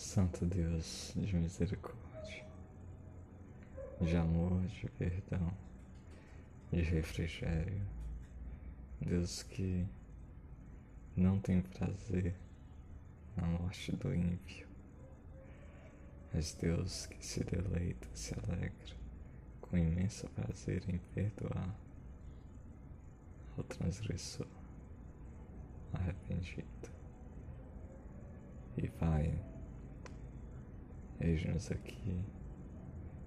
Santo Deus de misericórdia, de amor, de perdão, de refrigério, Deus que não tem prazer na morte do ímpio, mas Deus que se deleita, se alegra com imenso prazer em perdoar o transgressor arrependido. E Pai, eis-nos aqui,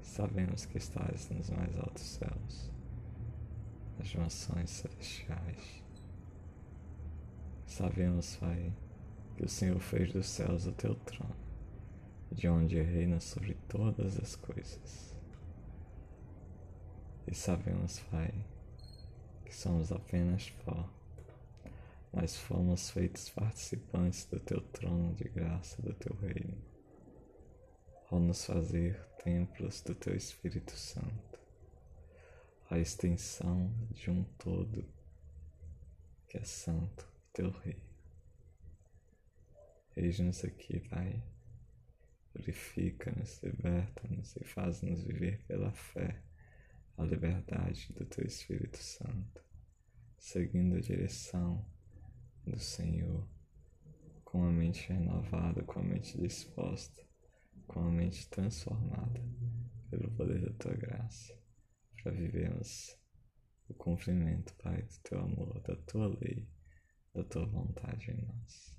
sabemos que estás nos mais altos céus, nas mansões celestiais. Sabemos, Pai, que o Senhor fez dos céus o teu trono, de onde reina sobre todas as coisas. E sabemos, Pai, que somos apenas pó, mas fomos feitos participantes do teu trono de graça do teu reino, ao nos fazer templos do teu Espírito Santo, a extensão de um todo que é santo, teu reino. Eis-nos aqui, Pai. Purifica-nos, liberta-nos e faz-nos viver pela fé a liberdade do Teu Espírito Santo, seguindo a direção do Senhor, com a mente renovada, com a mente disposta, com a mente transformada pelo poder da Tua graça, para vivermos o cumprimento, Pai, do Teu amor, da Tua lei, da Tua vontade em nós.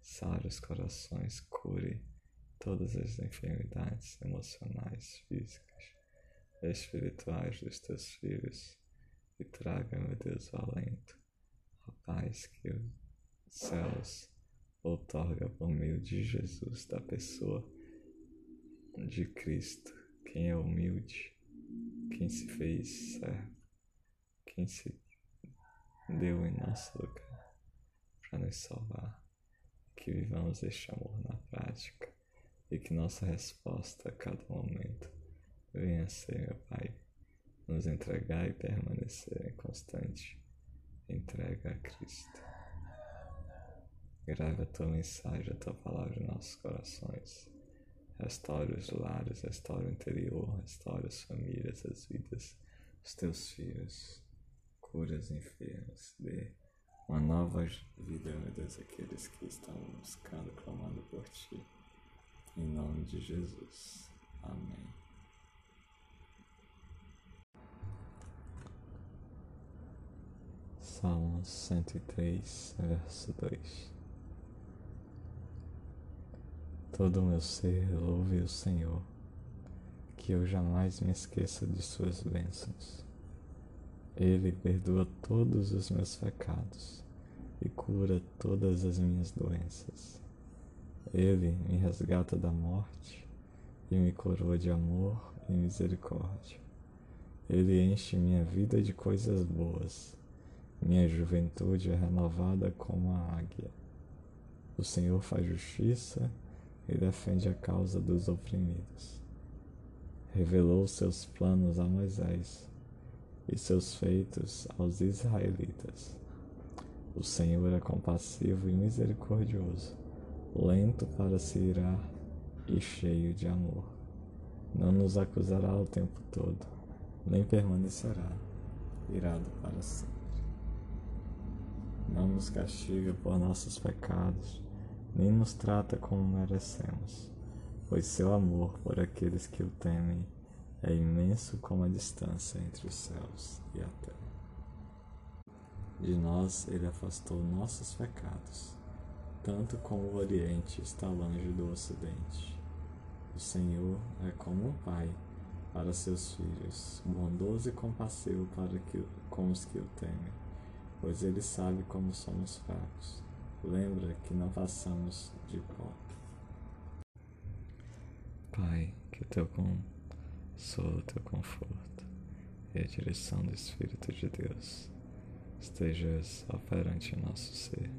Sare os corações, cure todas as enfermidades emocionais, físicas espirituais dos teus filhos e traga, meu Deus, o alento, a paz que os céus outorga por meio de Jesus, da pessoa de Cristo, quem é humilde, quem se fez servo, quem se deu em nosso lugar para nos salvar. Que vivamos este amor na prática e que nossa resposta a cada momento Venha ser, meu Pai, nos entregar e permanecer em constante entrega a Cristo. Grave a tua mensagem, a tua palavra em nossos corações. Restaure os lares, restaure o interior, restaure as famílias, as vidas dos teus filhos. Cura os enfermos, dê uma nova vida, meu Deus, àqueles que estão buscando, clamando por ti. Em nome de Jesus. Amém. Salmos 103, verso 2 Todo o meu ser louve o Senhor, que eu jamais me esqueça de suas bênçãos. Ele perdoa todos os meus pecados e cura todas as minhas doenças. Ele me resgata da morte e me coroa de amor e misericórdia. Ele enche minha vida de coisas boas minha juventude é renovada como a águia. O Senhor faz justiça e defende a causa dos oprimidos. Revelou seus planos a Moisés e seus feitos aos israelitas. O Senhor é compassivo e misericordioso, lento para se irar e cheio de amor. Não nos acusará o tempo todo, nem permanecerá irado para sempre não nos castiga por nossos pecados, nem nos trata como merecemos, pois seu amor por aqueles que o temem é imenso como a distância entre os céus e a terra. De nós ele afastou nossos pecados, tanto como o Oriente está longe do Ocidente. O Senhor é como um pai para seus filhos, bondoso e compassivo para que, com os que o temem pois Ele sabe como somos fracos. Lembra que não passamos de pó. Pai, que teu consolo, teu conforto e a direção do Espírito de Deus estejas operante em nosso ser.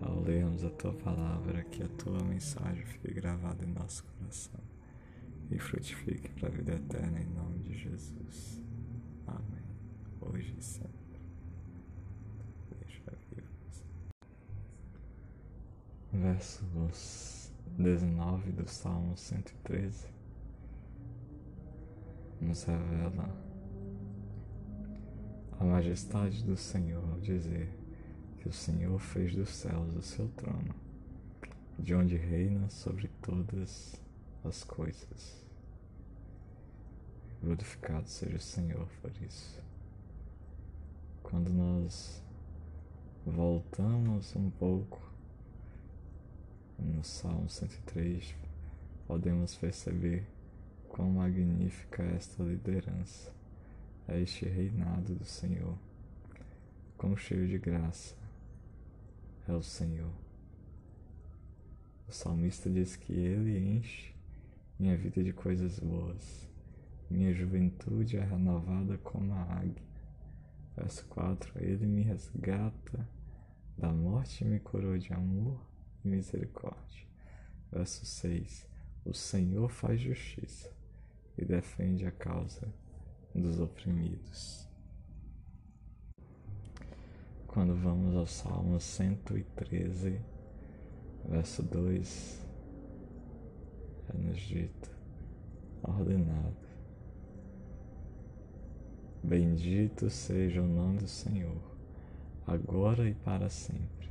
Ao lermos a tua palavra, que a tua mensagem fique gravada em nosso coração e frutifique para a vida eterna em nome de Jesus. Amém. Hoje e sempre. Versos 19 do Salmo 113 nos revela a majestade do Senhor ao dizer que o Senhor fez dos céus o seu trono, de onde reina sobre todas as coisas. Glorificado seja o Senhor por isso. Quando nós voltamos um pouco no Salmo 103, podemos perceber quão magnífica é esta liderança, é este reinado do Senhor, quão cheio de graça é o Senhor. O salmista diz que ele enche minha vida de coisas boas, minha juventude é renovada como a águia. Verso 4: Ele me resgata da morte e me coroa de amor e misericórdia. Verso 6: O Senhor faz justiça e defende a causa dos oprimidos. Quando vamos ao Salmo 113, verso 2, é nos dito, ordenado: Bendito seja o nome do Senhor, agora e para sempre,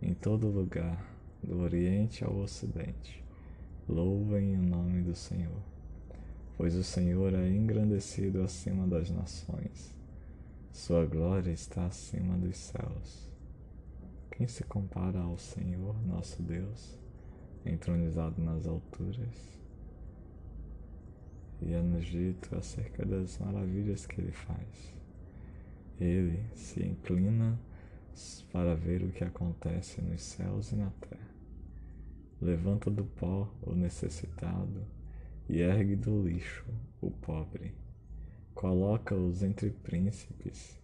em todo lugar, do Oriente ao Ocidente. Louvem o nome do Senhor, pois o Senhor é engrandecido acima das nações sua glória está acima dos céus. Quem se compara ao Senhor, nosso Deus, entronizado nas alturas? E é-nos dito acerca das maravilhas que ele faz. Ele se inclina para ver o que acontece nos céus e na terra. Levanta do pó o necessitado e ergue do lixo o pobre coloca-os entre príncipes,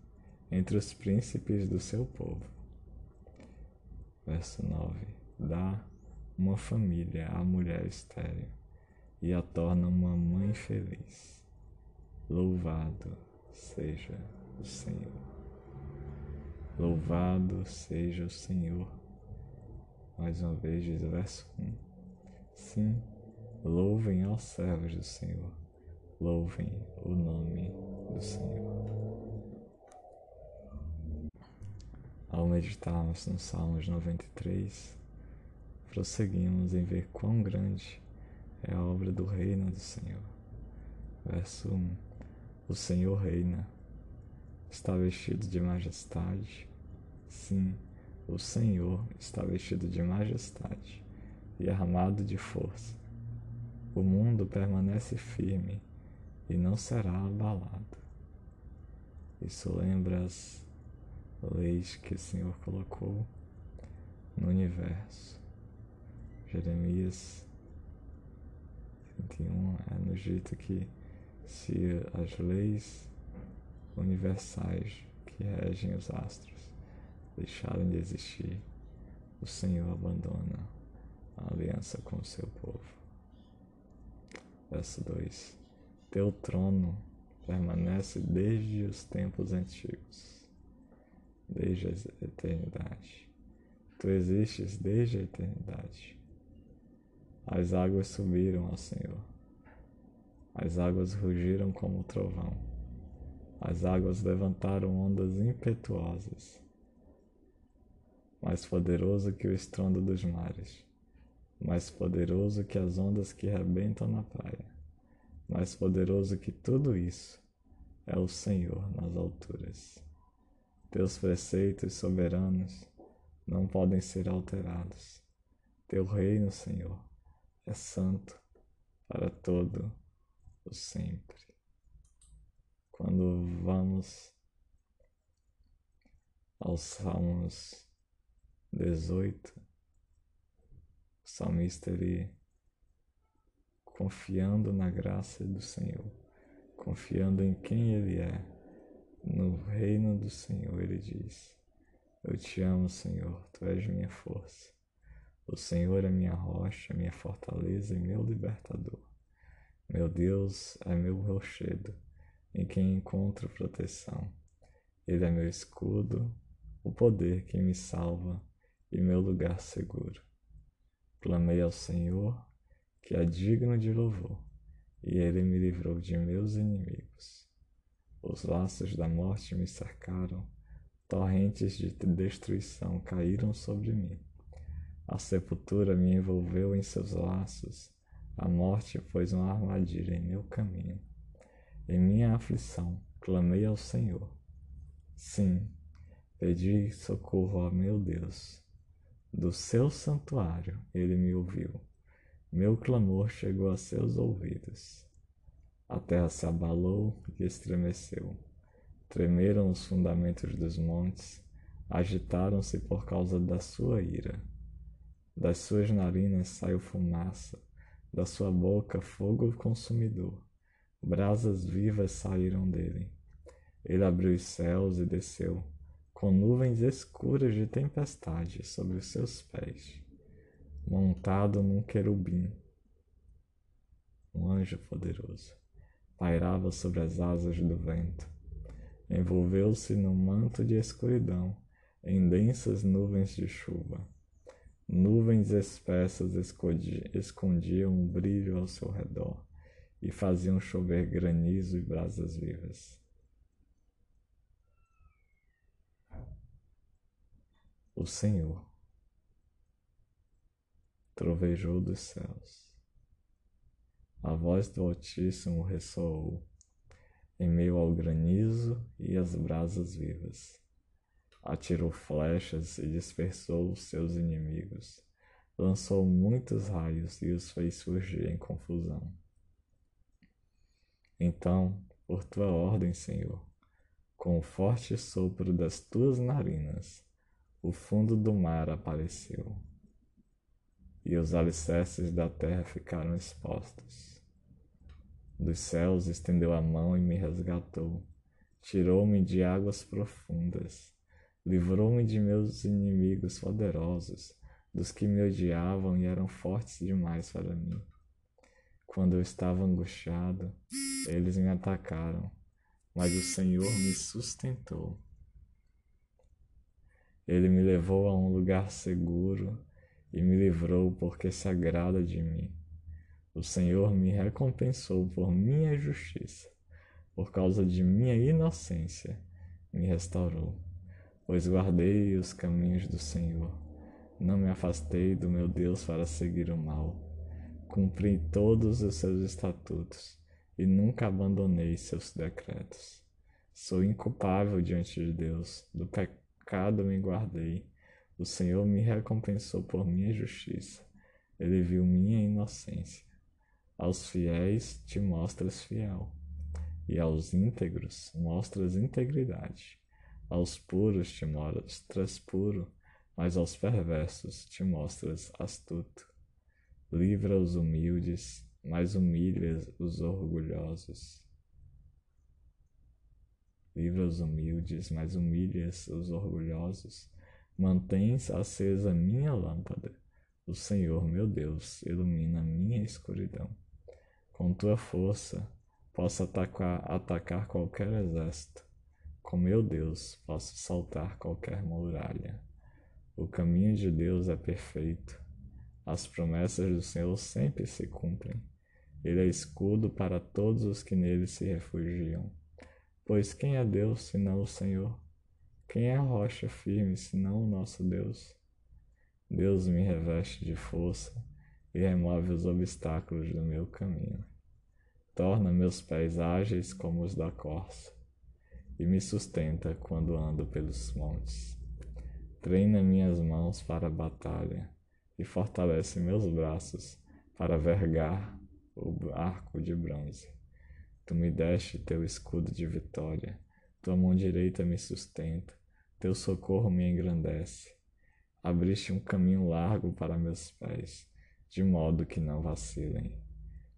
entre os príncipes do seu povo. Verso 9: Dá uma família à mulher estéril e a torna uma mãe feliz. Louvado seja o Senhor. Louvado seja o Senhor. Mais uma vez diz o verso 1. Sim, louvem aos servos do Senhor Louvem o nome do Senhor. Ao meditarmos no Salmos 93, prosseguimos em ver quão grande é a obra do reino do Senhor. Verso 1: O Senhor reina, está vestido de majestade. Sim, o Senhor está vestido de majestade e armado de força. O mundo permanece firme e não será abalado. Isso lembra as leis que o Senhor colocou no universo. Jeremias 21 é no jeito que se as leis universais que regem os astros deixarem de existir, o Senhor abandona a aliança com o seu povo. Verso 2 teu trono permanece desde os tempos antigos, desde a eternidade. Tu existes desde a eternidade. As águas subiram ao Senhor. As águas rugiram como trovão. As águas levantaram ondas impetuosas, mais poderoso que o estrondo dos mares, mais poderoso que as ondas que rebentam na praia mais poderoso que tudo isso é o Senhor nas alturas. Teus preceitos soberanos não podem ser alterados. Teu reino, Senhor, é santo para todo o sempre. Quando vamos aos Salmos 18, o salmista ele confiando na graça do Senhor, confiando em quem Ele é. No reino do Senhor, Ele diz: Eu te amo, Senhor, tu és minha força. O Senhor é minha rocha, minha fortaleza e meu libertador. Meu Deus é meu rochedo, em quem encontro proteção. Ele é meu escudo, o poder que me salva e meu lugar seguro. Clamei ao Senhor, que é digno de louvor, e ele me livrou de meus inimigos. Os laços da morte me cercaram, torrentes de destruição caíram sobre mim. A sepultura me envolveu em seus laços, a morte pôs uma armadilha em meu caminho. Em minha aflição, clamei ao Senhor. Sim, pedi socorro ao meu Deus. Do seu santuário ele me ouviu. Meu clamor chegou a seus ouvidos. A terra se abalou e estremeceu. Tremeram os fundamentos dos montes, agitaram-se por causa da sua ira. Das suas narinas saiu fumaça, da sua boca fogo consumidor. Brasas vivas saíram dele. Ele abriu os céus e desceu, com nuvens escuras de tempestade sobre os seus pés, montado num querubim, um anjo poderoso, pairava sobre as asas do vento, envolveu-se num manto de escuridão, em densas nuvens de chuva. Nuvens espessas escondiam um brilho ao seu redor e faziam chover granizo e brasas vivas. O Senhor trovejou dos céus. A voz do Altíssimo ressoou em meio ao granizo e às brasas vivas. Atirou flechas e dispersou os seus inimigos. Lançou muitos raios e os fez surgir em confusão. Então, por tua ordem, Senhor, com o forte sopro das tuas narinas, o fundo do mar apareceu, e os alicerces da terra ficaram expostos. Dos céus estendeu a mão e me resgatou, tirou-me de águas profundas, livrou-me de meus inimigos poderosos, dos que me odiavam e eram fortes demais para mim. Quando eu estava angustiado, eles me atacaram, mas o Senhor me sustentou. Ele me levou a um lugar seguro e me livrou porque se agrada de mim. O Senhor me recompensou por minha justiça, por causa de minha inocência, me restaurou, pois guardei os caminhos do Senhor. Não me afastei do meu Deus para seguir o mal. Cumpri todos os seus estatutos e nunca abandonei seus decretos. Sou inculpável diante de Deus do pecado me guardei. O Senhor me recompensou por minha justiça. Ele viu minha inocência. Aos fiéis te mostras fiel, e aos íntegros mostras integridade. Aos puros te mostras puro, mas aos perversos te mostras astuto. Livra os humildes, mas humilhas os orgulhosos. Livra os humildes, mas humilhas os orgulhosos. Mantens acesa minha lâmpada. O Senhor, meu Deus, ilumina minha escuridão. Com tua força, posso atacar, atacar qualquer exército. Com meu Deus, posso saltar qualquer muralha. O caminho de Deus é perfeito. As promessas do Senhor sempre se cumprem. Ele é escudo para todos os que nele se refugiam. Pois quem é Deus senão o Senhor? Quem é a rocha firme senão o nosso Deus? Deus me reveste de força e remove os obstáculos do meu caminho. Torna meus pés ágeis como os da corça e me sustenta quando ando pelos montes. Treina minhas mãos para a batalha e fortalece meus braços para vergar o arco de bronze. Tu me deste teu escudo de vitória, tua mão direita me sustenta, teu socorro me engrandece. Abriste um caminho largo para meus pés, de modo que não vacilem.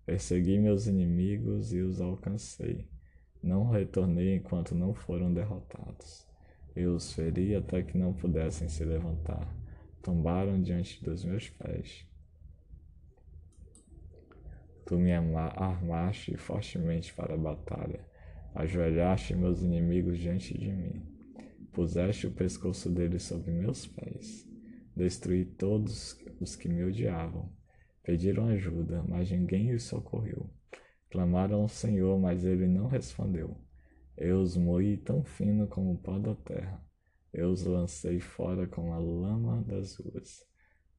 Persegui meus inimigos e os alcancei. Não retornei enquanto não foram derrotados. Eu os feri até que não pudessem se levantar. Tombaram diante dos meus pés. Tu me armaste fortemente para a batalha, ajoelhaste meus inimigos diante de mim, puseste o pescoço deles sobre meus pés, destruí todos os que me odiavam. Pediram ajuda, mas ninguém os socorreu. Clamaram ao Senhor, mas ele não respondeu. Eu os moí tão fino como o pó da terra. Eu os lancei fora como a lama das ruas.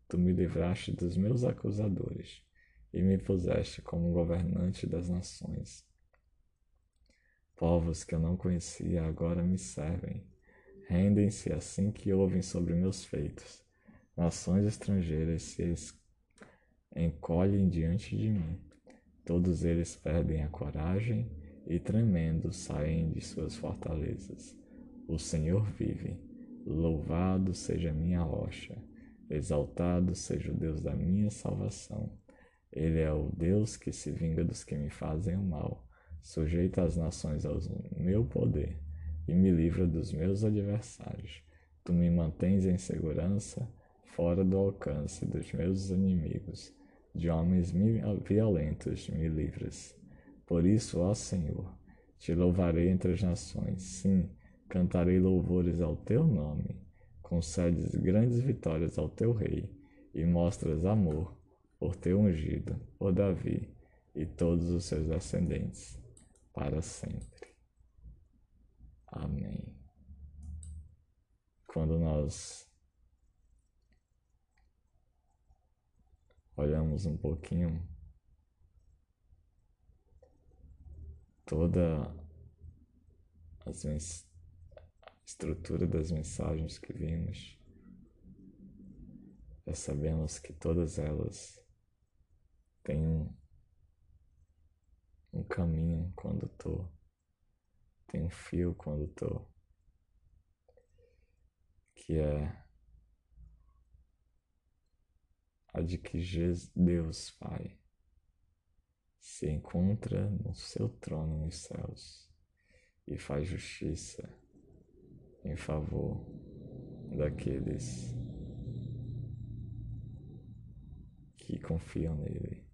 Tu me livraste dos meus acusadores e me puseste como governante das nações. Povos que eu não conhecia agora me servem. Rendem-se assim que ouvem sobre meus feitos. Nações estrangeiras se encolhem diante de mim. Todos eles perdem a coragem e, tremendo, saem de suas fortalezas. O Senhor vive. Louvado seja minha rocha. Exaltado seja o Deus da minha salvação. Ele é o Deus que se vinga dos que me fazem o mal. Sujeita as nações ao meu poder e me livra dos meus adversários. Tu me mantens em segurança, fora do alcance dos meus inimigos de homens violentos me livras. Por isso, ó Senhor, te louvarei entre as nações, sim, cantarei louvores ao teu nome. Concedes grandes vitórias ao teu rei e mostras amor por teu ungido, por Davi e todos os seus descendentes, para sempre. Amém. Quando nós olhamos um pouquinho toda as estrutura das mensagens que vimos, já sabemos que todas elas têm um, um caminho tô, tem um fio tô, que é a de que Deus Pai se encontra no seu trono nos céus e faz justiça em favor daqueles que confiam nele.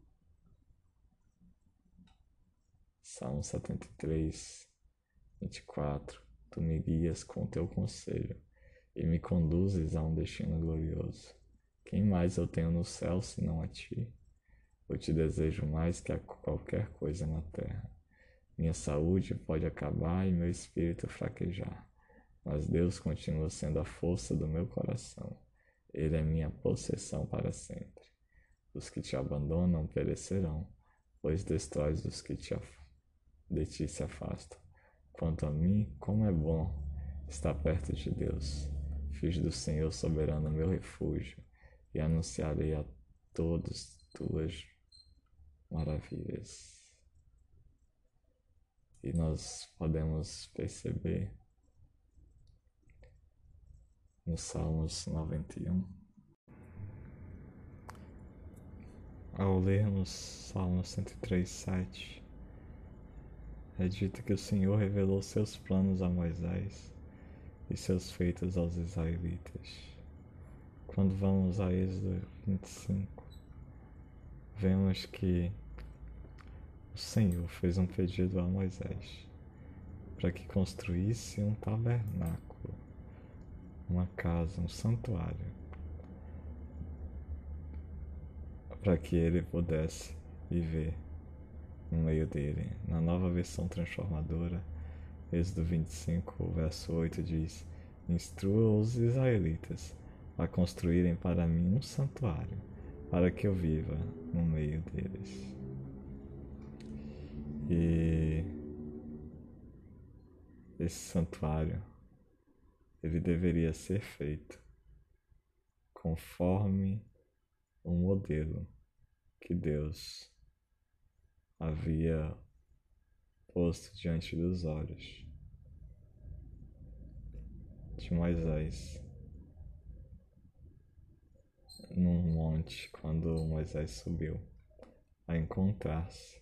Salmo 73, 24 Tu me guias com teu conselho e me conduzes a um destino glorioso. Quem mais eu tenho no céu senão a ti? Eu te desejo mais que a qualquer coisa na terra. Minha saúde pode acabar e meu espírito fraquejar, mas Deus continua sendo a força do meu coração. Ele é minha possessão para sempre. Os que te abandonam perecerão, pois destróis os que te de ti se afastam. Quanto a mim, como é bom estar perto de Deus. Fiz do Senhor soberano meu refúgio e anunciarei a todos tuas maravilhas. E nós podemos perceber no Salmos 91, ao lermos Salmos 103, 7, é dito que o Senhor revelou seus planos a Moisés e seus feitos aos israelitas. Quando vamos a Êxodo 25, vemos que o Senhor fez um pedido a Moisés para que construísse um tabernáculo, uma casa, um santuário, para que ele pudesse viver no meio dele. Na nova versão transformadora, Êxodo 25, verso 8 diz: Instrua os israelitas a construírem para mim um santuário, para que eu viva no meio deles. E esse santuário ele deveria ser feito conforme o modelo que Deus havia posto diante dos olhos de Moisés num monte quando Moisés subiu a encontrar-se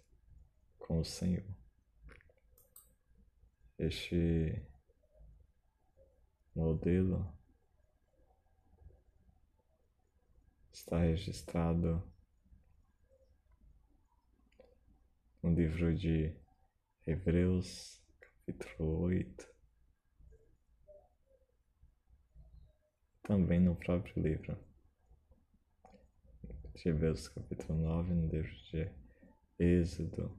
com o Senhor. Este modelo está registrado no livro de Hebreus, capítulo 8, também no próprio livro de Hebreus capítulo 9, no livro de Êxodo,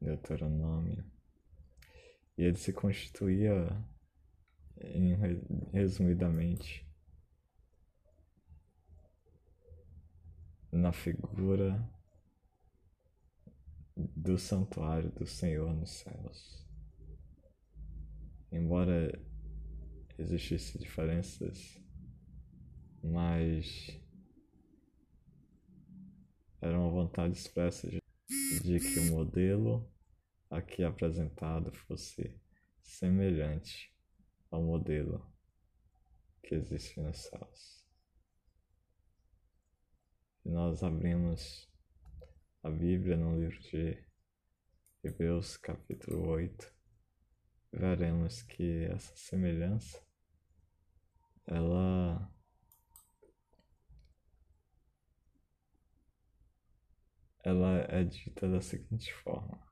Deuteronômio. E ele se constituía, em, resumidamente, na figura do santuário do Senhor nos céus. Embora existissem diferenças, mas era uma vontade expressa de, de que o modelo aqui apresentado fosse semelhante ao modelo que existe nos céus. E nós abrimos a Bíblia no livro de Hebreus, capítulo 8, veremos que essa semelhança ela ela é dita da seguinte forma: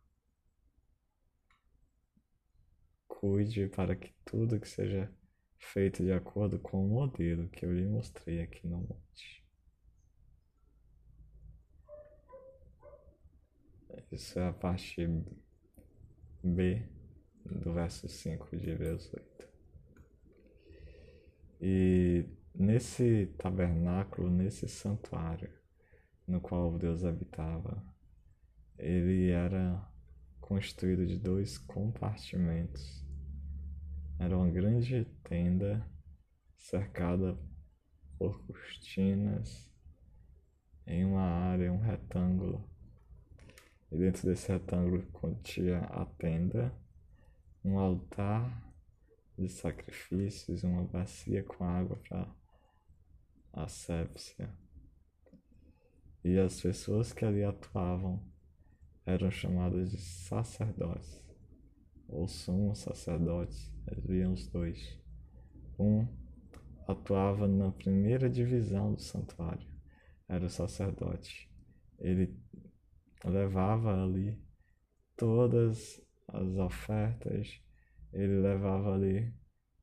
Cuide para que tudo que seja feito de acordo com o modelo que eu lhe mostrei aqui no monte. Isso é a parte B do verso 5 de Hebreus 8. E nesse tabernáculo, nesse santuário no qual Deus habitava, ele era constituído de dois compartimentos. Era uma grande tenda cercada por cortinas em uma área, um retângulo. E dentro desse retângulo continha a tenda um altar de sacrifícios, uma bacia com água para a sépsia. E as pessoas que ali atuavam eram chamadas de sacerdotes, ou sumos sacerdotes, haviam os dois. Um atuava na primeira divisão do santuário, era o sacerdote. Ele levava ali todas as ofertas, ele levava ali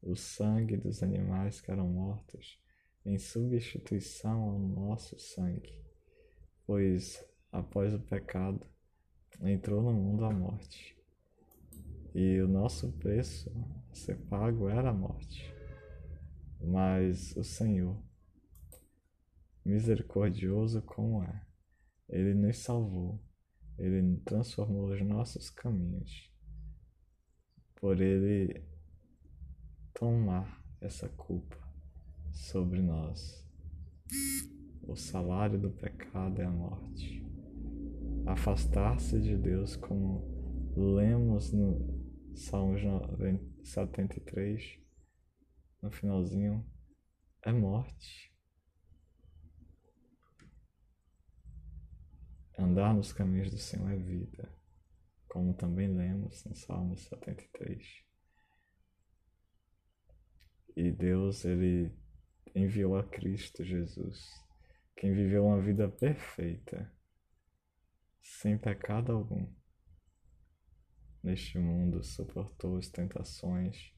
o sangue dos animais que eram mortos em substituição ao nosso sangue, pois após o pecado entrou no mundo a morte. E o nosso preço ser pago era a morte. Mas o Senhor, misericordioso como é, ele nos salvou, ele transformou os nossos caminhos por ele tomar essa culpa sobre nós. O salário do pecado é a morte. Afastar-se de Deus, como lemos no Salmo 73, no finalzinho, é morte. Andar nos caminhos do Senhor é vida como também lemos no Salmo 73. E Deus, ele enviou a Cristo Jesus, quem viveu uma vida perfeita, sem pecado algum. Neste mundo suportou as tentações,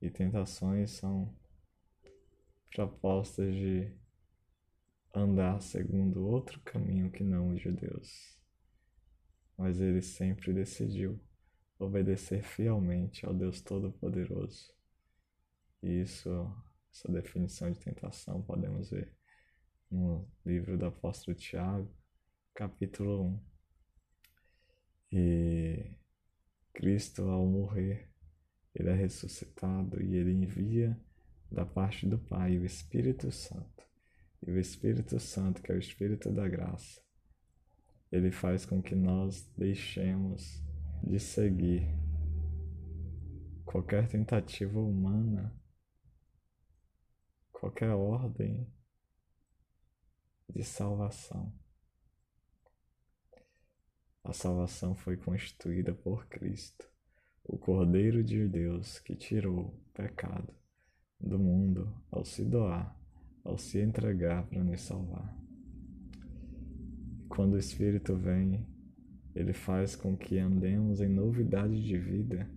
e tentações são propostas de andar segundo outro caminho que não o de Deus mas ele sempre decidiu obedecer fielmente ao Deus Todo-Poderoso. E isso, essa definição de tentação, podemos ver no livro do apóstolo Tiago, capítulo 1. E Cristo, ao morrer, ele é ressuscitado e ele envia da parte do Pai o Espírito Santo. E o Espírito Santo, que é o Espírito da graça, ele faz com que nós deixemos de seguir qualquer tentativa humana, qualquer ordem de salvação. A salvação foi constituída por Cristo, o Cordeiro de Deus que tirou o pecado do mundo ao se doar, ao se entregar para nos salvar. Quando o Espírito vem, ele faz com que andemos em novidade de vida,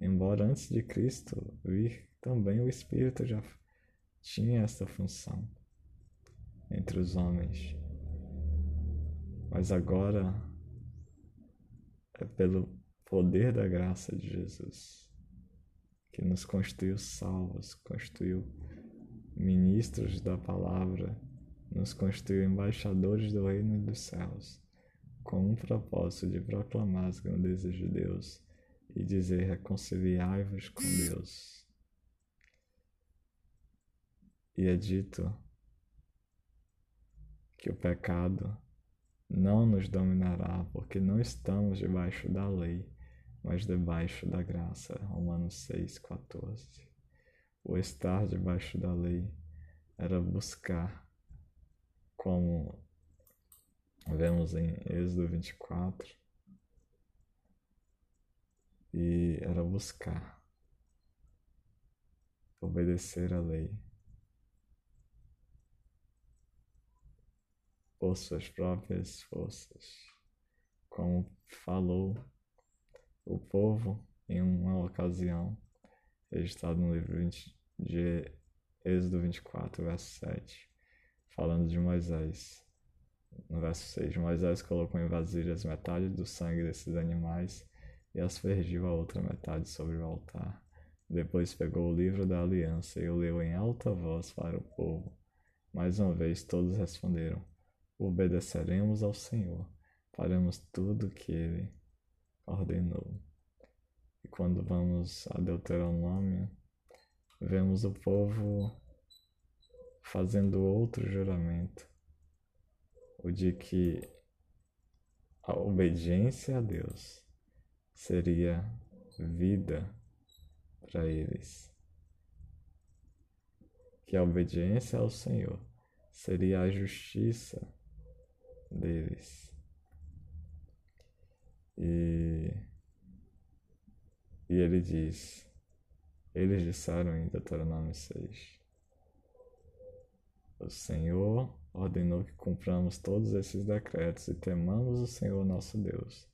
embora antes de Cristo vir também o Espírito já tinha essa função. entre os homens. Mas agora é pelo poder da graça de Jesus que nos constituiu salvos, constituiu ministros da palavra, nos constituiu embaixadores do reino dos céus, com um propósito de proclamar as grandezas de Deus e dizer: reconciliai-vos com Deus. E é dito que o pecado não nos dominará, porque não estamos debaixo da lei, mas debaixo da graça. Romanos 6,14. O estar debaixo da lei era buscar, como vemos em Êxodo 24, e era buscar obedecer a lei por suas próprias forças, como falou o povo em uma ocasião, registrado no livro 20 de Êxodo 24, verso 7, falando de Moisés. No verso 6, Moisés colocou em vasilhas metade do sangue desses animais e aspergiu a outra metade sobre o altar. Depois pegou o livro da aliança e o leu em alta voz para o povo. Mais uma vez todos responderam: Obedeceremos ao Senhor, faremos tudo o que Ele ordenou. E quando vamos a Deuteronômio, vemos o povo fazendo outro juramento, o de que a obediência a Deus seria vida para eles. Que a obediência ao Senhor seria a justiça deles. E, e ele diz: Eles disseram em Deuteronômio 6: O Senhor ordenou que cumpramos todos esses decretos e temamos o Senhor nosso Deus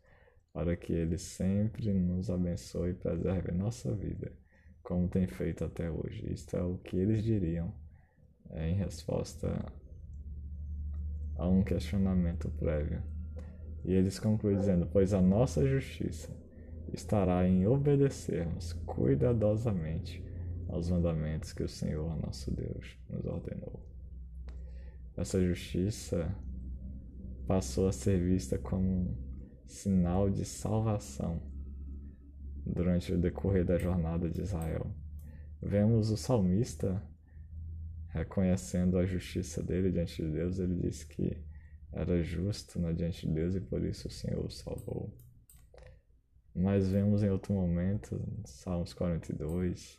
para que Ele sempre nos abençoe e preserve nossa vida, como tem feito até hoje. Isto é o que eles diriam em resposta a um questionamento prévio. E eles concluem dizendo: Pois a nossa justiça estará em obedecermos cuidadosamente aos mandamentos que o Senhor nosso Deus nos ordenou. Essa justiça passou a ser vista como sinal de salvação durante o decorrer da jornada de Israel. Vemos o salmista reconhecendo a justiça dele diante de Deus, ele disse que era justo na diante de Deus e por isso o Senhor o salvou. Mas vemos em outro momento, Salmos 42,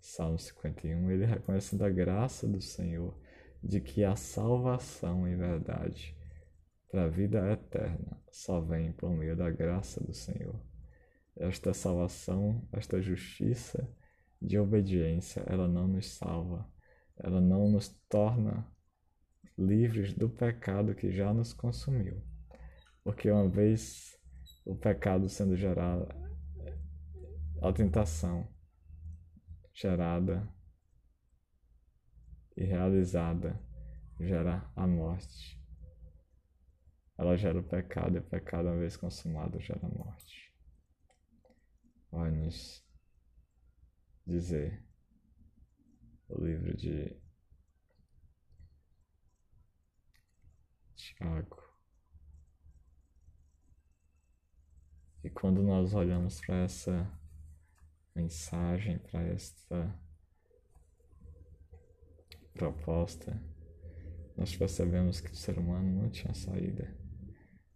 Salmos 51, ele reconhecendo a graça do Senhor, de que a salvação em verdade para a vida eterna só vem por meio da graça do Senhor. Esta salvação, esta justiça de obediência, ela não nos salva, ela não nos torna livres do pecado que já nos consumiu. Porque uma vez o pecado sendo gerado, a tentação gerada e realizada gera a morte ela gera o pecado, e o pecado, uma vez consumado, gera a morte. Vai nos dizer o livro de Tiago. E quando nós olhamos para essa mensagem, para esta proposta, nós percebemos que o ser humano não tinha saída.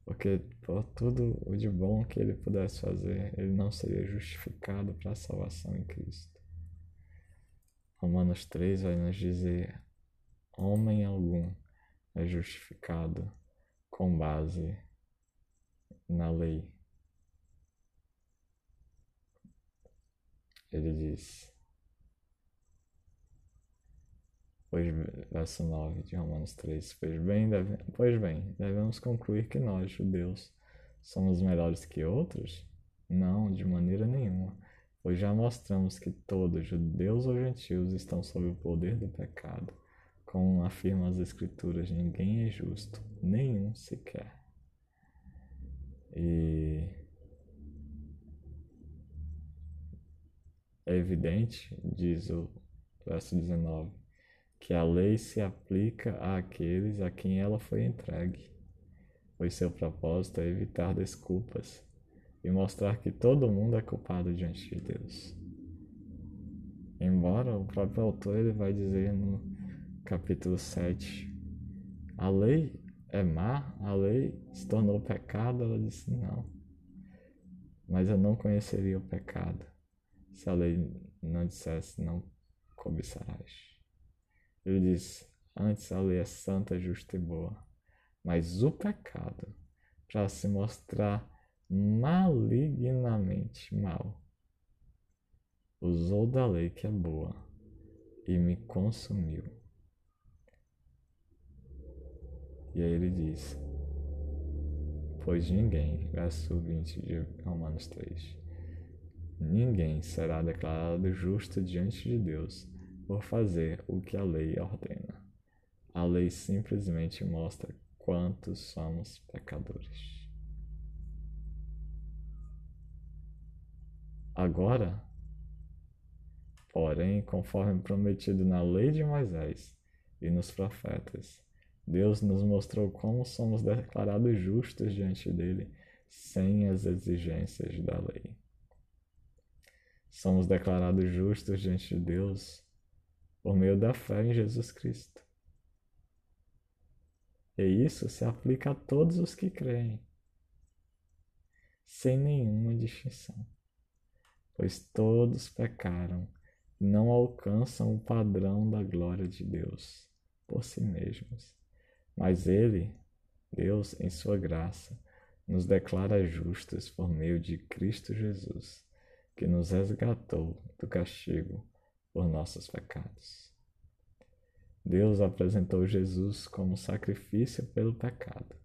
Porque por tudo o de bom que ele pudesse fazer, ele não seria justificado para a salvação em Cristo. Romanos 3 vai nos dizer: homem algum é justificado com base na lei. Ele diz: Pois, verso 9 de Romanos 3. Pois bem, deve, pois bem, devemos concluir que nós, judeus, somos melhores que outros? Não, de maneira nenhuma, pois já mostramos que todos, judeus ou gentios, estão sob o poder do pecado. Como afirmam as Escrituras, ninguém é justo, nenhum sequer. E é evidente, diz o verso 19, que a lei se aplica àqueles a quem ela foi entregue, pois seu propósito é evitar desculpas e mostrar que todo mundo é culpado diante de Deus. Embora o próprio autor ele vai dizer no capítulo 7, a lei é má, a lei se tornou pecado, ela disse não. Mas eu não conheceria o pecado se a lei não dissesse não cobiçarás. Ele diz: Antes a lei é santa, justa e boa, mas o pecado, para se mostrar malignamente mal, usou da lei que é boa e me consumiu. E aí ele diz: Pois ninguém, verso 20 de Romanos 3, ninguém será declarado justo diante de Deus por fazer o que a lei ordena. A lei simplesmente mostra quantos somos pecadores. Agora, porém, conforme prometido na lei de Moisés e nos profetas, Deus nos mostrou como somos declarados justos diante dele sem as exigências da lei. Somos declarados justos diante de Deus por meio da fé em Jesus Cristo. E isso se aplica a todos os que creem, sem nenhuma distinção, pois todos pecaram e não alcançam o padrão da glória de Deus por si mesmos. Mas Ele, Deus, em Sua graça, nos declara justos por meio de Cristo Jesus, que nos resgatou do castigo por nossos pecados. Deus apresentou Jesus como sacrifício pelo pecado,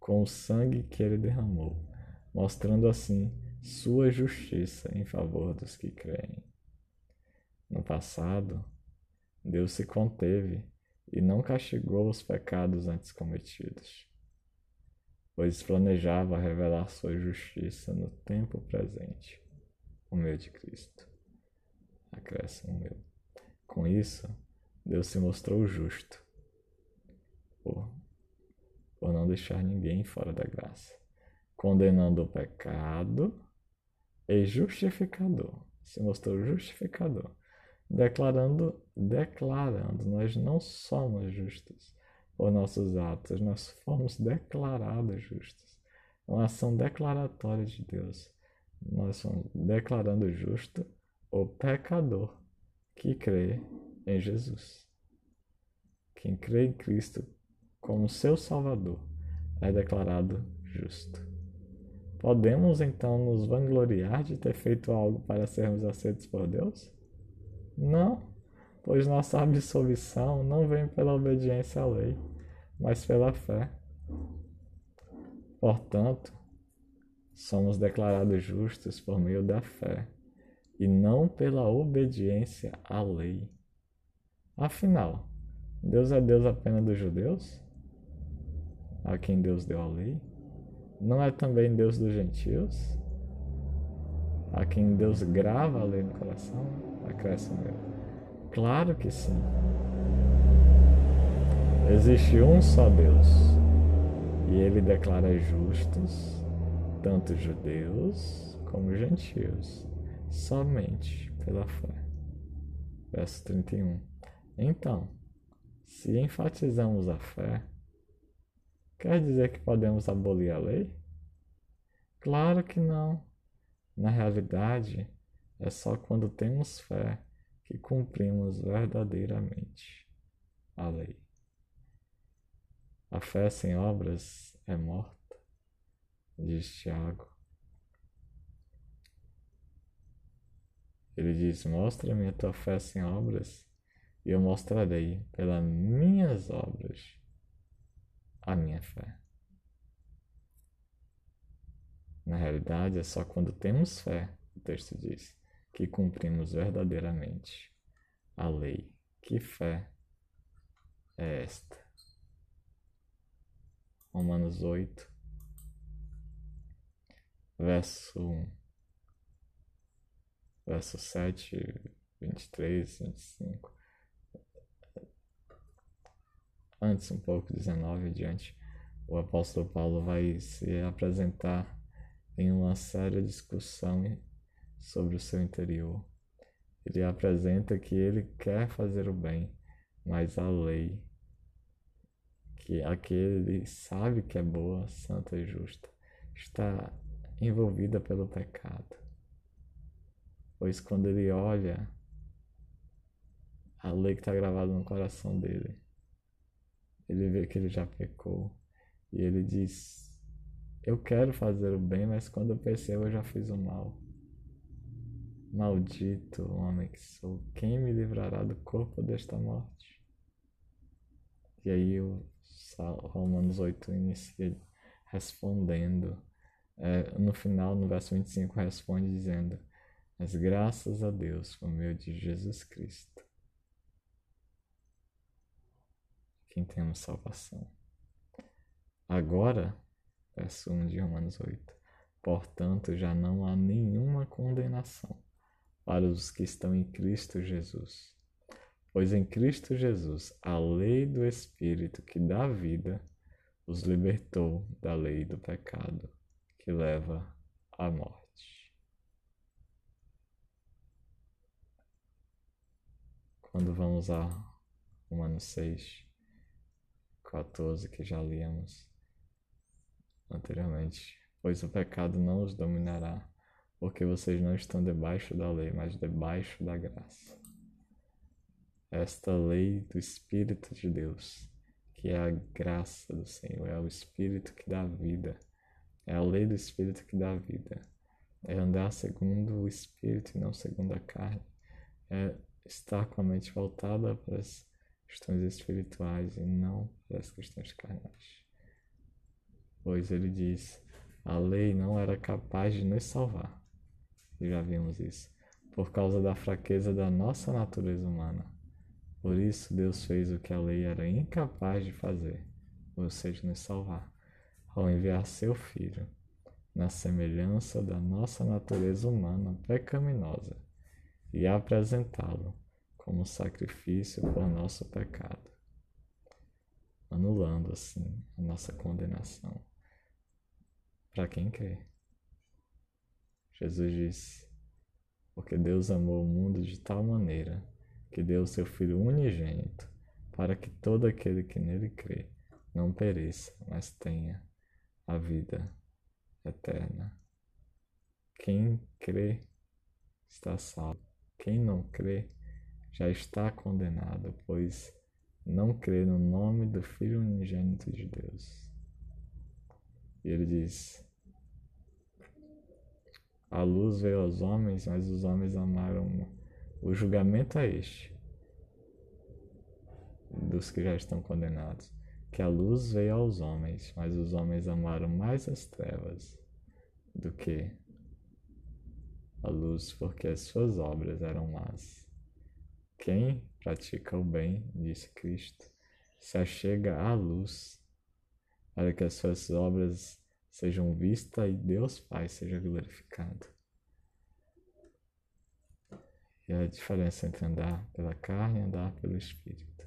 com o sangue que ele derramou, mostrando assim sua justiça em favor dos que creem. No passado, Deus se conteve e não castigou os pecados antes cometidos, pois planejava revelar sua justiça no tempo presente, o meio de Cristo acréscimo meu. Com isso, Deus se mostrou justo por, por não deixar ninguém fora da graça, condenando o pecado e justificador. Se mostrou justificador, declarando, declarando, nós não somos justos por nossos atos, nós fomos declarados justos. É uma ação declaratória de Deus. Nós somos declarando justo o pecador que crê em Jesus. Quem crê em Cristo como seu Salvador é declarado justo. Podemos então nos vangloriar de ter feito algo para sermos aceitos por Deus? Não, pois nossa absolvição não vem pela obediência à lei, mas pela fé. Portanto, somos declarados justos por meio da fé e não pela obediência à lei. Afinal, Deus é Deus apenas dos judeus? A quem Deus deu a lei? Não é também Deus dos gentios? A quem Deus grava a lei no coração? Acresce meu. Claro que sim. Existe um só Deus e ele declara justos tanto judeus como gentios somente pela fé. Verso 31. Então, se enfatizamos a fé, quer dizer que podemos abolir a lei? Claro que não. Na realidade, é só quando temos fé que cumprimos verdadeiramente a lei. A fé sem obras é morta, diz Tiago. Ele diz: Mostra-me a tua fé sem obras, e eu mostrarei pelas minhas obras a minha fé. Na realidade, é só quando temos fé, o texto diz, que cumprimos verdadeiramente a lei. Que fé é esta. Romanos 8, verso 1, verso 7, 23, 25. Antes, um pouco, 19 adiante, o apóstolo Paulo vai se apresentar em uma séria discussão sobre o seu interior. Ele apresenta que ele quer fazer o bem, mas a lei, que aquele sabe que é boa, santa e justa, está envolvida pelo pecado. Pois quando ele olha a lei que está gravada no coração dele, ele vê que ele já pecou e ele diz: Eu quero fazer o bem, mas quando eu percebo eu já fiz o mal. Maldito homem que sou, quem me livrará do corpo desta morte? E aí o Romanos 8 inicia respondendo. É, no final, no verso 25, responde dizendo: Mas graças a Deus por meio de Jesus Cristo, quem temos salvação. Agora, verso 1 de Romanos 8, portanto já não há nenhuma condenação para os que estão em Cristo Jesus. Pois em Cristo Jesus a lei do Espírito que dá vida os libertou da lei do pecado que leva à morte. Quando vamos a Romanos 6, 14, que já líamos anteriormente, pois o pecado não os dominará porque vocês não estão debaixo da lei, mas debaixo da graça. Esta lei do Espírito de Deus, que é a graça do Senhor, é o Espírito que dá vida, é a lei do Espírito que dá vida, é andar segundo o Espírito e não segundo a carne, é estar com a mente voltada para questões espirituais e não para as questões carnais. Pois ele diz: a lei não era capaz de nos salvar já vimos isso, por causa da fraqueza da nossa natureza humana. Por isso, Deus fez o que a lei era incapaz de fazer, ou seja, nos salvar, ao enviar seu Filho, na semelhança da nossa natureza humana pecaminosa, e apresentá-lo como sacrifício por nosso pecado, anulando assim a nossa condenação para quem crê. Jesus disse: Porque Deus amou o mundo de tal maneira que deu o seu Filho unigênito, para que todo aquele que nele crê não pereça, mas tenha a vida eterna. Quem crê está salvo. Quem não crê já está condenado, pois não crê no nome do Filho unigênito de Deus. E ele diz: a luz veio aos homens, mas os homens amaram. O julgamento é este, dos que já estão condenados. Que a luz veio aos homens, mas os homens amaram mais as trevas do que a luz, porque as suas obras eram más. Quem pratica o bem, disse Cristo, se achega à luz, para que as suas obras sejam vistas e Deus Pai seja glorificado. E a diferença entre andar pela carne e andar pelo Espírito.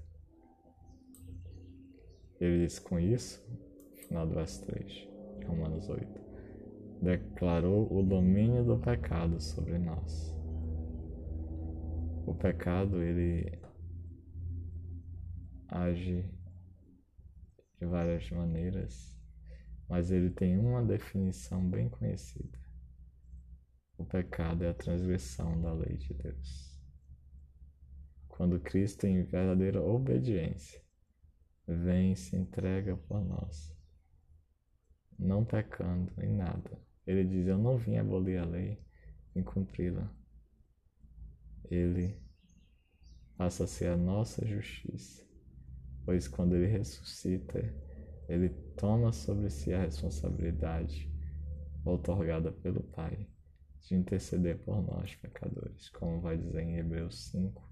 Ele diz com isso, final do verso 3 de Romanos 8, declarou o domínio do pecado sobre nós. O pecado, ele age de várias maneiras mas ele tem uma definição bem conhecida. O pecado é a transgressão da lei de Deus. Quando Cristo, em verdadeira obediência, vem e se entrega por nós, não pecando em nada. Ele diz: Eu não vim abolir a lei, vim cumpri-la. Ele passa a ser a nossa justiça, pois quando ele ressuscita, ele toma sobre si a responsabilidade outorgada pelo Pai de interceder por nós, pecadores, como vai dizer em Hebreus 5,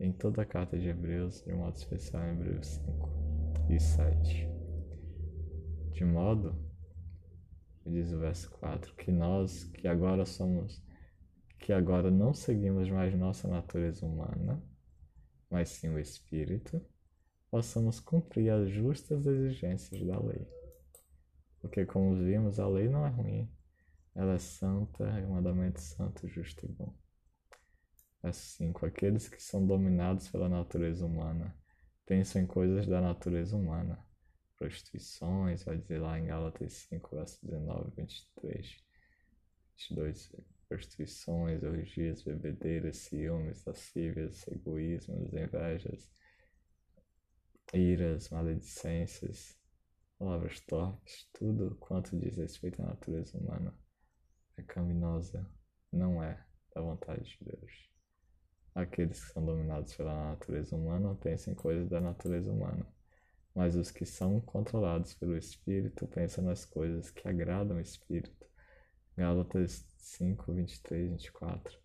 em toda a carta de Hebreus, de modo especial em Hebreus 5 e 7. De modo, diz o verso 4, que nós que agora somos, que agora não seguimos mais nossa natureza humana, mas sim o Espírito, possamos cumprir as justas exigências da lei. Porque, como vimos, a lei não é ruim, ela é santa, é um mandamento santo, justo e bom. Verso 5: Aqueles que são dominados pela natureza humana pensam em coisas da natureza humana. Prostituições, vai dizer lá em Gálatas 5, verso 19, 23, 22. Prostituições, orgias, bebedeiras, ciúmes, lascívias, egoísmos, invejas, iras, maledicências, palavras torpes, tudo quanto diz respeito à natureza humana é caminosa, não é da vontade de Deus. Aqueles que são dominados pela natureza humana pensam em coisas da natureza humana, mas os que são controlados pelo Espírito pensam nas coisas que agradam o Espírito. Gálatas 5, 23, 24.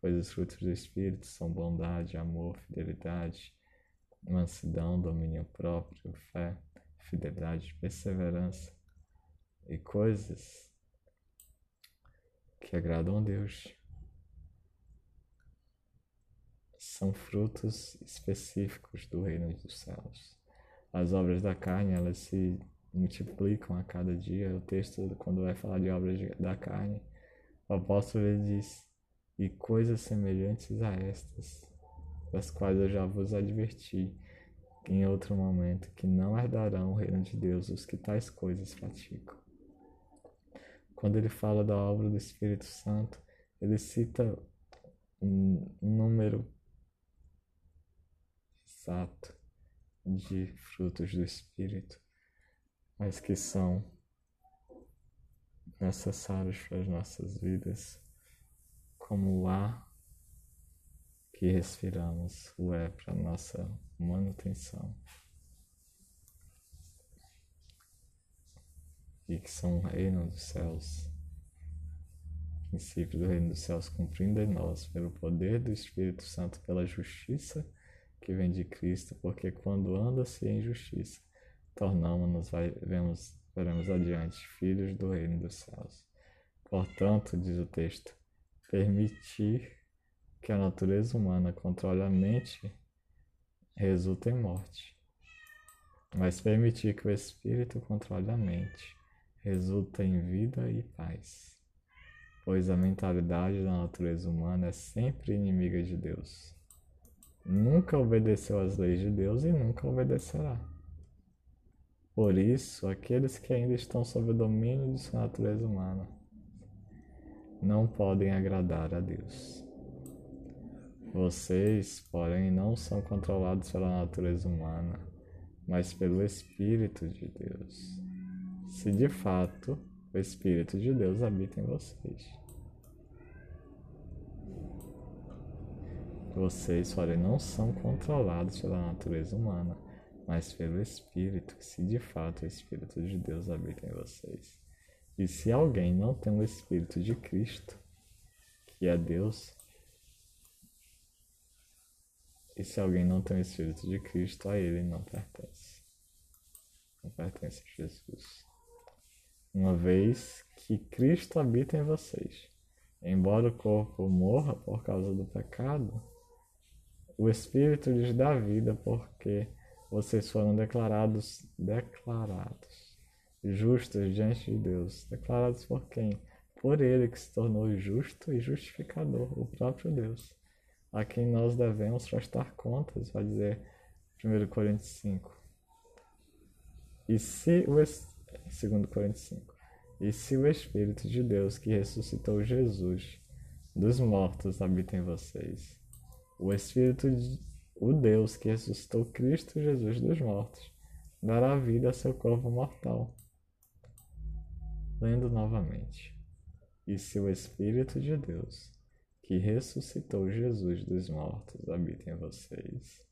Pois os frutos do Espírito são bondade, amor, fidelidade, mansidão, domínio próprio, fé, fidelidade, perseverança e coisas que agradam a Deus. São frutos específicos do reino dos céus. As obras da carne, elas se multiplicam a cada dia. O texto, quando vai falar de obras da carne, o apóstolo ele diz: E coisas semelhantes a estas, das quais eu já vos adverti em outro momento, que não herdarão o reino de Deus os que tais coisas praticam. Quando ele fala da obra do Espírito Santo, ele cita um número exato de frutos do Espírito, mas que são necessários para as nossas vidas, como o ar que respiramos, o é para a nossa manutenção. E que são o reino dos céus, princípio do reino dos céus cumprindo em nós, pelo poder do Espírito Santo, pela justiça que vem de Cristo, porque quando anda-se em justiça, tornamos-nos, vemos, veremos adiante, filhos do reino dos céus. Portanto, diz o texto, permitir que a natureza humana controle a mente resulta em morte. Mas permitir que o espírito controle a mente resulta em vida e paz. Pois a mentalidade da natureza humana é sempre inimiga de Deus nunca obedeceu às leis de Deus e nunca obedecerá. Por isso, aqueles que ainda estão sob o domínio de sua natureza humana não podem agradar a Deus. Vocês, porém, não são controlados pela natureza humana, mas pelo Espírito de Deus. Se de fato o Espírito de Deus habita em vocês. Vocês, porém, não são controlados pela natureza humana, mas pelo Espírito, se de fato o Espírito de Deus habita em vocês. E se alguém não tem o Espírito de Cristo, que é Deus, e se alguém não tem o Espírito de Cristo, a ele não pertence. Não pertence a Jesus. Uma vez que Cristo habita em vocês, embora o corpo morra por causa do pecado, o Espírito lhes dá vida porque vocês foram declarados, declarados, justos diante de Deus. Declarados por quem? Por Ele que se tornou justo e justificador, o próprio Deus, a quem nós devemos prestar contas, vai dizer 1 Coríntios 5. E se o 2 Coríntios 5. E se o Espírito de Deus que ressuscitou Jesus dos mortos habita em vocês, o Espírito de o Deus que ressuscitou Cristo Jesus dos mortos dará vida a seu corpo mortal. Lendo novamente. E se o Espírito de Deus, que ressuscitou Jesus dos mortos, habita em vocês,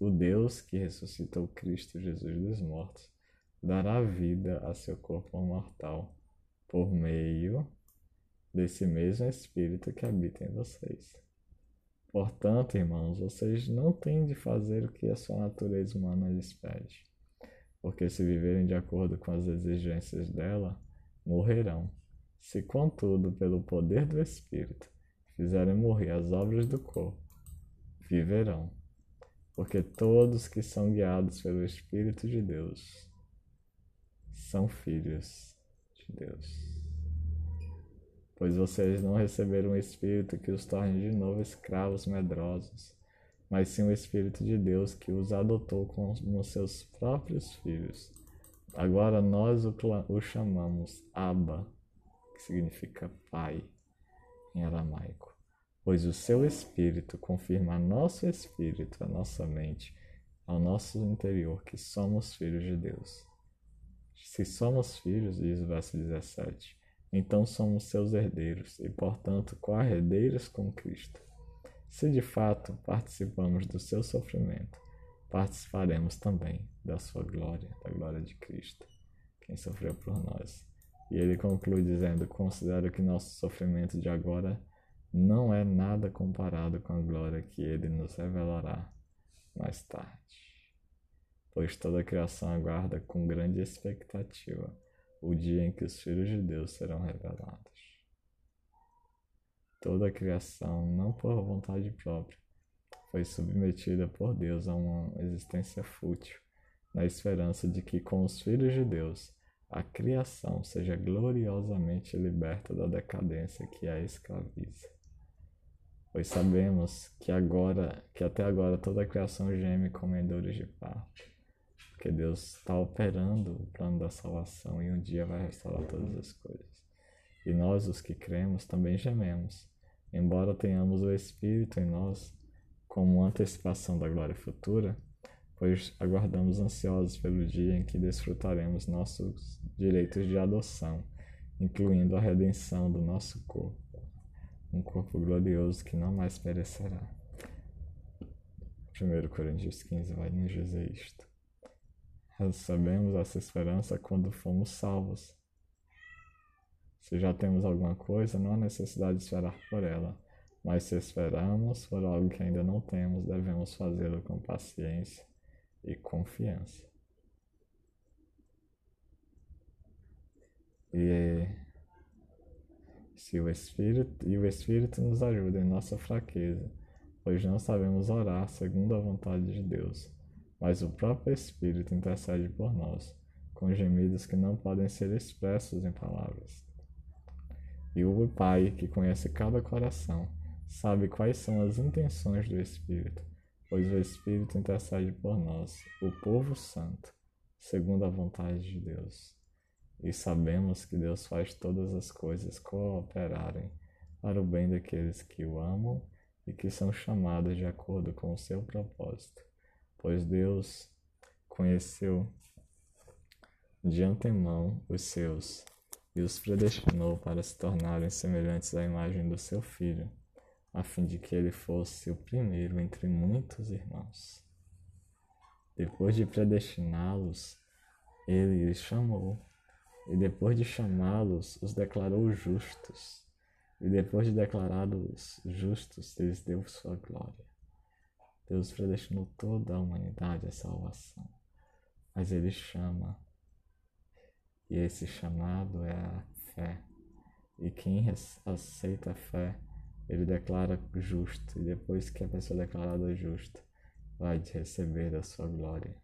o Deus que ressuscitou Cristo Jesus dos mortos dará vida a seu corpo mortal por meio desse mesmo Espírito que habita em vocês. Portanto, irmãos, vocês não têm de fazer o que a sua natureza humana lhes pede, porque se viverem de acordo com as exigências dela, morrerão. Se, contudo, pelo poder do Espírito, fizerem morrer as obras do corpo, viverão. Porque todos que são guiados pelo Espírito de Deus são filhos de Deus. Pois vocês não receberam um Espírito que os torne de novo escravos medrosos, mas sim o Espírito de Deus que os adotou como seus próprios filhos. Agora nós o, o chamamos Abba, que significa Pai em aramaico pois o seu espírito confirma a nosso espírito, a nossa mente, ao nosso interior que somos filhos de Deus. Se somos filhos, diz o verso 17, então somos seus herdeiros e, portanto, co-herdeiros com Cristo. Se de fato participamos do seu sofrimento, participaremos também da sua glória, da glória de Cristo, quem sofreu por nós. E ele conclui dizendo: Considero que nosso sofrimento de agora não é nada comparado com a glória que ele nos revelará mais tarde. Pois toda a criação aguarda com grande expectativa o dia em que os filhos de Deus serão revelados. Toda a criação, não por vontade própria, foi submetida por Deus a uma existência fútil, na esperança de que com os filhos de Deus a criação seja gloriosamente liberta da decadência que a escraviza pois sabemos que agora, que até agora toda a criação geme com dores de parto, porque Deus está operando o plano da salvação e um dia vai restaurar todas as coisas. E nós, os que cremos, também gememos, embora tenhamos o Espírito em nós como antecipação da glória futura, pois aguardamos ansiosos pelo dia em que desfrutaremos nossos direitos de adoção, incluindo a redenção do nosso corpo um corpo glorioso que não mais perecerá. 1 Coríntios 15 vai nos dizer isto. Recebemos essa esperança quando fomos salvos. Se já temos alguma coisa, não há necessidade de esperar por ela. Mas se esperamos por algo que ainda não temos, devemos fazê-lo com paciência e confiança. E se o Espírito e o Espírito nos ajuda em nossa fraqueza, pois não sabemos orar segundo a vontade de Deus, mas o próprio Espírito intercede por nós, com gemidos que não podem ser expressos em palavras. E o Pai, que conhece cada coração, sabe quais são as intenções do Espírito, pois o Espírito intercede por nós, o povo santo, segundo a vontade de Deus e sabemos que Deus faz todas as coisas cooperarem para o bem daqueles que o amam e que são chamados de acordo com o seu propósito, pois Deus conheceu de antemão os seus e os predestinou para se tornarem semelhantes à imagem do seu filho, a fim de que ele fosse o primeiro entre muitos irmãos. Depois de predestiná-los, ele os chamou e depois de chamá-los, os declarou justos. E depois de declarados justos, lhes deu sua glória. Deus predestinou toda a humanidade à salvação. Mas Ele chama. E esse chamado é a fé. E quem aceita a fé, ele declara justo. E depois que a pessoa é declarada justa, vai receber da sua glória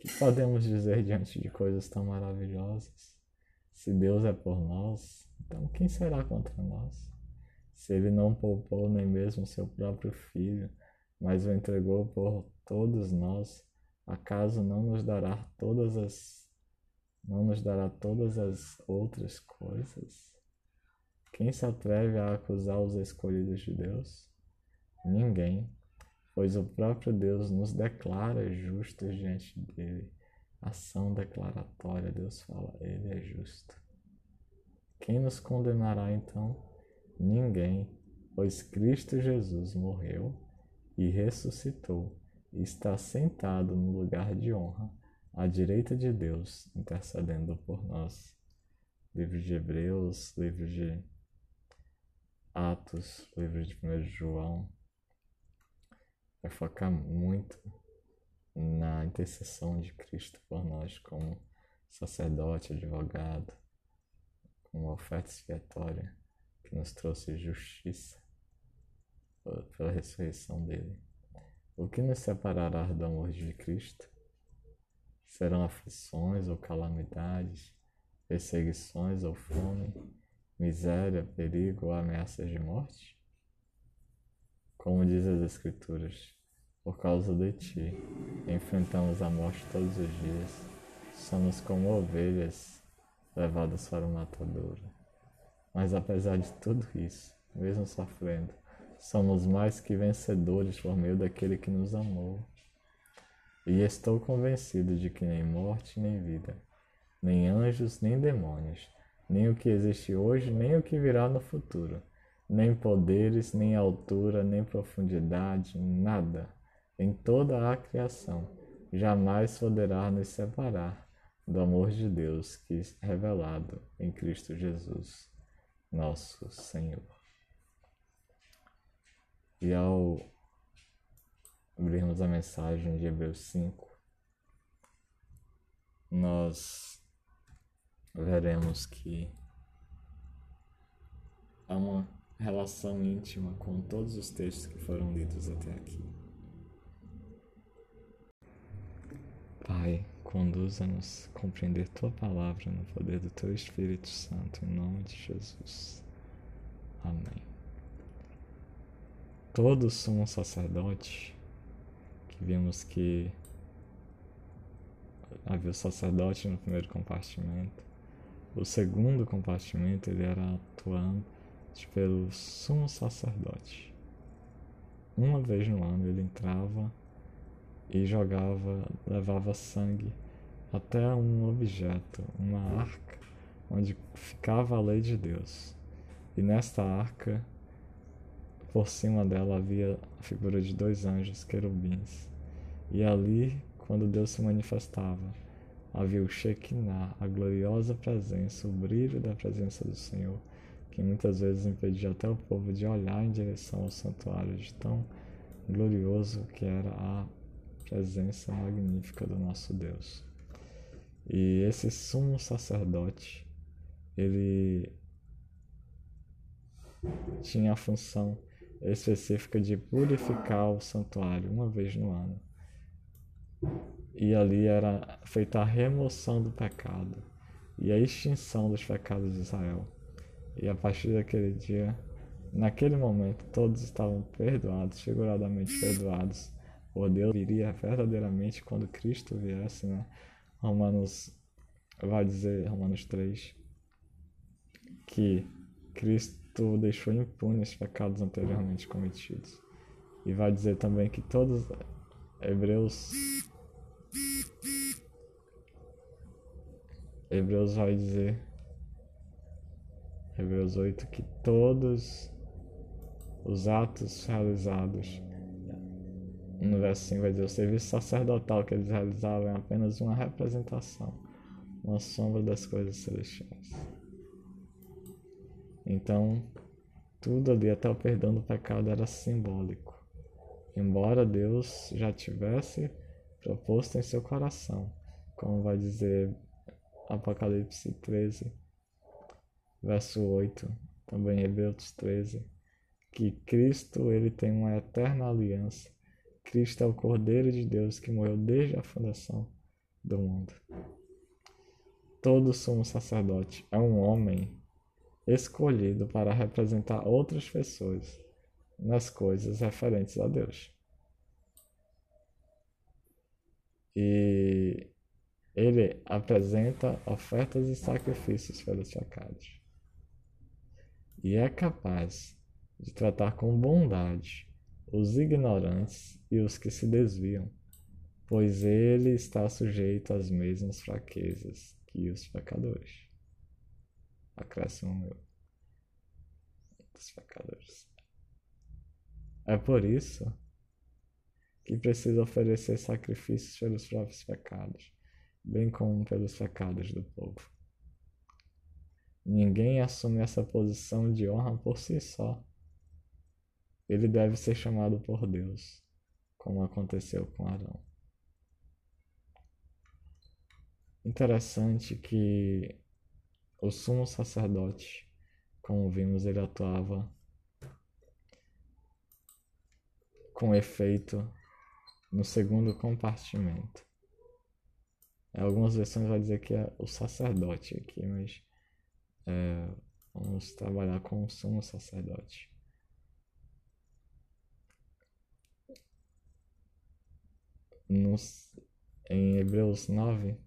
que podemos dizer diante de coisas tão maravilhosas? Se Deus é por nós, então quem será contra nós? Se Ele não poupou nem mesmo seu próprio Filho, mas o entregou por todos nós, acaso não nos dará todas as não nos dará todas as outras coisas? Quem se atreve a acusar os escolhidos de Deus? Ninguém pois o próprio Deus nos declara justos diante dele. Ação declaratória, Deus fala, ele é justo. Quem nos condenará então? Ninguém, pois Cristo Jesus morreu e ressuscitou e está sentado no lugar de honra, à direita de Deus, intercedendo por nós. Livro de Hebreus, livro de Atos, livro de 1 João, vai focar muito na intercessão de Cristo por nós como sacerdote, advogado, como oferta expiatória que nos trouxe justiça pela ressurreição dele. O que nos separará do amor de Cristo? Serão aflições ou calamidades, perseguições ou fome, miséria, perigo ou ameaças de morte? Como diz as Escrituras, por causa de ti, enfrentamos a morte todos os dias, somos como ovelhas levadas para o matadouro. Mas apesar de tudo isso, mesmo sofrendo, somos mais que vencedores por meio daquele que nos amou. E estou convencido de que nem morte nem vida, nem anjos nem demônios, nem o que existe hoje, nem o que virá no futuro, nem poderes, nem altura, nem profundidade, nada em toda a criação jamais poderá nos separar do amor de Deus que é revelado em Cristo Jesus, nosso Senhor. E ao abrirmos a mensagem de Hebreus 5, nós veremos que há uma relação íntima com todos os textos que foram lidos até aqui. Pai, conduza-nos a compreender Tua palavra no poder do Teu Espírito Santo, em nome de Jesus. Amém. Todo sumo sacerdote, que vimos que havia o sacerdote no primeiro compartimento, o segundo compartimento ele era atuando pelo sumo sacerdote. Uma vez no ano ele entrava e jogava, levava sangue até um objeto, uma arca, onde ficava a lei de Deus. E nesta arca, por cima dela havia a figura de dois anjos querubins. E ali, quando Deus se manifestava, havia o Shekinah, a gloriosa presença, o brilho da presença do Senhor que muitas vezes impedia até o povo de olhar em direção ao santuário, de tão glorioso que era a presença magnífica do nosso Deus. E esse sumo sacerdote, ele tinha a função específica de purificar o santuário uma vez no ano. E ali era feita a remoção do pecado e a extinção dos pecados de Israel. E a partir daquele dia, naquele momento, todos estavam perdoados, figuradamente perdoados por Deus. Viria verdadeiramente quando Cristo viesse, né? Romanos vai dizer, Romanos 3, que Cristo deixou impunes os pecados anteriormente cometidos. E vai dizer também que todos Hebreus Hebreus vai dizer Hebreus 8, que todos os atos realizados, no verso 5 vai dizer, o serviço sacerdotal que eles realizavam é apenas uma representação, uma sombra das coisas celestiais. Então, tudo ali, até o perdão do pecado, era simbólico. Embora Deus já tivesse proposto em seu coração, como vai dizer Apocalipse 13, verso 8, também Hebreus 13, que Cristo ele tem uma eterna aliança. Cristo é o Cordeiro de Deus que morreu desde a fundação do mundo. Todo sumo sacerdote é um homem escolhido para representar outras pessoas nas coisas referentes a Deus. E ele apresenta ofertas e sacrifícios pelos pecados e é capaz de tratar com bondade os ignorantes e os que se desviam, pois ele está sujeito às mesmas fraquezas que os pecadores. Acréscimo meu dos pecadores. É por isso que precisa oferecer sacrifícios pelos próprios pecados, bem como pelos pecados do povo. Ninguém assume essa posição de honra por si só. Ele deve ser chamado por Deus. como aconteceu com Arão. Interessante que o sumo sacerdote, como vimos, ele atuava com efeito no segundo compartimento. Em algumas versões vai dizer que é o sacerdote aqui, mas é, vamos trabalhar com o sumo sacerdote. Nos, em Hebreus 9,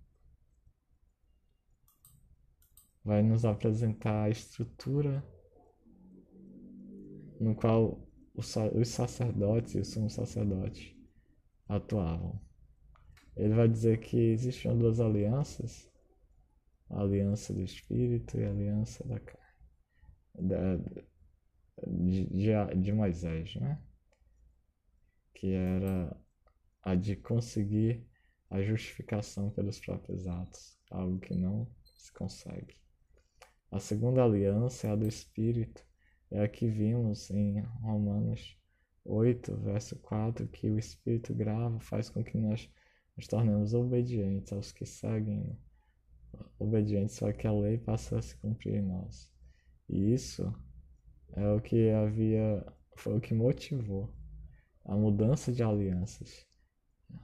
vai nos apresentar a estrutura no qual os sacerdotes e o sumo sacerdote atuavam. Ele vai dizer que existiam duas alianças, a aliança do Espírito e a aliança da carne, da, de, de, de Moisés, né? que era a de conseguir a justificação pelos próprios atos, algo que não se consegue. A segunda aliança é a do Espírito, é a que vimos em Romanos 8, verso 4, que o Espírito grava, faz com que nós nos tornemos obedientes aos que seguem, obedientes para que a lei passe a se cumprir em nós. E isso é o que havia, foi o que motivou a mudança de alianças.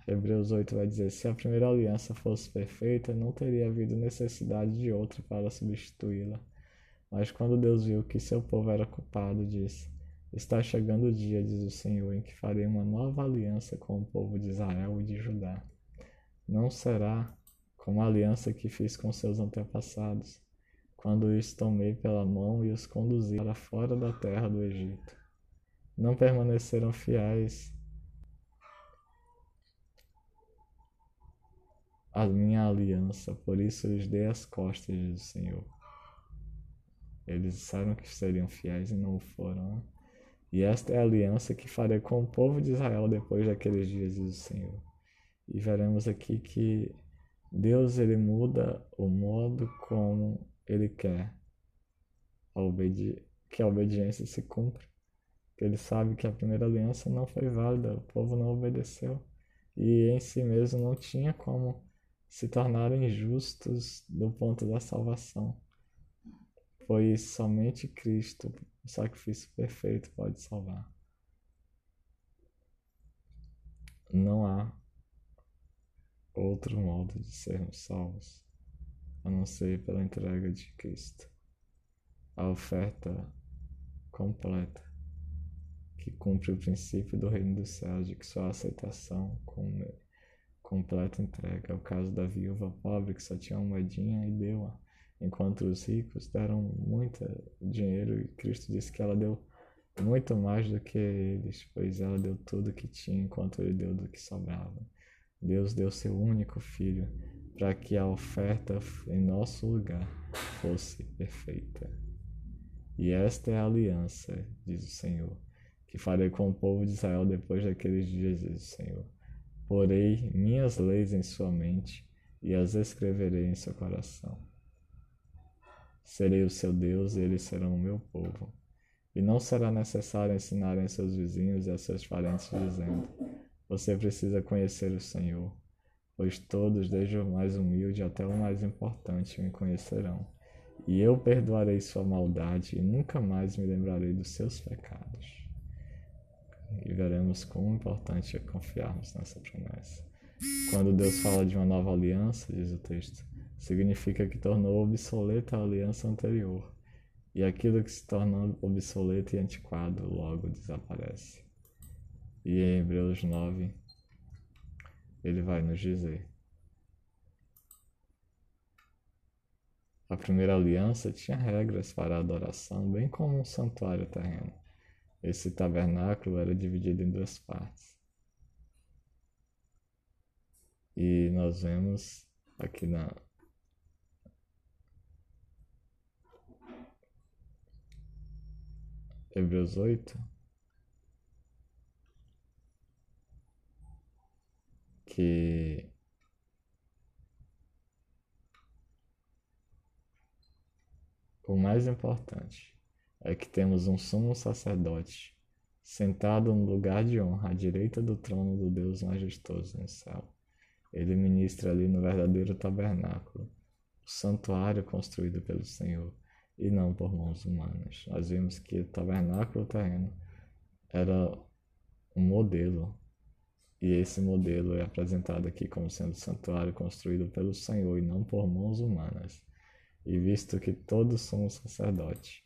Hebreus 8 vai dizer: se a primeira aliança fosse perfeita, não teria havido necessidade de outra para substituí-la. Mas quando Deus viu que seu povo era culpado, disse: Está chegando o dia, diz o Senhor, em que farei uma nova aliança com o povo de Israel e de Judá. Não será como a aliança que fiz com seus antepassados, quando os tomei pela mão e os conduzi para fora da terra do Egito. Não permaneceram fiéis a minha aliança, por isso lhes dei as costas, diz o Senhor. Eles disseram que seriam fiéis e não o foram. E esta é a aliança que farei com o povo de Israel depois daqueles dias, diz o Senhor. E veremos aqui que Deus ele muda o modo como ele quer a que a obediência se cumpra. Ele sabe que a primeira aliança não foi válida, o povo não obedeceu e em si mesmo não tinha como se tornarem justos do ponto da salvação. Pois somente Cristo, o sacrifício perfeito, pode salvar. Não há outro modo de sermos salvos a não ser pela entrega de Cristo. A oferta completa que cumpre o princípio do reino dos céus de que sua aceitação com completa entrega. É o caso da viúva pobre que só tinha uma moedinha e deu-a, enquanto os ricos deram muito dinheiro e Cristo disse que ela deu muito mais do que eles, pois ela deu tudo que tinha enquanto ele deu do que sobrava. Deus deu seu único filho para que a oferta em nosso lugar fosse perfeita. E esta é a aliança, diz o Senhor, que farei com o povo de Israel depois daqueles dias, diz o Senhor Porei minhas leis em sua mente e as escreverei em seu coração. Serei o seu Deus e eles serão o meu povo. E não será necessário ensinarem seus vizinhos e a seus parentes, dizendo: Você precisa conhecer o Senhor, pois todos, desde o mais humilde até o mais importante, me conhecerão. E eu perdoarei sua maldade e nunca mais me lembrarei dos seus pecados e veremos quão importante é confiarmos nessa promessa. Quando Deus fala de uma nova aliança, diz o texto, significa que tornou obsoleta a aliança anterior, e aquilo que se torna obsoleto e antiquado logo desaparece. E em Hebreus 9, ele vai nos dizer: A primeira aliança tinha regras para a adoração, bem como um santuário terreno. Esse tabernáculo era dividido em duas partes. E nós vemos aqui na Hebreus 8 que o mais importante é que temos um sumo sacerdote sentado no lugar de honra à direita do trono do Deus majestoso no céu. Ele ministra ali no verdadeiro tabernáculo, o santuário construído pelo Senhor e não por mãos humanas. Nós vimos que o tabernáculo terreno era um modelo, e esse modelo é apresentado aqui como sendo santuário construído pelo Senhor e não por mãos humanas. E visto que todos somos sacerdote,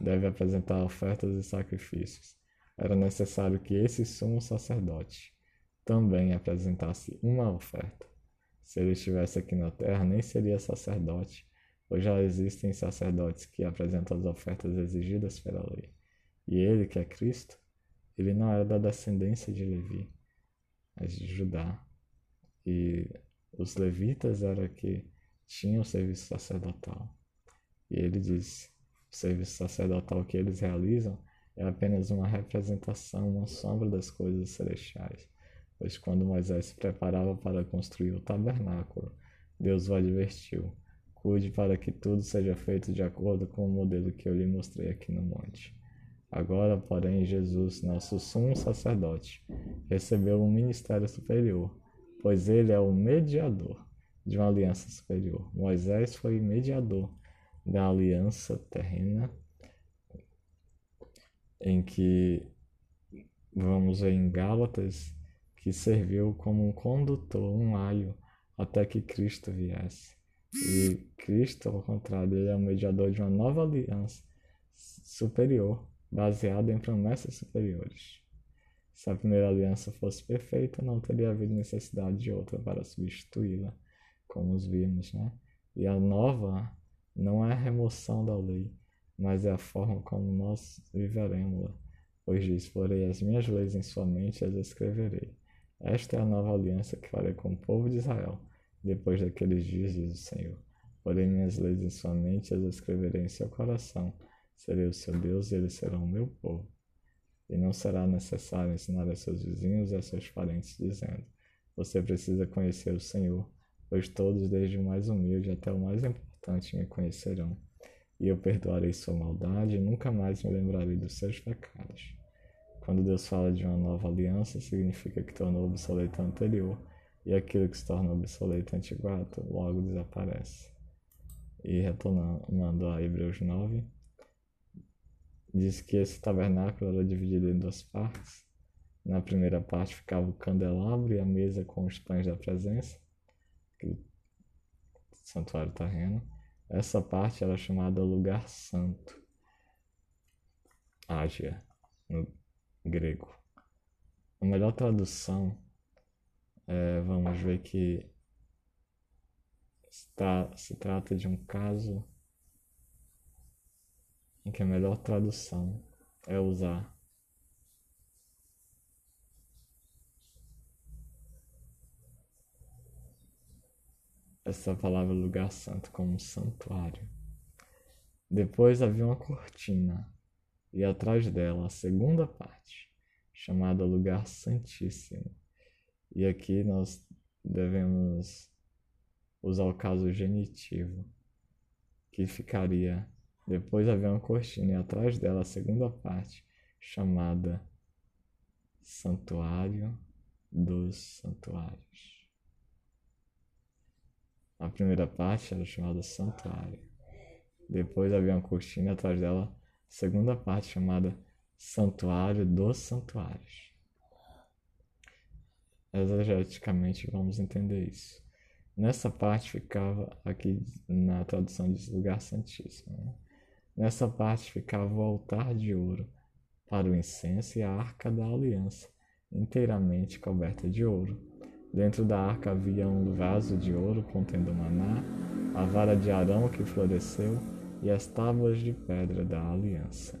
deve apresentar ofertas e sacrifícios, era necessário que esse sumo sacerdote também apresentasse uma oferta. Se ele estivesse aqui na terra, nem seria sacerdote, pois já existem sacerdotes que apresentam as ofertas exigidas pela lei. E ele, que é Cristo, ele não era da descendência de Levi, mas de Judá. E os levitas eram que tinham o serviço sacerdotal. E ele disse: o serviço sacerdotal que eles realizam é apenas uma representação, uma sombra das coisas celestiais. Pois quando Moisés se preparava para construir o tabernáculo, Deus o advertiu: cuide para que tudo seja feito de acordo com o modelo que eu lhe mostrei aqui no monte. Agora, porém, Jesus, nosso sumo sacerdote, recebeu um ministério superior, pois ele é o mediador de uma aliança superior. Moisés foi mediador da aliança terrena, em que vamos ver em Gálatas que serviu como um condutor, um aio, até que Cristo viesse. E Cristo, ao contrário, ele é o mediador de uma nova aliança superior, baseada em promessas superiores. Se a primeira aliança fosse perfeita, não teria havido necessidade de outra para substituí-la, como os vimos, né? E a nova não é a remoção da lei, mas é a forma como nós viveremos-la. Pois diz: Porei as minhas leis em sua mente e as escreverei. Esta é a nova aliança que farei com o povo de Israel, depois daqueles dias, diz o Senhor. Porei minhas leis em sua mente e as escreverei em seu coração Serei o seu Deus e eles serão o meu povo. E não será necessário ensinar a seus vizinhos e a seus parentes, dizendo: Você precisa conhecer o Senhor, pois todos, desde o mais humilde até o mais importante, me conhecerão. E eu perdoarei sua maldade e nunca mais me lembrarei dos seus pecados. Quando Deus fala de uma nova aliança, significa que tornou obsoleto a anterior, e aquilo que se torna obsoleto antiguato logo desaparece. E retornando a Hebreus 9, diz que esse tabernáculo era dividido em duas partes. Na primeira parte ficava o candelabro e a mesa com os pães da presença, aquele santuário terreno. Essa parte era chamada lugar santo, Ágia, no grego. A melhor tradução, é, vamos ver que está, se trata de um caso em que a melhor tradução é usar essa palavra lugar santo como santuário. Depois havia uma cortina e atrás dela a segunda parte, chamada lugar santíssimo. E aqui nós devemos usar o caso genitivo, que ficaria depois havia uma cortina e atrás dela a segunda parte, chamada Santuário dos Santuários. A primeira parte era chamada Santuário. Depois havia uma cortina atrás dela, segunda parte chamada Santuário dos Santuários. Exegeticamente vamos entender isso. Nessa parte ficava aqui na tradução de lugar santíssimo. Né? Nessa parte ficava o altar de ouro para o incenso e a arca da aliança, inteiramente coberta de ouro. Dentro da arca havia um vaso de ouro contendo maná, a vara de Arão que floresceu e as tábuas de pedra da aliança.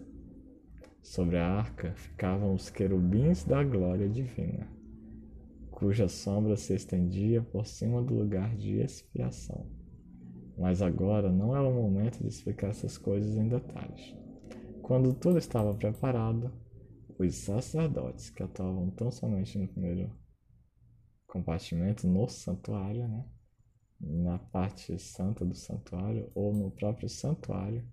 Sobre a arca ficavam os querubins da glória divina, cuja sombra se estendia por cima do lugar de expiação. Mas agora não é o momento de explicar essas coisas em detalhes. Quando tudo estava preparado, os sacerdotes que atuavam tão somente no primeiro compartimento, no santuário, né? na parte santa do santuário, ou no próprio santuário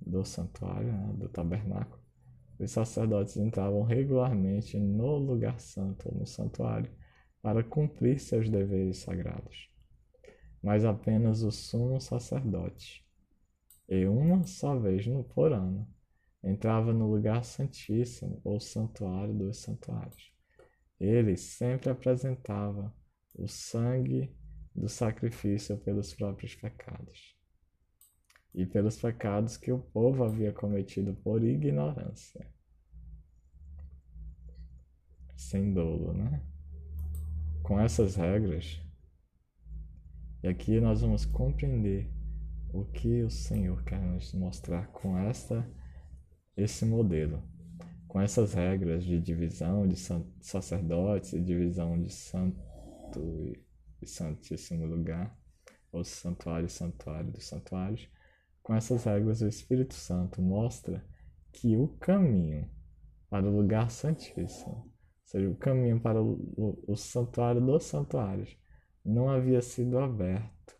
do santuário, né? do tabernáculo, os sacerdotes entravam regularmente no lugar santo ou no santuário para cumprir seus deveres sagrados. Mas apenas o sumo sacerdote, e uma só vez no por ano, entrava no lugar santíssimo ou santuário dos santuários. Ele sempre apresentava o sangue do sacrifício pelos próprios pecados e pelos pecados que o povo havia cometido por ignorância. Sem dolo, né? Com essas regras, e aqui nós vamos compreender o que o Senhor quer nos mostrar com esta esse modelo, com essas regras de divisão de sacerdotes e divisão de santo e santíssimo lugar, ou santuário e santuário dos santuários, com essas regras o Espírito Santo mostra que o caminho para o lugar santíssimo, ou seja, o caminho para o, o, o santuário dos santuários, não havia sido aberto,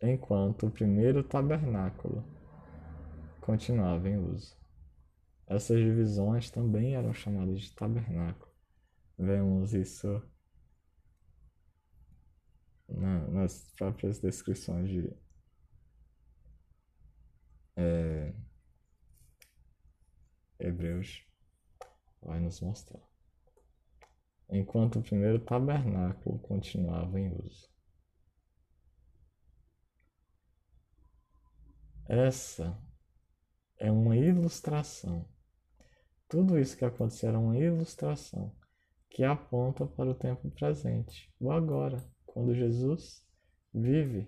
enquanto o primeiro tabernáculo continuava em uso. Essas divisões também eram chamadas de tabernáculo. Vemos isso na, nas próprias descrições de é, Hebreus vai nos mostrar. Enquanto o primeiro tabernáculo continuava em uso. Essa é uma ilustração. Tudo isso que aconteceu era uma ilustração que aponta para o tempo presente, o agora, quando Jesus vive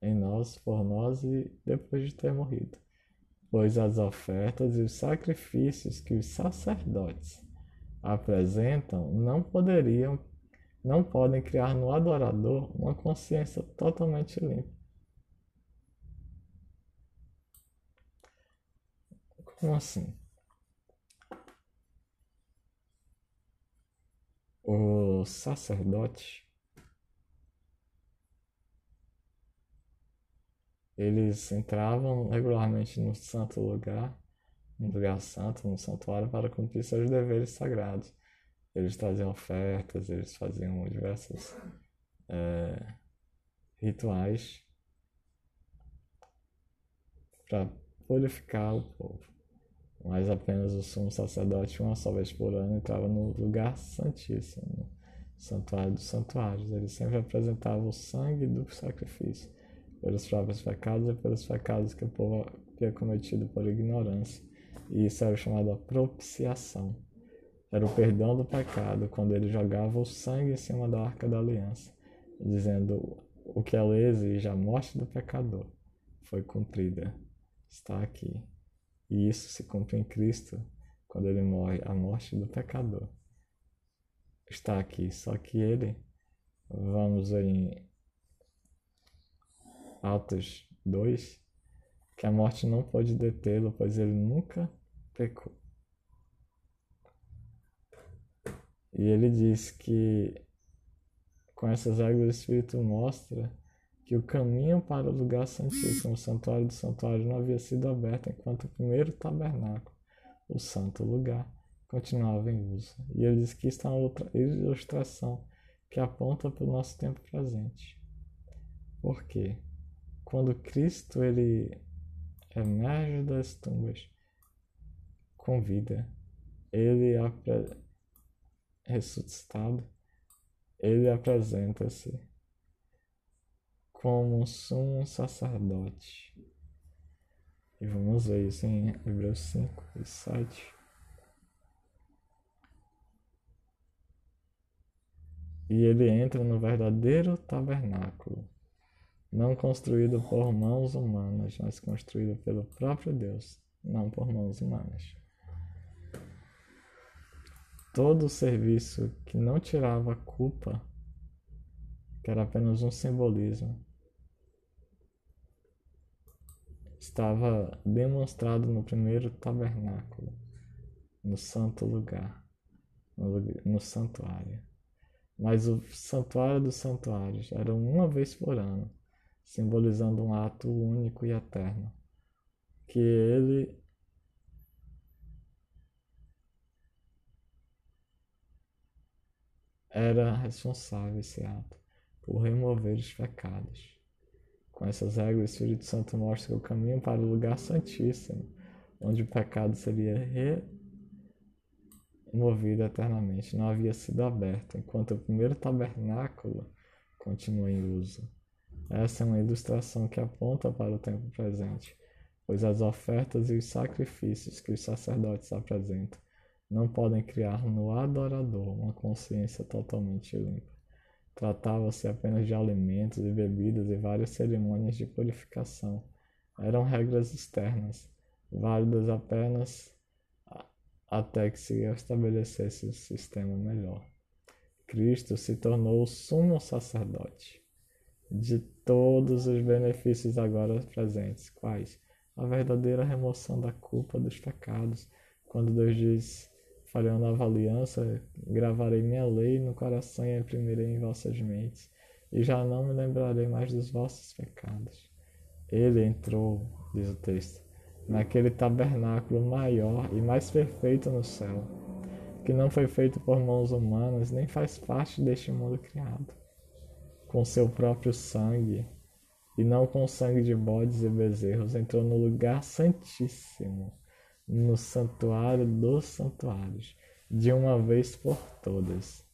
em nós, por nós e depois de ter morrido. Pois as ofertas e os sacrifícios que os sacerdotes apresentam não poderiam, não podem criar no adorador uma consciência totalmente limpa. Como assim? O sacerdote eles entravam regularmente no santo lugar, no lugar santo, no santuário, para cumprir seus deveres sagrados. Eles traziam ofertas, eles faziam diversos é, rituais para purificar o povo mas apenas o sumo sacerdote, uma só vez por ano, entrava no lugar santíssimo, no santuário dos santuários. Ele sempre apresentava o sangue do sacrifício, pelos próprios pecados e pelos pecados que o povo havia cometido por ignorância. E isso era chamado a propiciação. Era o perdão do pecado, quando ele jogava o sangue em cima da arca da aliança, dizendo o que ela exige, a morte do pecador, foi cumprida. Está aqui. E isso se cumpre em Cristo quando ele morre, a morte do pecador. Está aqui, só que ele, vamos em Atos 2, que a morte não pode detê-lo, pois ele nunca pecou. E ele diz que com essas regras o Espírito mostra que o caminho para o lugar santíssimo, o santuário do santuário, não havia sido aberto enquanto o primeiro tabernáculo, o santo lugar, continuava em uso. E ele diz que isso é outra ilustração que aponta para o nosso tempo presente. Por quê? Quando Cristo ele emerge das tumbas com vida, ele ressuscitado, ele apresenta-se como sumo sacerdote. E vamos ver isso em Hebreus 5 e 7. E ele entra no verdadeiro tabernáculo, não construído por mãos humanas, mas construído pelo próprio Deus, não por mãos humanas. Todo o serviço que não tirava culpa, que era apenas um simbolismo, estava demonstrado no primeiro tabernáculo, no santo lugar, no, santuário. Mas o santuário dos santuários era uma vez por ano, simbolizando um ato único e eterno, que ele era responsável esse ato por remover os pecados. Com essas regras, o Espírito Santo mostra o caminho para o lugar santíssimo, onde o pecado seria removido eternamente. Não havia sido aberto, enquanto o primeiro tabernáculo continua em uso. Essa é uma ilustração que aponta para o tempo presente, pois as ofertas e os sacrifícios que os sacerdotes apresentam não podem criar no adorador uma consciência totalmente limpa. Tratava-se apenas de alimentos e bebidas e várias cerimônias de purificação. Eram regras externas, válidas apenas até que se estabelecesse um sistema melhor. Cristo se tornou o sumo sacerdote de todos os benefícios agora presentes, quais a verdadeira remoção da culpa dos pecados, quando Deus diz: Farei uma nova aliança, gravarei minha lei no coração e imprimirei em vossas mentes, e já não me lembrarei mais dos vossos pecados. Ele entrou, diz o texto, naquele tabernáculo maior e mais perfeito no céu, que não foi feito por mãos humanas, nem faz parte deste mundo criado com seu próprio sangue, e não com sangue de bodes e bezerros, entrou no lugar santíssimo, no santuário dos santuários, de uma vez por todas,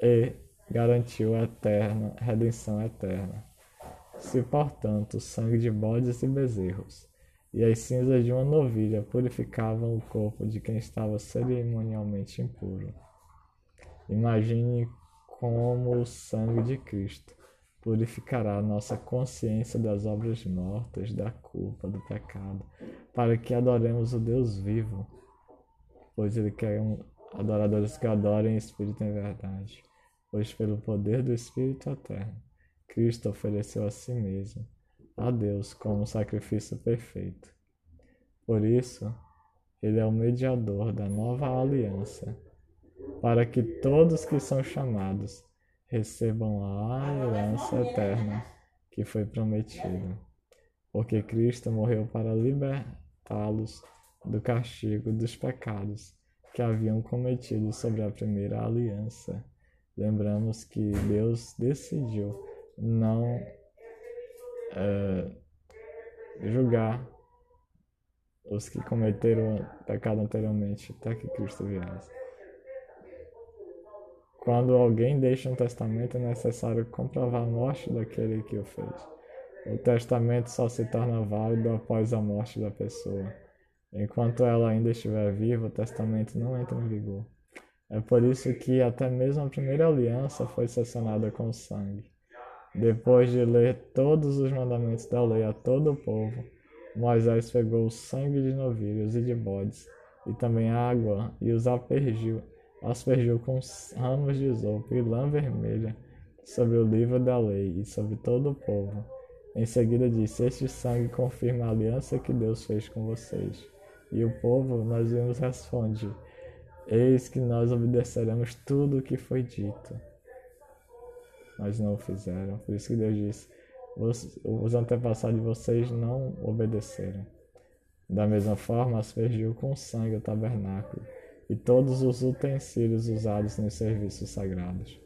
e garantiu a eterna redenção eterna. Se, portanto, o sangue de bodes e bezerros e as cinzas de uma novilha purificavam o corpo de quem estava cerimonialmente impuro. Imagine como o sangue de Cristo purificará nossa consciência das obras mortas, da culpa, do pecado, para que adoremos o Deus vivo, pois Ele quer um, adoradores que adorem Espírito em verdade, pois pelo poder do Espírito eterno, Cristo ofereceu a si mesmo, a Deus, como sacrifício perfeito. Por isso, Ele é o mediador da nova aliança para que todos que são chamados recebam a herança eterna que foi prometida. Porque Cristo morreu para libertá-los do castigo dos pecados que haviam cometido sobre a primeira aliança. Lembramos que Deus decidiu não é, julgar os que cometeram pecado anteriormente até que Cristo viesse. Quando alguém deixa um testamento, é necessário comprovar a morte daquele que o fez. O testamento só se torna válido após a morte da pessoa. Enquanto ela ainda estiver viva, o testamento não entra em vigor. É por isso que até mesmo a primeira aliança foi sancionada com sangue. Depois de ler todos os mandamentos da lei a todo o povo, Moisés pegou o sangue de novilhos e de bodes, e também água, e os aspergiu aspergiu com ramos de isopo e lã vermelha sobre o livro da lei e sobre todo o povo. Em seguida disse: Este sangue confirma a aliança que Deus fez com vocês. E o povo, nós vimos, responde: Eis que nós obedeceremos tudo o que foi dito. Mas não o fizeram. Por isso que Deus disse: Os antepassados de vocês não obedeceram. Da mesma forma, aspergiu com sangue o tabernáculo e todos os utensílios usados nos serviços sagrados.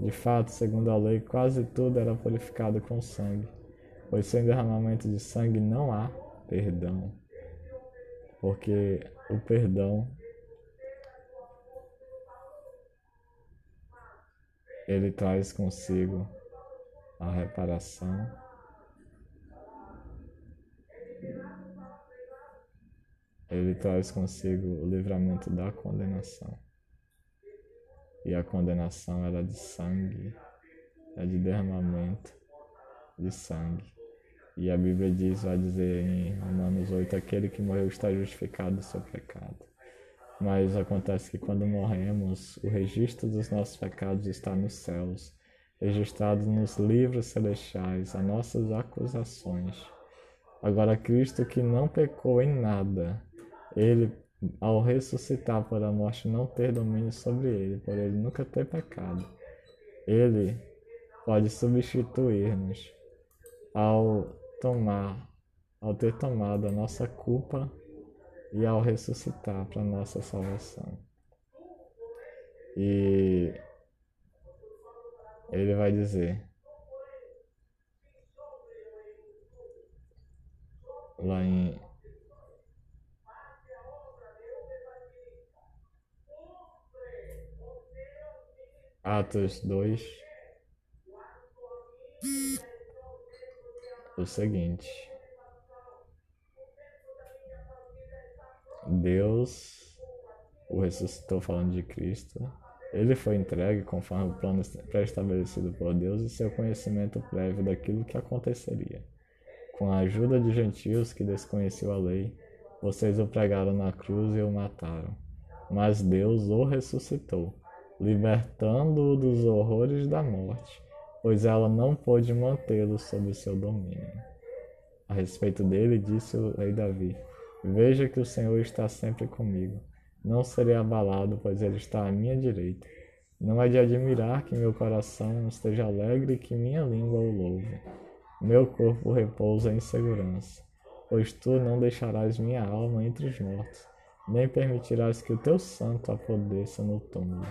De fato, segundo a lei, quase tudo era purificado com sangue, pois sem derramamento de sangue não há perdão, porque o perdão ele traz consigo a reparação ele traz consigo o livramento da condenação. E a condenação era de sangue, é de derramamento de sangue. E a Bíblia diz, vai dizer em Romanos 8, aquele que morreu está justificado do seu pecado. Mas acontece que quando morremos, o registro dos nossos pecados está nos céus, registrado nos livros celestiais, as nossas acusações. Agora, Cristo que não pecou em nada, ele, ao ressuscitar por a morte, não ter domínio sobre ele, por ele nunca ter pecado. Ele pode substituir-nos ao tomar, ao ter tomado a nossa culpa e ao ressuscitar para nossa salvação. E ele vai dizer lá em Atos 2 o seguinte Deus o ressuscitou falando de Cristo ele foi entregue conforme o plano pré-estabelecido por Deus e seu conhecimento prévio daquilo que aconteceria. Com a ajuda de gentios que desconheciam a lei, vocês o pregaram na cruz e o mataram. Mas Deus o ressuscitou, libertando-o dos horrores da morte, pois ela não pôde mantê-lo sob seu domínio. A respeito dele, disse o rei Davi: Veja que o Senhor está sempre comigo não serei abalado, pois ele está à minha direita. Não é de admirar que meu coração esteja alegre e que minha língua o louve. Meu corpo repousa em segurança, pois tu não deixarás minha alma entre os mortos, nem permitirás que o teu santo apodreça no túmulo.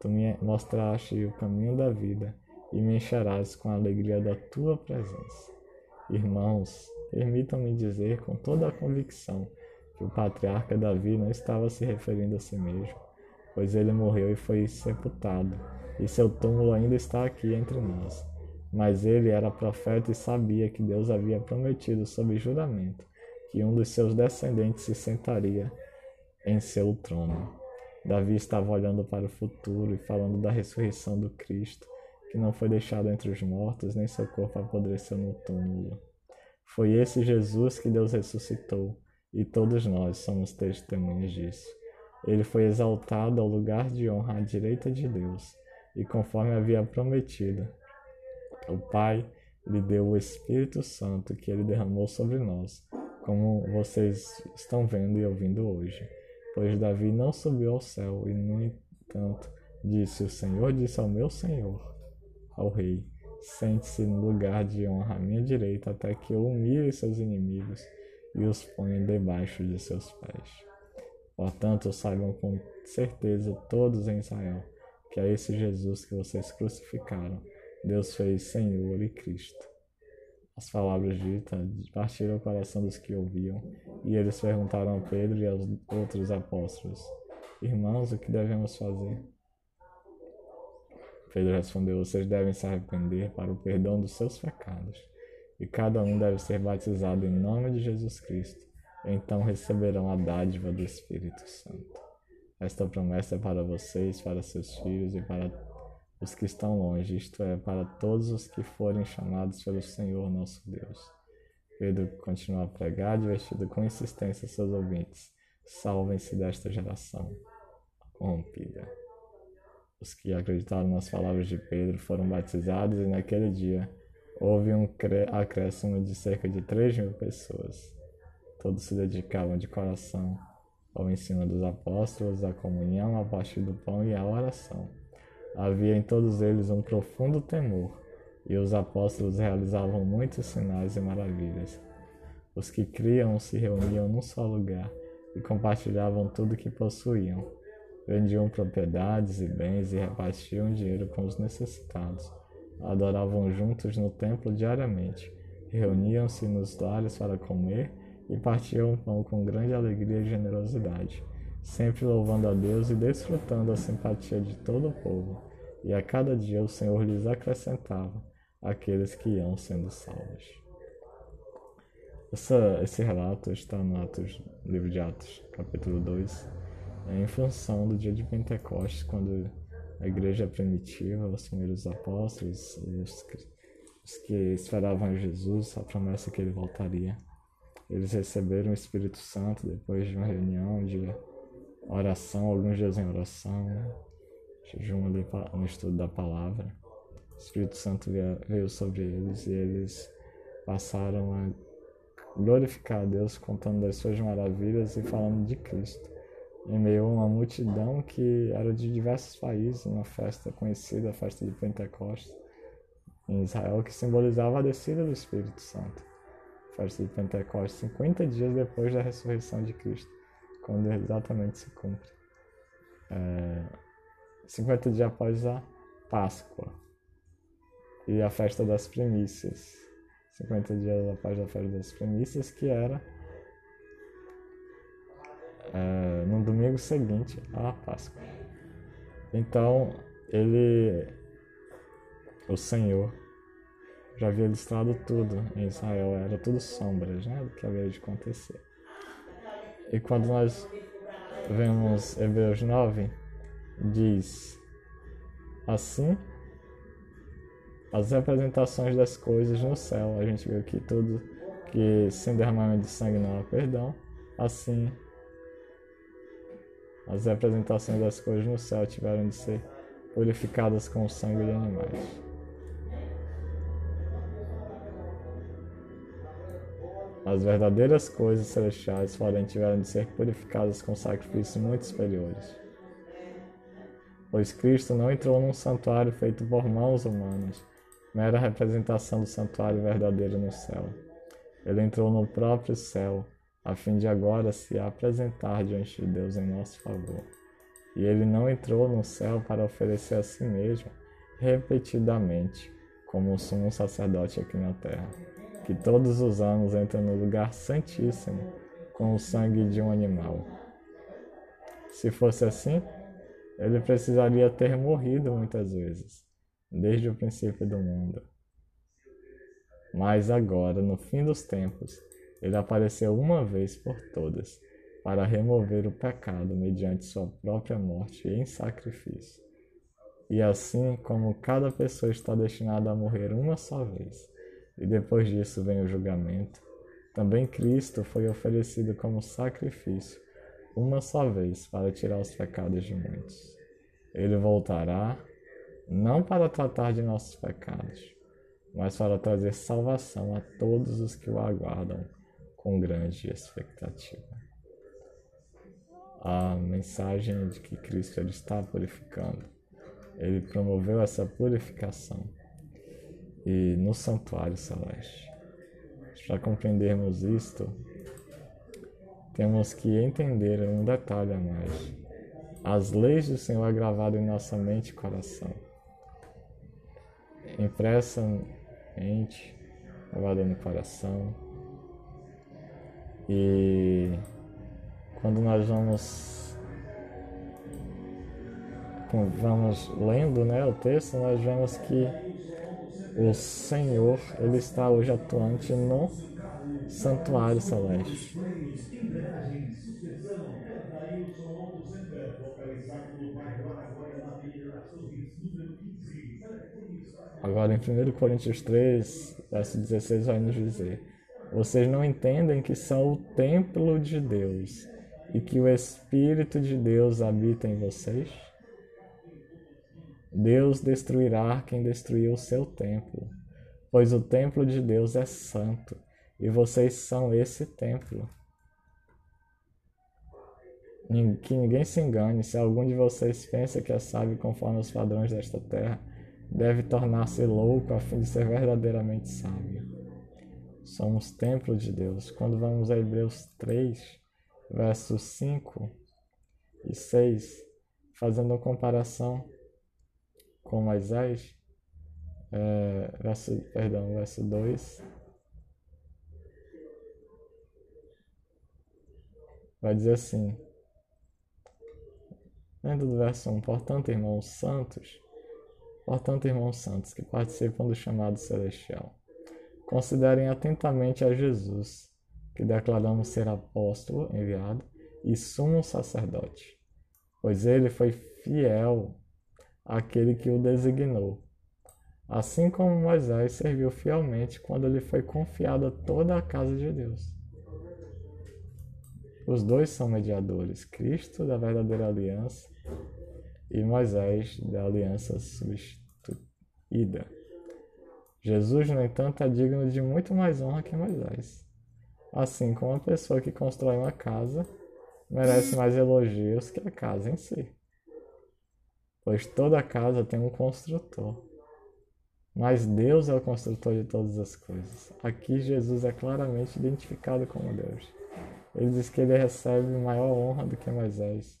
Tu me mostraste o caminho da vida e me encherás com a alegria da tua presença. Irmãos, permitam-me dizer com toda a convicção que o patriarca Davi não estava se referindo a si mesmo, pois ele morreu e foi sepultado, e seu túmulo ainda está aqui entre nós. Mas ele era profeta e sabia que Deus havia prometido sob juramento que um dos seus descendentes se sentaria em seu trono. Davi estava olhando para o futuro e falando da ressurreição do Cristo, que não foi deixado entre os mortos, nem seu corpo apodreceu no túmulo. Foi esse Jesus que Deus ressuscitou e todos nós somos testemunhas disso. Ele foi exaltado ao lugar de honra à direita de Deus, e conforme havia prometido, o Pai lhe deu o Espírito Santo que ele derramou sobre nós, como vocês estão vendo e ouvindo hoje. Pois Davi não subiu ao céu e, no entanto, disse: O Senhor disse ao meu Senhor, ao Rei: Sente-se no lugar de honra à minha direita, até que eu humilhe seus inimigos e os ponha debaixo de seus pés. Portanto, saibam com certeza todos em Israel que é esse Jesus que vocês crucificaram, Deus fez Senhor e Cristo. As palavras ditas partiram o coração dos que ouviam, e eles perguntaram a Pedro e aos outros apóstolos: Irmãos, o que devemos fazer? Pedro respondeu: Vocês devem se arrepender para o perdão dos seus pecados e cada um deve ser batizado em nome de Jesus Cristo. Então receberão a dádiva do Espírito Santo. Esta promessa é para vocês, para seus filhos e para os que estão longe, isto é, para todos os que forem chamados pelo Senhor nosso Deus. Pedro continua a pregar, divertido com insistência seus ouvintes. Salvem-se desta geração corrompida. Os que acreditaram nas palavras de Pedro foram batizados e naquele dia houve um acréscimo de cerca de 3 mil pessoas. Todos se dedicavam de coração ao ensino dos apóstolos, à comunhão, ao partir do pão e à oração. Havia em todos eles um profundo temor, e os apóstolos realizavam muitos sinais e maravilhas. Os que criam se reuniam num só lugar e compartilhavam tudo que possuíam. Vendiam propriedades e bens e repartiam dinheiro com os necessitados adoravam juntos no templo diariamente, reuniam-se nos lares para comer e partiam o pão com grande alegria e generosidade, sempre louvando a Deus e desfrutando a simpatia de todo o povo. E a cada dia o Senhor lhes acrescentava aqueles que iam sendo salvos. Essa, esse relato está no Atos, livro de Atos, capítulo 2, em função do dia de Pentecostes, quando a igreja primitiva, os primeiros apóstolos, os, os que esperavam Jesus, a promessa que ele voltaria. Eles receberam o Espírito Santo depois de uma reunião de oração, alguns dias em oração, jejum no estudo da palavra. O Espírito Santo veio sobre eles e eles passaram a glorificar a Deus contando das suas maravilhas e falando de Cristo em meio a uma multidão que era de diversos países, uma festa conhecida, a festa de Pentecostes, em Israel, que simbolizava a descida do Espírito Santo. A festa de Pentecostes, 50 dias depois da ressurreição de Cristo, quando exatamente se cumpre. É, 50 dias após a Páscoa e a festa das primícias. 50 dias após a festa das primícias, que era é, no domingo seguinte à Páscoa. Então, ele, o Senhor, já havia listado tudo em Israel, era tudo sombras né, do que havia de acontecer. E quando nós vemos Hebreus 9, diz assim as representações das coisas no céu. A gente viu que tudo que sem derramamento de sangue não há perdão, assim as representações das coisas no céu tiveram de ser purificadas com o sangue de animais. As verdadeiras coisas celestiais, porém, tiveram de ser purificadas com sacrifícios muito superiores. Pois Cristo não entrou num santuário feito por mãos humanas, mera representação do santuário verdadeiro no céu. Ele entrou no próprio céu, a fim de agora se apresentar diante de Deus em nosso favor. E ele não entrou no céu para oferecer a si mesmo repetidamente, como um sumo sacerdote aqui na terra, que todos os anos entra no lugar santíssimo com o sangue de um animal. Se fosse assim, ele precisaria ter morrido muitas vezes desde o princípio do mundo. Mas agora, no fim dos tempos, ele apareceu uma vez por todas para remover o pecado mediante sua própria morte em sacrifício. E assim como cada pessoa está destinada a morrer uma só vez, e depois disso vem o julgamento, também Cristo foi oferecido como sacrifício uma só vez para tirar os pecados de muitos. Ele voltará não para tratar de nossos pecados, mas para trazer salvação a todos os que o aguardam com grande expectativa. A mensagem de que Cristo ele está purificando, ele promoveu essa purificação e no santuário celeste. Para compreendermos isto, temos que entender um detalhe a mais. As leis do Senhor é gravado em nossa mente e coração impressa mente, gravada no coração. E quando nós vamos vamos lendo né, o texto, nós vemos que o Senhor ele está hoje atuante no santuário celeste. Agora, em 1 Coríntios 3, verso 16, vai nos dizer: Vocês não entendem que são o templo de Deus e que o Espírito de Deus habita em vocês? Deus destruirá quem destruiu o seu templo, pois o templo de Deus é santo e vocês são esse templo. Que ninguém se engane, se algum de vocês pensa que é sábio conforme os padrões desta terra, deve tornar-se louco a fim de ser verdadeiramente sábio. Somos templo de Deus. Quando vamos a Hebreus 3, versos 5 e 6, fazendo uma comparação com Moisés, é, verso, perdão, verso 2, vai dizer assim, lendo do verso 1, portanto, irmãos santos, Portanto, irmãos santos que participam do chamado celestial, considerem atentamente a Jesus, que declaramos ser apóstolo enviado e sumo sacerdote, pois ele foi fiel àquele que o designou, assim como Moisés serviu fielmente quando lhe foi confiada toda a casa de Deus. Os dois são mediadores, Cristo da verdadeira aliança e Moisés da aliança substituída. Jesus, no entanto, é digno de muito mais honra que Moisés. Assim como a pessoa que constrói uma casa merece mais elogios que a casa em si. Pois toda casa tem um construtor. Mas Deus é o construtor de todas as coisas. Aqui Jesus é claramente identificado como Deus. Ele diz que ele recebe maior honra do que Moisés.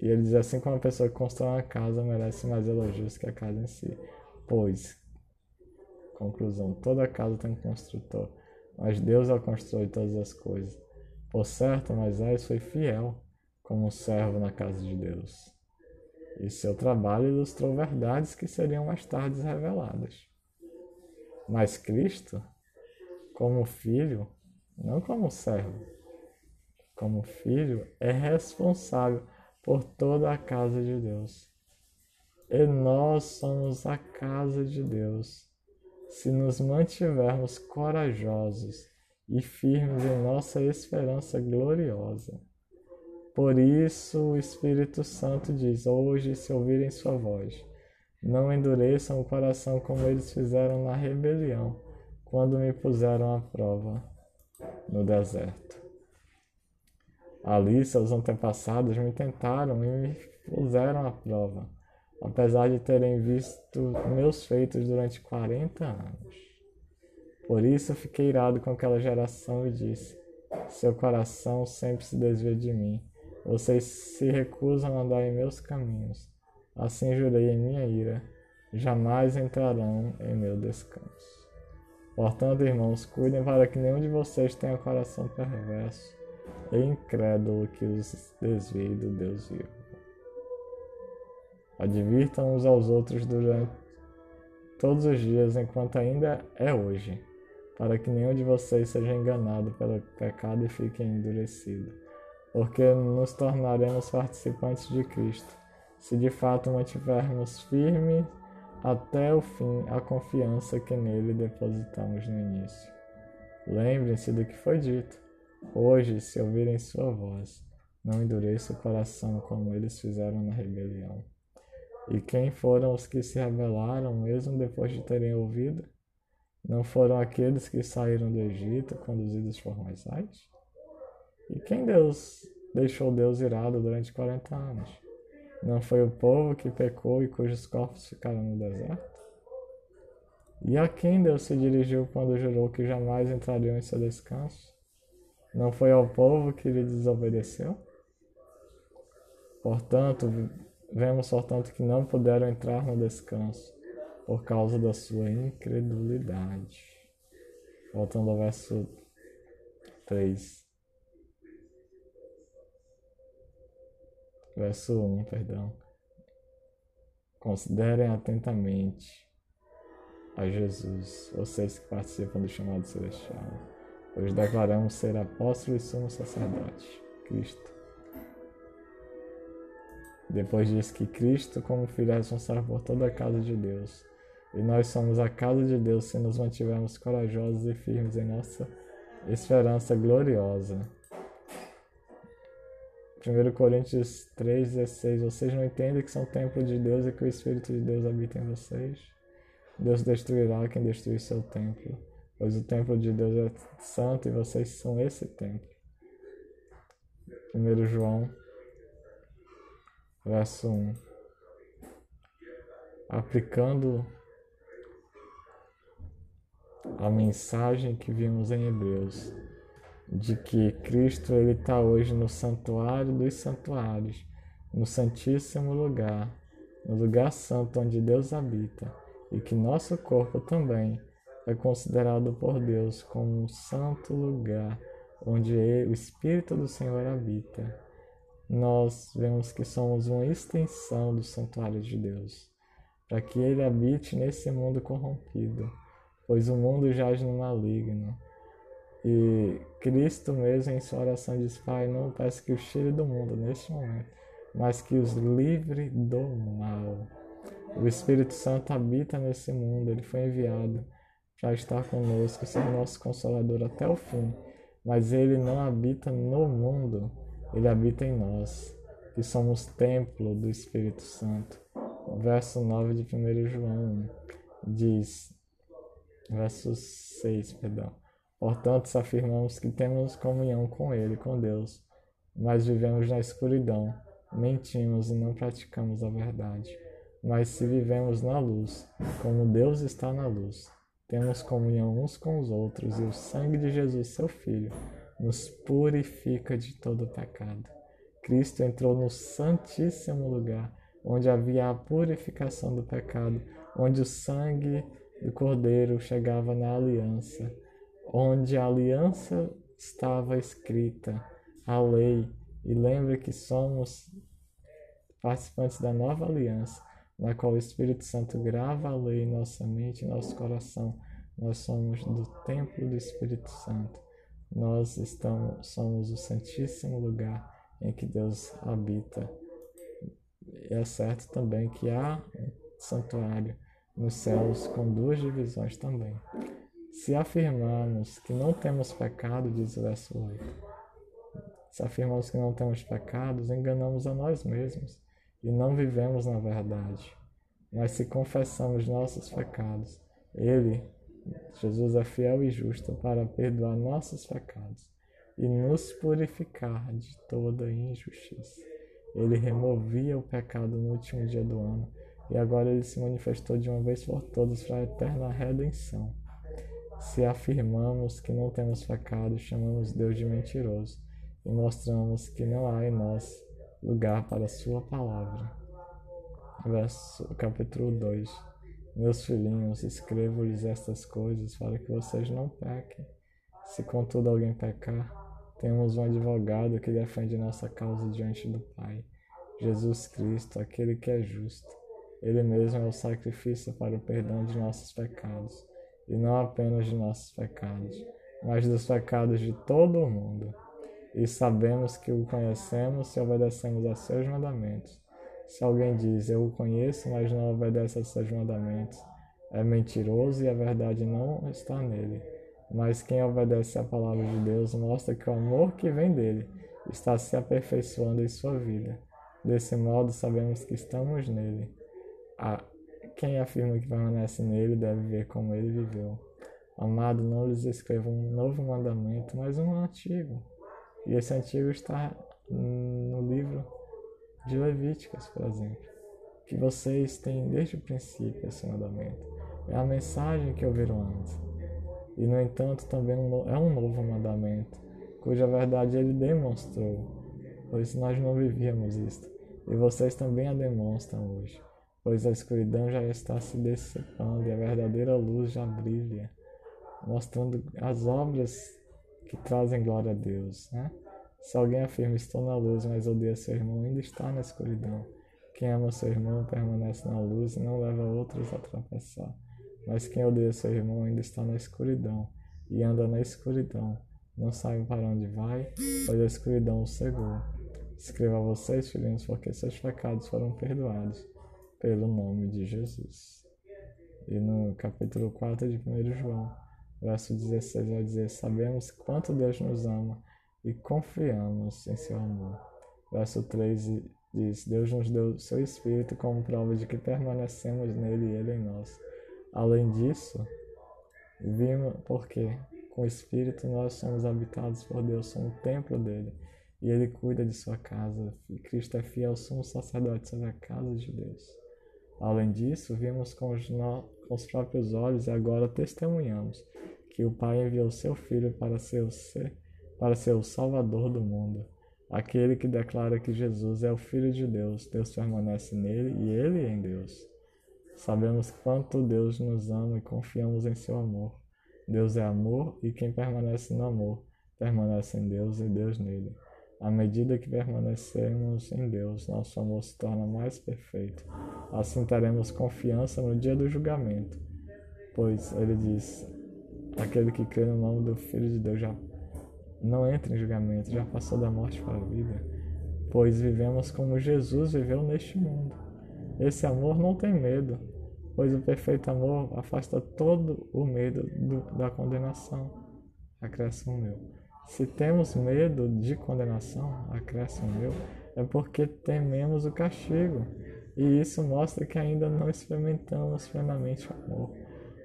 E ele diz assim como uma pessoa que constrói uma casa merece mais elogios que a casa em si. Pois, conclusão, toda casa tem um construtor, mas Deus é o todas as coisas. Por certo, Moisés foi fiel como servo na casa de Deus. E seu trabalho ilustrou verdades que seriam mais tarde reveladas. Mas Cristo, como filho, não como servo, como filho, é responsável por toda a casa de Deus. E nós somos a casa de Deus se nos mantivermos corajosos e firmes em nossa esperança gloriosa. Por isso o Espírito Santo diz: Hoje, se ouvirem sua voz, não endureçam o coração como eles fizeram na rebelião, quando me puseram à prova no deserto. Ali, seus antepassados me tentaram e me puseram à prova, apesar de terem visto meus feitos durante 40 anos. Por isso fiquei irado com aquela geração e disse: Seu coração sempre se desvia de mim. Vocês se recusam a andar em meus caminhos. Assim jurei em minha ira: jamais entrarão em meu descanso. Portanto, irmãos, cuidem para que nenhum de vocês tenha coração perverso e incrédulo que os desvie do Deus vivo. Advirtam uns aos outros durante todos os dias, enquanto ainda é hoje, para que nenhum de vocês seja enganado pelo pecado e fique endurecido, porque nos tornaremos participantes de Cristo, se de fato mantivermos firme até o fim a confiança que nele depositamos no início. Lembrem-se do que foi dito Hoje, se ouvirem sua voz, não endureça o coração como eles fizeram na rebelião. E quem foram os que se rebelaram, mesmo depois de terem ouvido? Não foram aqueles que saíram do Egito, conduzidos por Moisés? E quem Deus deixou Deus irado durante 40 anos? Não foi o povo que pecou e cujos corpos ficaram no deserto? E a quem Deus se dirigiu quando jurou que jamais entrariam em seu descanso? Não foi ao povo que lhe desobedeceu? Portanto, vemos, portanto, que não puderam entrar no descanso por causa da sua incredulidade. Voltando ao verso 3. Verso 1, perdão. Considerem atentamente a Jesus, vocês que participam do chamado celestial Hoje declaramos ser apóstolo e sumo sacerdote, Cristo. Depois diz que Cristo, como Filho, é responsável por toda a casa de Deus. E nós somos a casa de Deus se nos mantivermos corajosos e firmes em nossa esperança gloriosa. 1 Coríntios 3,16 Vocês não entendem que são templo de Deus e que o Espírito de Deus habita em vocês? Deus destruirá quem destruir seu templo pois o templo de Deus é santo e vocês são esse templo. 1 João, verso 1. Aplicando a mensagem que vimos em Hebreus, de que Cristo ele está hoje no santuário dos santuários, no santíssimo lugar, no lugar santo onde Deus habita, e que nosso corpo também é considerado por Deus como um santo lugar onde o Espírito do Senhor habita. Nós vemos que somos uma extensão do santuário de Deus, para que ele habite nesse mundo corrompido, pois o mundo jaz no maligno. E Cristo mesmo em sua oração diz, Pai, não peço que o tire do mundo neste momento, mas que os livre do mal. O Espírito Santo habita nesse mundo, ele foi enviado já está conosco, ser nosso consolador até o fim. Mas ele não habita no mundo, ele habita em nós, que somos templo do Espírito Santo. Verso 9 de 1 João diz, verso 6, perdão. Portanto, se afirmamos que temos comunhão com Ele, com Deus, mas vivemos na escuridão, mentimos e não praticamos a verdade. Mas se vivemos na luz, como Deus está na luz, temos comunhão uns com os outros e o sangue de Jesus, seu Filho, nos purifica de todo pecado. Cristo entrou no Santíssimo Lugar, onde havia a purificação do pecado, onde o sangue do Cordeiro chegava na aliança, onde a aliança estava escrita, a lei. E lembre que somos participantes da nova aliança, na qual o Espírito Santo grava a lei em nossa mente e nosso coração. Nós somos do templo do Espírito Santo. Nós estamos, somos o santíssimo lugar em que Deus habita. É certo também que há um santuário nos céus com duas divisões também. Se afirmarmos que não temos pecado, diz o verso 8, se afirmamos que não temos pecados, enganamos a nós mesmos e não vivemos na verdade. Mas se confessamos nossos pecados, Ele, Jesus, é fiel e justo para perdoar nossos pecados e nos purificar de toda injustiça. Ele removia o pecado no último dia do ano e agora ele se manifestou de uma vez por todas para a eterna redenção. Se afirmamos que não temos pecado, chamamos Deus de mentiroso e mostramos que não há em nós lugar para a Sua palavra. Verso, capítulo 2 Meus filhinhos, escrevo-lhes estas coisas para que vocês não pequem. Se contudo alguém pecar, temos um advogado que defende nossa causa diante do Pai, Jesus Cristo, aquele que é justo. Ele mesmo é o sacrifício para o perdão de nossos pecados, e não apenas de nossos pecados, mas dos pecados de todo o mundo. E sabemos que o conhecemos se obedecemos a seus mandamentos. Se alguém diz, Eu o conheço, mas não obedece a seus mandamentos, é mentiroso e a verdade não está nele. Mas quem obedece à palavra de Deus mostra que o amor que vem dele está se aperfeiçoando em sua vida. Desse modo, sabemos que estamos nele. A quem afirma que permanece nele deve ver como ele viveu. Amado, não lhes escrevo um novo mandamento, mas um antigo. E esse antigo está no livro de Levíticos, por exemplo. Que vocês têm desde o princípio esse mandamento. É a mensagem que ouviram antes e, no entanto, também é um novo mandamento, cuja verdade ele demonstrou, pois nós não vivíamos isto. E vocês também a demonstram hoje, pois a escuridão já está se dissipando e a verdadeira luz já brilha, mostrando as obras que trazem glória a Deus. Né? Se alguém afirma estou na luz, mas odeia seu irmão, ainda está na escuridão. Quem ama seu irmão permanece na luz e não leva outros a tropeçar. Mas quem odeia seu irmão ainda está na escuridão e anda na escuridão. Não sabe para onde vai, pois a escuridão o cegou. Escreva a vocês, filhinhos, porque seus pecados foram perdoados pelo nome de Jesus. E no capítulo 4 de 1 João, verso 16, vai dizer: Sabemos quanto Deus nos ama e confiamos em seu amor. Verso 3 diz: Deus nos deu seu Espírito como prova de que permanecemos nele e ele em nós. Além disso, vimos porque com o Espírito nós somos habitados por Deus, somos o templo dele e ele cuida de sua casa. Cristo é fiel, somos sacerdotes sobre a casa de Deus. Além disso, vimos com os, no... com os próprios olhos e agora testemunhamos que o Pai enviou seu Filho para ser, ser, para ser o Salvador do mundo. Aquele que declara que Jesus é o Filho de Deus, Deus permanece nele e ele em Deus. Sabemos quanto Deus nos ama e confiamos em seu amor. Deus é amor e quem permanece no amor permanece em Deus e Deus nele. À medida que permanecemos em Deus, nosso amor se torna mais perfeito. Assim teremos confiança no dia do julgamento, pois ele diz: aquele que crê no nome do Filho de Deus já não entra em julgamento, já passou da morte para a vida, pois vivemos como Jesus viveu neste mundo. Esse amor não tem medo, pois o perfeito amor afasta todo o medo do, da condenação. Acréscimo meu. Se temos medo de condenação, acréscimo meu, é porque tememos o castigo. E isso mostra que ainda não experimentamos plenamente o amor.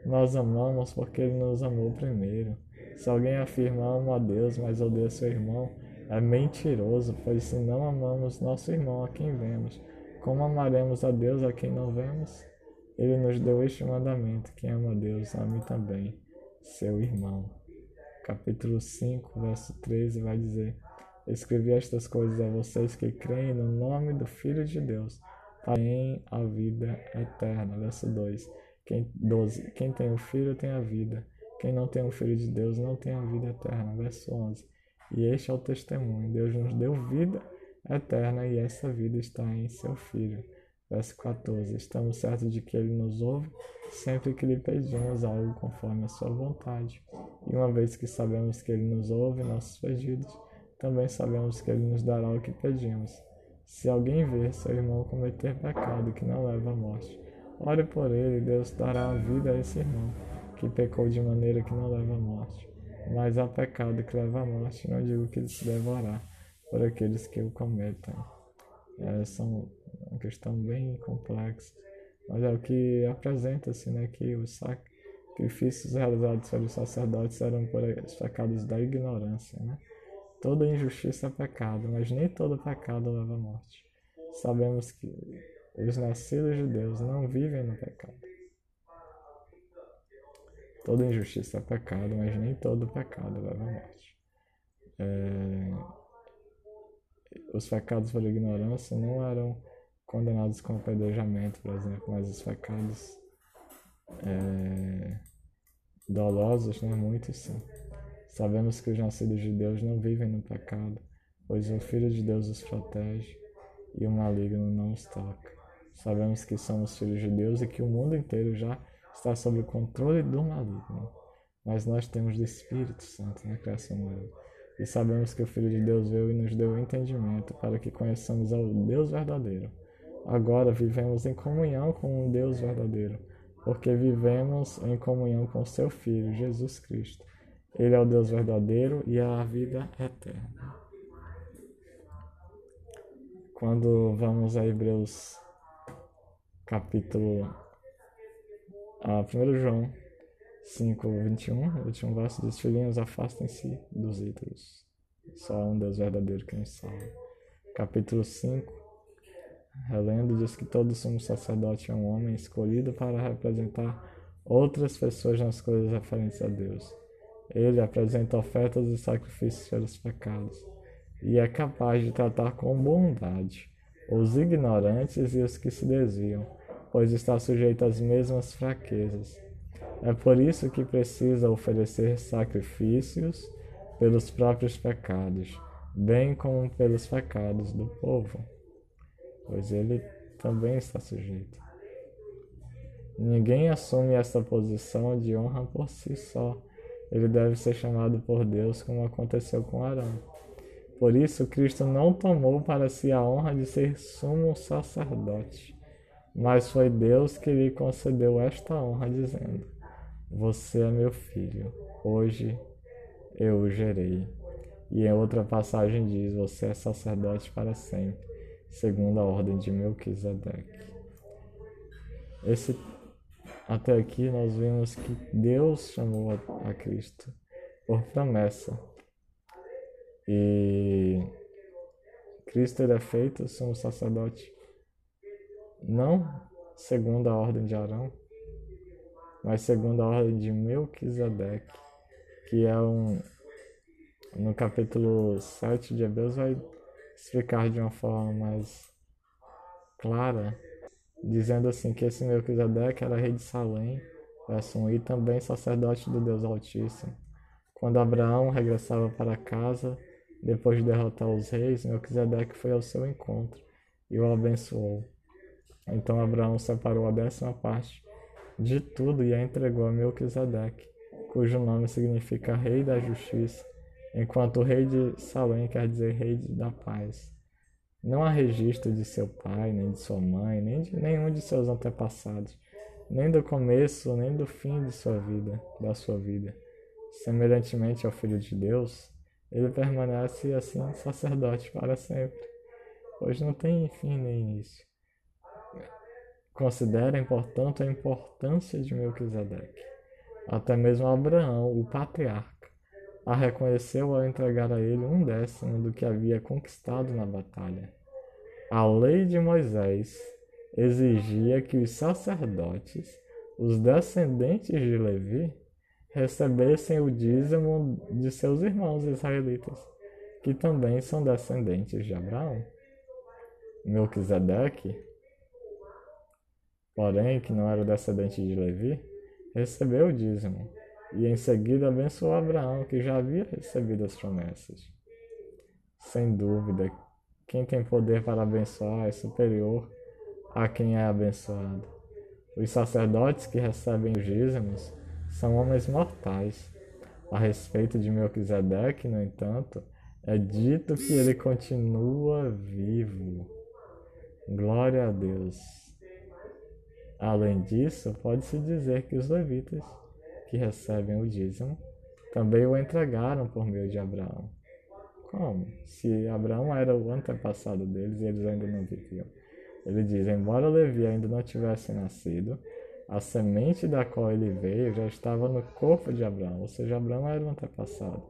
Nós amamos porque Ele nos amou primeiro. Se alguém afirma amo a Deus, mas odeia seu irmão, é mentiroso, pois se não amamos nosso irmão a quem vemos, como amaremos a Deus a quem não vemos? Ele nos deu este mandamento: quem ama a Deus, ame também seu irmão. Capítulo 5, verso 13 vai dizer: Escrevi estas coisas a vocês que creem no nome do Filho de Deus, para em a vida eterna. Verso 2. Quem, 12. Quem tem o Filho tem a vida. Quem não tem o Filho de Deus não tem a vida eterna. Verso 11. E este é o testemunho. Deus nos deu vida eterna e essa vida está em seu Filho. Verso 14. Estamos certos de que Ele nos ouve sempre que lhe pedimos algo conforme a sua vontade. E uma vez que sabemos que Ele nos ouve nossos pedidos, também sabemos que Ele nos dará o que pedimos. Se alguém ver seu irmão cometer pecado que não leva à morte, ore por ele e Deus dará a vida a esse irmão, que pecou de maneira que não leva à morte. Mas há pecado que leva à morte, não digo que ele se deve orar por aqueles que o cometem. É, são uma questão bem complexa, mas é o que apresenta-se, né, que os sacrifícios realizados pelos sacerdotes eram por os pecados da ignorância, né? Toda injustiça é pecado, mas nem todo pecado leva à morte. Sabemos que os nascidos de Deus não vivem no pecado. Toda injustiça é pecado, mas nem todo pecado leva à morte. É... Os pecados por ignorância não eram condenados com apedrejamento, por exemplo, mas os pecados é, dolosos, né, muitos sim. Sabemos que os nascidos de Deus não vivem no pecado, pois o Filho de Deus os protege e o maligno não os toca. Sabemos que somos filhos de Deus e que o mundo inteiro já está sob o controle do maligno. Mas nós temos do Espírito Santo na criação nova. E sabemos que o Filho de Deus veio e nos deu entendimento para que conheçamos ao Deus verdadeiro Agora vivemos em comunhão com o Deus verdadeiro, porque vivemos em comunhão com seu Filho, Jesus Cristo. Ele é o Deus verdadeiro e é a vida eterna. Quando vamos a Hebreus capítulo a 1 João 5, 21, o último verso diz: Filhinhos, afastem-se dos ídolos. Só um Deus verdadeiro que nos salva. Capítulo 5, relendo, diz que todo sumo sacerdote é um homem escolhido para representar outras pessoas nas coisas referentes a Deus. Ele apresenta ofertas e sacrifícios pelos pecados e é capaz de tratar com bondade os ignorantes e os que se desviam, pois está sujeito às mesmas fraquezas. É por isso que precisa oferecer sacrifícios pelos próprios pecados, bem como pelos pecados do povo pois ele também está sujeito. Ninguém assume essa posição de honra por si só. Ele deve ser chamado por Deus, como aconteceu com Arão. Por isso, Cristo não tomou para si a honra de ser sumo sacerdote, mas foi Deus que lhe concedeu esta honra, dizendo: Você é meu filho, hoje eu o gerei. E em outra passagem diz: Você é sacerdote para sempre segundo a ordem de Melquisedeque. Esse, até aqui nós vimos que Deus chamou a, a Cristo por promessa. E Cristo ele é feito sumo sacerdote não segundo a ordem de Arão, mas segundo a ordem de Melquisedeque, que é um no capítulo 7 de Hebreus vai explicar de uma forma mais clara, dizendo assim que esse Melquisedeque era rei de Salém, verso 1, e também sacerdote do Deus Altíssimo. Quando Abraão regressava para casa, depois de derrotar os reis, Melquisedeque foi ao seu encontro e o abençoou. Então Abraão separou a décima parte de tudo e a entregou a Melquisedeque, cujo nome significa Rei da Justiça, enquanto o rei de Salém quer dizer rei da paz. Não há registro de seu pai, nem de sua mãe, nem de nenhum de seus antepassados, nem do começo, nem do fim de sua vida, da sua vida. Semelhantemente ao Filho de Deus, ele permanece assim sacerdote para sempre, pois não tem fim nem início. Considerem, portanto, a importância de Melquisedeque. Até mesmo Abraão, o patriarca, a reconheceu ao entregar a ele um décimo do que havia conquistado na batalha. A lei de Moisés exigia que os sacerdotes, os descendentes de Levi, recebessem o dízimo de seus irmãos israelitas, que também são descendentes de Abraão. Melquisedeque, porém, que não era descendente de Levi, recebeu o dízimo e em seguida abençoou Abraão, que já havia recebido as promessas. Sem dúvida, quem tem poder para abençoar é superior a quem é abençoado. Os sacerdotes que recebem os dízimos são homens mortais. A respeito de Melquisedeque, no entanto, é dito que ele continua vivo. Glória a Deus. Além disso, pode-se dizer que os levitas, que recebem o dízimo, também o entregaram por meio de Abraão. Como? Se Abraão era o antepassado deles e eles ainda não viviam. Ele diz: Embora Levi ainda não tivesse nascido, a semente da qual ele veio já estava no corpo de Abraão, ou seja, Abraão era o antepassado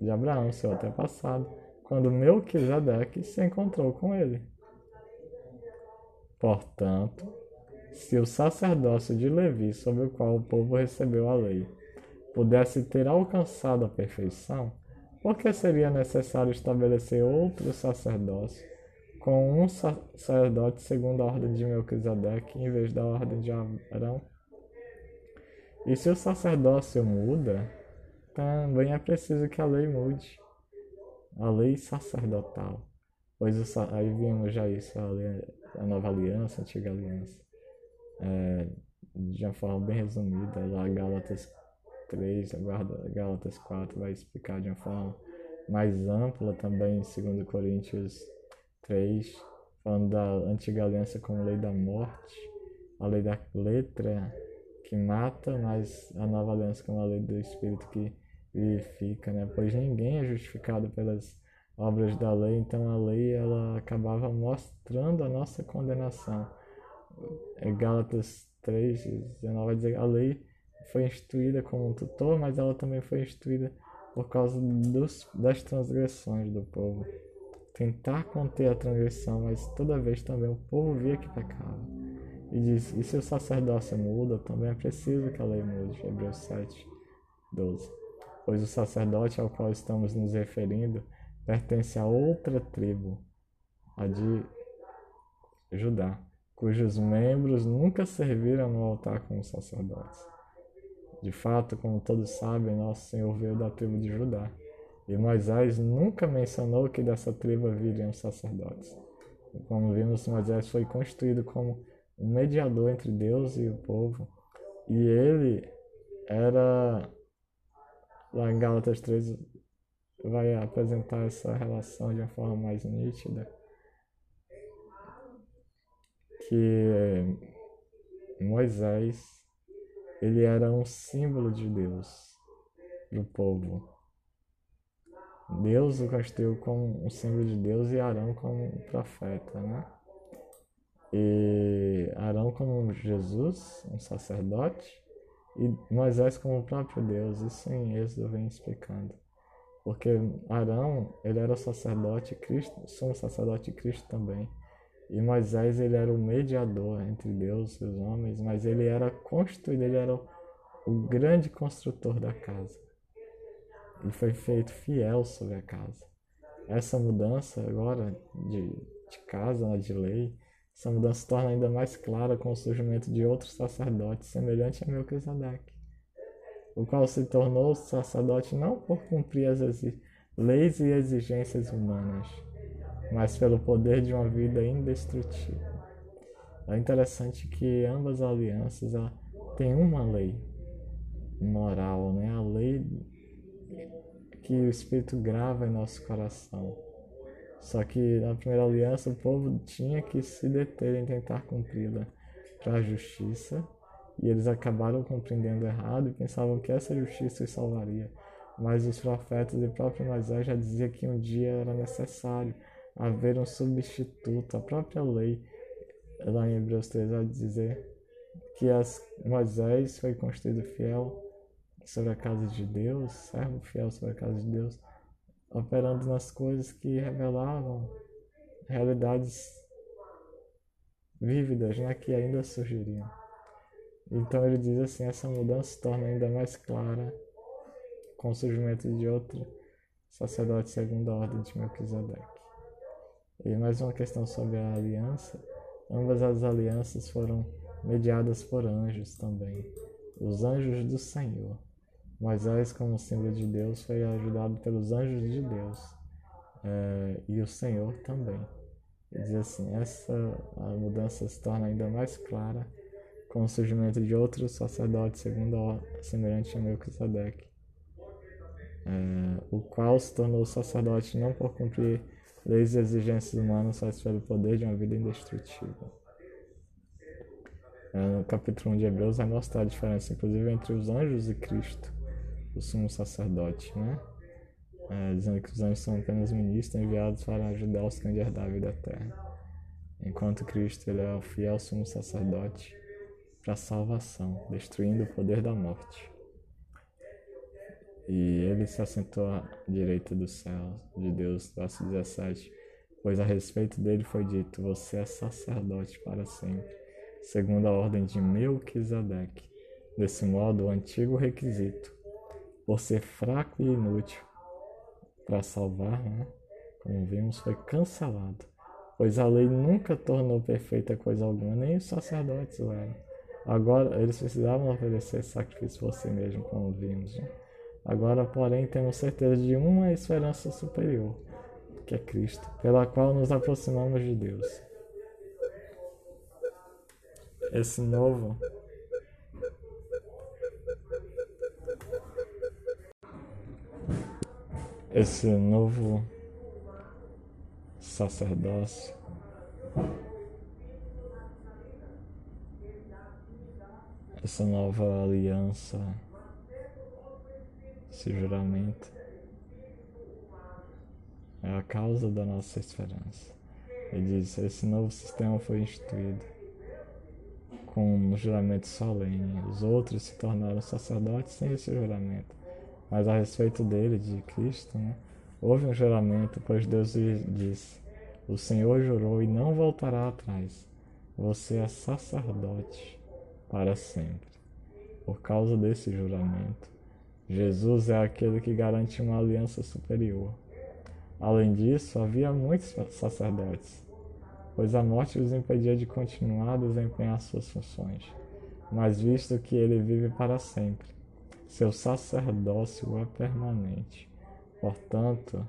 de Abraão, seu antepassado, quando Melquisedeque se encontrou com ele. Portanto, se o sacerdócio de Levi, sobre o qual o povo recebeu a lei, pudesse ter alcançado a perfeição, por que seria necessário estabelecer outro sacerdócio com um sacerdote segundo a ordem de Melquisedeque em vez da ordem de Arão? E se o sacerdócio muda, também é preciso que a lei mude. A lei sacerdotal. Pois o, aí vimos já isso, a, lei, a nova aliança, a antiga aliança. É, de uma forma bem resumida, lá Gálatas 3, Gálatas 4 vai explicar de uma forma mais ampla também 2 Coríntios 3, falando da antiga aliança como lei da morte, a lei da letra que mata, mas a nova aliança como a lei do espírito que vivifica, né? Pois ninguém é justificado pelas obras da lei, então a lei ela acabava mostrando a nossa condenação. É Gálatas 3, 19 vai dizer a lei foi instituída como um tutor, mas ela também foi instituída por causa dos, das transgressões do povo. Tentar conter a transgressão, mas toda vez também o povo via que pecava. E diz: e se o sacerdócio muda, também é preciso que a lei mude. Hebreus 7, 12. Pois o sacerdote ao qual estamos nos referindo pertence a outra tribo, a de Judá, cujos membros nunca serviram no altar como sacerdotes. De fato, como todos sabem, nosso Senhor veio da tribo de Judá. E Moisés nunca mencionou que dessa tribo viriam sacerdotes. Como vimos, Moisés foi constituído como um mediador entre Deus e o povo. E ele era, lá em Gálatas 3, vai apresentar essa relação de uma forma mais nítida. Que Moisés ele era um símbolo de Deus para o povo. Deus o constituiu como um símbolo de Deus e Arão como um profeta, né? E Arão como Jesus, um sacerdote, e Moisés como o próprio Deus. Isso em Êxodo vem explicando. Porque Arão, ele era sacerdote, Cristo, somos sacerdote de Cristo também. E Moisés ele era o mediador entre Deus e os homens, mas ele era construído, ele era o grande construtor da casa. Ele foi feito fiel sobre a casa. Essa mudança agora de, de casa, né, de lei, essa mudança se torna ainda mais clara com o surgimento de outros sacerdotes, semelhante a Melquisedeque, o qual se tornou sacerdote não por cumprir as leis e exigências humanas, mas pelo poder de uma vida indestrutível. É interessante que ambas as alianças têm uma lei moral, né? a lei que o Espírito grava em nosso coração. Só que na primeira aliança o povo tinha que se deter em tentar cumpri-la para a justiça e eles acabaram compreendendo errado e pensavam que essa justiça os salvaria. Mas os profetas e próprio Moisés já diziam que um dia era necessário haver um substituto. A própria lei, lá em Hebreus 3, vai dizer que as, Moisés foi construído fiel sobre a casa de Deus, servo fiel sobre a casa de Deus, operando nas coisas que revelavam realidades vívidas né, que ainda surgiriam. Então ele diz assim: essa mudança se torna ainda mais clara com o surgimento de outro sacerdote segundo a ordem de Melquisedeque. E mais uma questão sobre a aliança. Ambas as alianças foram mediadas por anjos também, os anjos do Senhor. Moisés, como símbolo de Deus, foi ajudado pelos anjos de Deus é, e o Senhor também. Quer dizer assim, essa a mudança se torna ainda mais clara com o surgimento de outros sacerdotes segundo a semelhante a Melquisedeque, é, o qual se tornou sacerdote não por cumprir leis e exigências humanas, mas pelo poder de uma vida indestrutível. É, no capítulo 1 de Hebreus vai mostrar a diferença, inclusive, entre os anjos e Cristo, o sumo sacerdote, né? É, dizendo que os anjos são apenas ministros enviados para ajudar os que herdar a vida eterna, enquanto Cristo ele é o fiel sumo sacerdote para a salvação, destruindo o poder da morte. E ele se assentou à direita do céu de Deus, verso 17. Pois a respeito dele foi dito: Você é sacerdote para sempre, segundo a ordem de Melquisedeque. Desse modo, o antigo requisito, por ser fraco e inútil para salvar, né? como vimos, foi cancelado, pois a lei nunca tornou perfeita coisa alguma, nem os sacerdotes o eram. Agora, eles precisavam oferecer sacrifício por si mesmo, como vimos. Né? Agora, porém, temos certeza de uma esperança superior, que é Cristo, pela qual nos aproximamos de Deus. Esse novo esse novo sacerdócio essa nova aliança esse juramento é a causa da nossa esperança. Ele diz: esse novo sistema foi instituído com um juramento solene. Os outros se tornaram sacerdotes sem esse juramento. Mas a respeito dele, de Cristo, né, houve um juramento, pois Deus lhe disse: O Senhor jurou e não voltará atrás. Você é sacerdote para sempre. Por causa desse juramento, Jesus é aquele que garante uma aliança superior. Além disso, havia muitos sacerdotes, pois a morte os impedia de continuar a desempenhar suas funções. Mas visto que ele vive para sempre, seu sacerdócio é permanente. Portanto,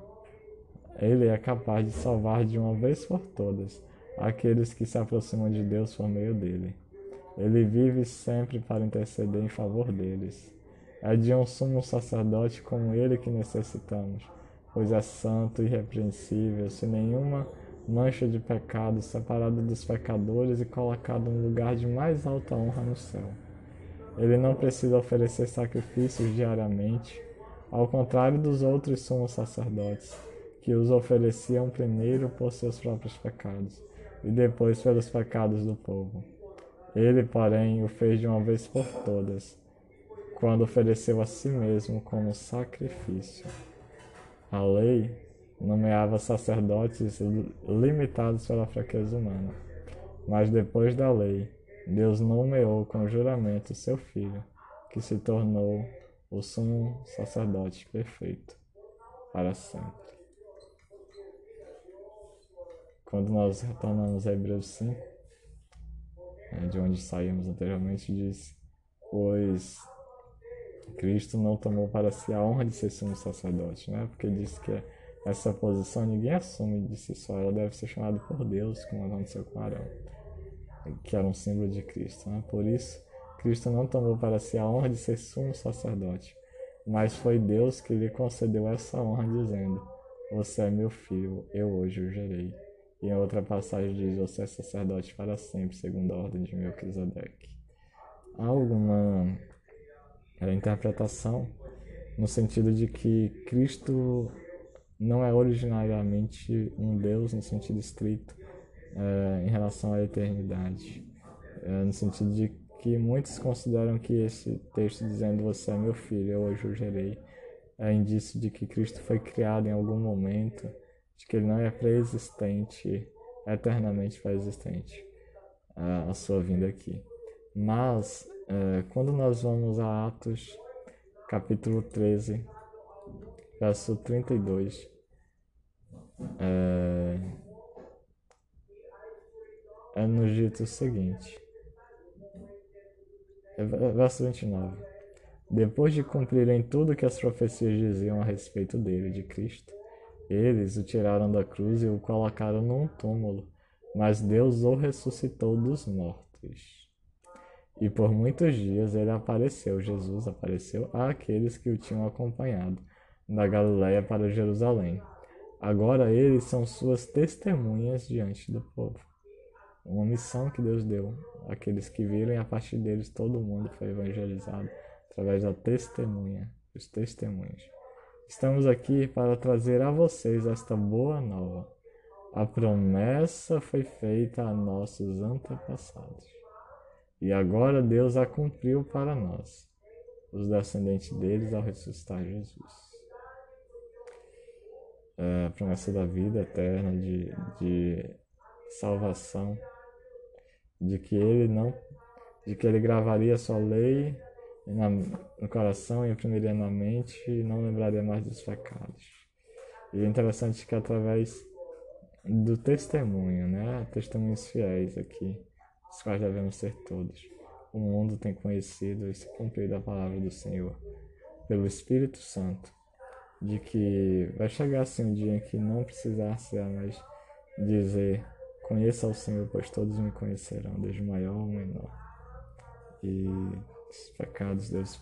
ele é capaz de salvar de uma vez por todas aqueles que se aproximam de Deus por meio dele. Ele vive sempre para interceder em favor deles. É de um sumo sacerdote como ele que necessitamos, pois é santo e irrepreensível, sem nenhuma mancha de pecado, separado dos pecadores e colocado no lugar de mais alta honra no céu. Ele não precisa oferecer sacrifícios diariamente, ao contrário dos outros sumos sacerdotes, que os ofereciam primeiro por seus próprios pecados e depois pelos pecados do povo. Ele, porém, o fez de uma vez por todas quando ofereceu a si mesmo como sacrifício. A lei nomeava sacerdotes limitados pela fraqueza humana, mas depois da lei, Deus nomeou com juramento seu filho, que se tornou o sumo sacerdote perfeito para sempre. Quando nós retornamos a Hebreus 5, né, de onde saímos anteriormente, diz: Pois Cristo não tomou para si a honra de ser sumo sacerdote, né? Porque disse que essa posição ninguém assume de si só, ela deve ser chamada por Deus, como aconteceu com Arão, que era um símbolo de Cristo, né? Por isso, Cristo não tomou para si a honra de ser sumo sacerdote, mas foi Deus que lhe concedeu essa honra, dizendo: Você é meu filho, eu hoje o gerei. E em outra passagem diz: Você é sacerdote para sempre, segundo a ordem de Melquisedeque. Há alguma era a interpretação no sentido de que Cristo não é originariamente um Deus no sentido estrito é, em relação à eternidade, é, no sentido de que muitos consideram que esse texto dizendo você é meu filho, eu hoje o gerei, é indício de que Cristo foi criado em algum momento, de que ele não é pré-existente, eternamente pré-existente, a, a sua vinda aqui. Mas é, quando nós vamos a Atos, capítulo 13, verso 32. É, é nos dito o seguinte. É, verso 29. Depois de cumprirem tudo que as profecias diziam a respeito dele, de Cristo, eles o tiraram da cruz e o colocaram num túmulo, mas Deus o ressuscitou dos mortos. E por muitos dias ele apareceu, Jesus apareceu àqueles que o tinham acompanhado da Galiléia para Jerusalém. Agora eles são suas testemunhas diante do povo. Uma missão que Deus deu àqueles que viram e a partir deles todo mundo foi evangelizado através da testemunha, os testemunhos. Estamos aqui para trazer a vocês esta boa nova. A promessa foi feita a nossos antepassados. E agora Deus a cumpriu para nós, os descendentes deles, ao ressuscitar Jesus. É a promessa da vida eterna, de, de salvação, de que ele não, de que ele gravaria sua lei na, no coração e imprimiria na mente e não lembraria mais dos pecados. E é interessante que através do testemunho, né? Testemunhos fiéis aqui, os quais devemos ser todos. O mundo tem conhecido e se cumprido a palavra do Senhor pelo Espírito Santo, de que vai chegar assim um dia em que não precisar ser mais dizer conheça o Senhor, pois todos me conhecerão, desde o maior ao menor. E os pecados Deus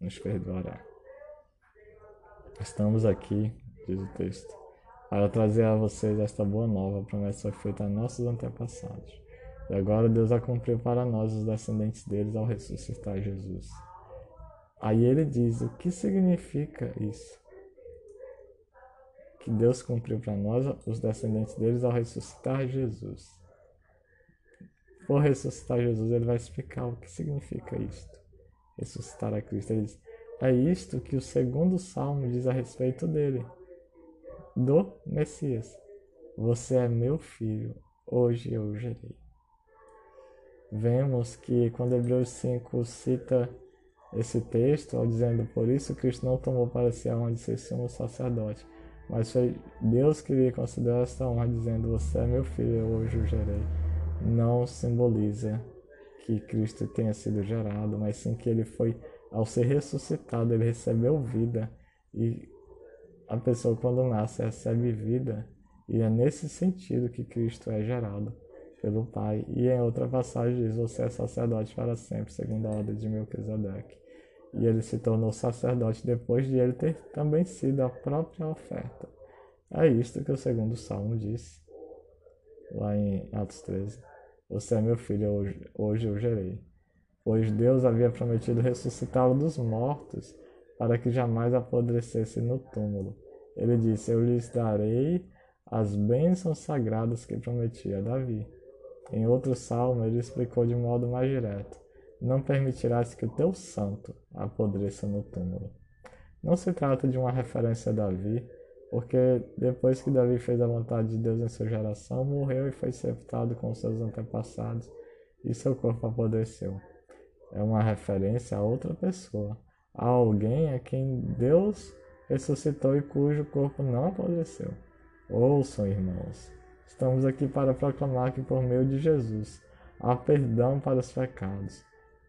nos perdoará. Estamos aqui, diz o texto, para trazer a vocês esta boa nova, promessa feita a nossos antepassados. E agora Deus a cumpriu para nós, os descendentes deles, ao ressuscitar Jesus. Aí ele diz: o que significa isso? Que Deus cumpriu para nós, os descendentes deles, ao ressuscitar Jesus. Por ressuscitar Jesus, ele vai explicar o que significa isto ressuscitar a Cristo. Ele diz, é isto que o segundo salmo diz a respeito dele, do Messias. Você é meu filho, hoje eu gerei. Vemos que quando Hebreus 5 cita esse texto, ao dizendo, por isso Cristo não tomou para si a honra de ser sumo sacerdote, mas foi Deus que lhe concedeu esta honra, dizendo, você é meu filho, hoje eu gerei. Não simboliza que Cristo tenha sido gerado, mas sim que ele foi, ao ser ressuscitado, ele recebeu vida. E a pessoa, quando nasce, recebe vida. E é nesse sentido que Cristo é gerado pelo Pai. E em outra passagem diz: Você é sacerdote para sempre, segundo a ordem de Melquisedeque. E ele se tornou sacerdote depois de ele ter também sido a própria oferta. É isto que o segundo salmo diz, lá em Atos 13. Você é meu filho, hoje, hoje eu gerei. Pois Deus havia prometido ressuscitá-lo dos mortos, para que jamais apodrecesse no túmulo. Ele disse: Eu lhes darei as bênçãos sagradas que prometi a Davi. Em outro salmo, ele explicou de modo mais direto: Não permitirás que o teu santo apodreça no túmulo. Não se trata de uma referência a Davi, porque depois que Davi fez a vontade de Deus em sua geração, morreu e foi sepultado com seus antepassados, e seu corpo apodreceu. É uma referência a outra pessoa, a alguém a quem Deus ressuscitou e cujo corpo não apodreceu. Ouçam, irmãos, estamos aqui para proclamar que por meio de Jesus há perdão para os pecados.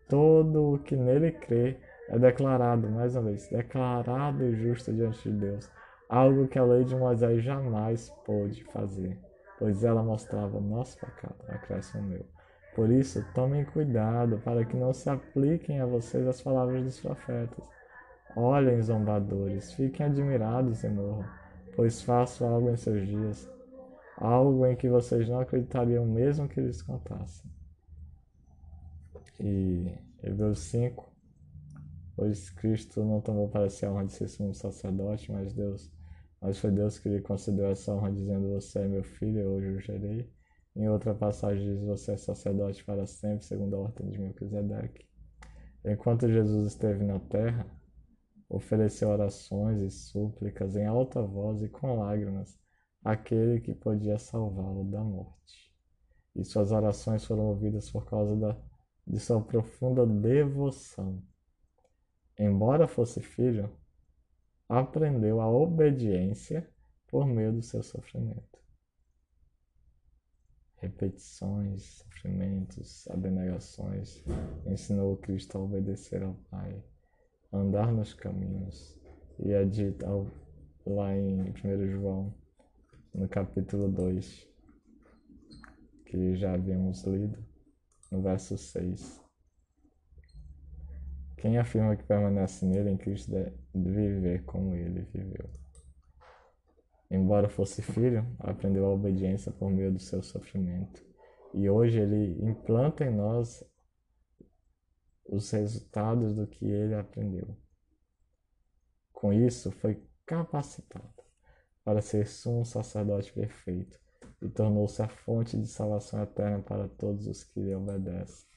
Todo o que nele crê é declarado, mais uma vez, declarado justo diante de Deus algo que a lei de Moisés jamais pôde fazer, pois ela mostrava o nosso pecado, acréscimo meu. Por isso, tomem cuidado para que não se apliquem a vocês as palavras dos profetas. Olhem, zombadores, fiquem admirados e morram, pois faço algo em seus dias, algo em que vocês não acreditariam mesmo que lhes contassem. E Hebreus 5, pois Cristo não tomou para si a honra de ser sumo sacerdote, mas Deus mas foi Deus que lhe concedeu essa honra, dizendo: Você é meu filho, hoje o gerei. Em outra passagem diz: Você é sacerdote para sempre, segundo a ordem de Melquisedeque. Enquanto Jesus esteve na terra, ofereceu orações e súplicas em alta voz e com lágrimas àquele que podia salvá-lo da morte. E suas orações foram ouvidas por causa da, de sua profunda devoção. Embora fosse filho, aprendeu a obediência por meio do seu sofrimento. Repetições, sofrimentos, abnegações ensinou Cristo a obedecer ao Pai, andar nos caminhos e a dita lá em 1 João, no capítulo 2, que já havíamos lido, no verso 6. Quem afirma que permanece nele em Cristo deve viver como ele viveu. Embora fosse filho, aprendeu a obediência por meio do seu sofrimento. E hoje ele implanta em nós os resultados do que ele aprendeu. Com isso, foi capacitado para ser sumo sacerdote perfeito e tornou-se a fonte de salvação eterna para todos os que lhe obedecem.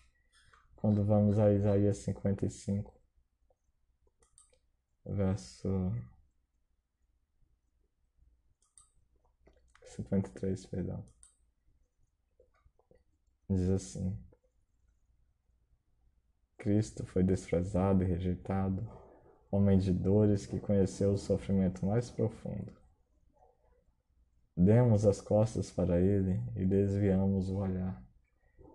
Quando vamos a Isaías 55, verso 53, perdão. Diz assim: Cristo foi desprezado e rejeitado, homem de dores que conheceu o sofrimento mais profundo. Demos as costas para ele e desviamos o olhar.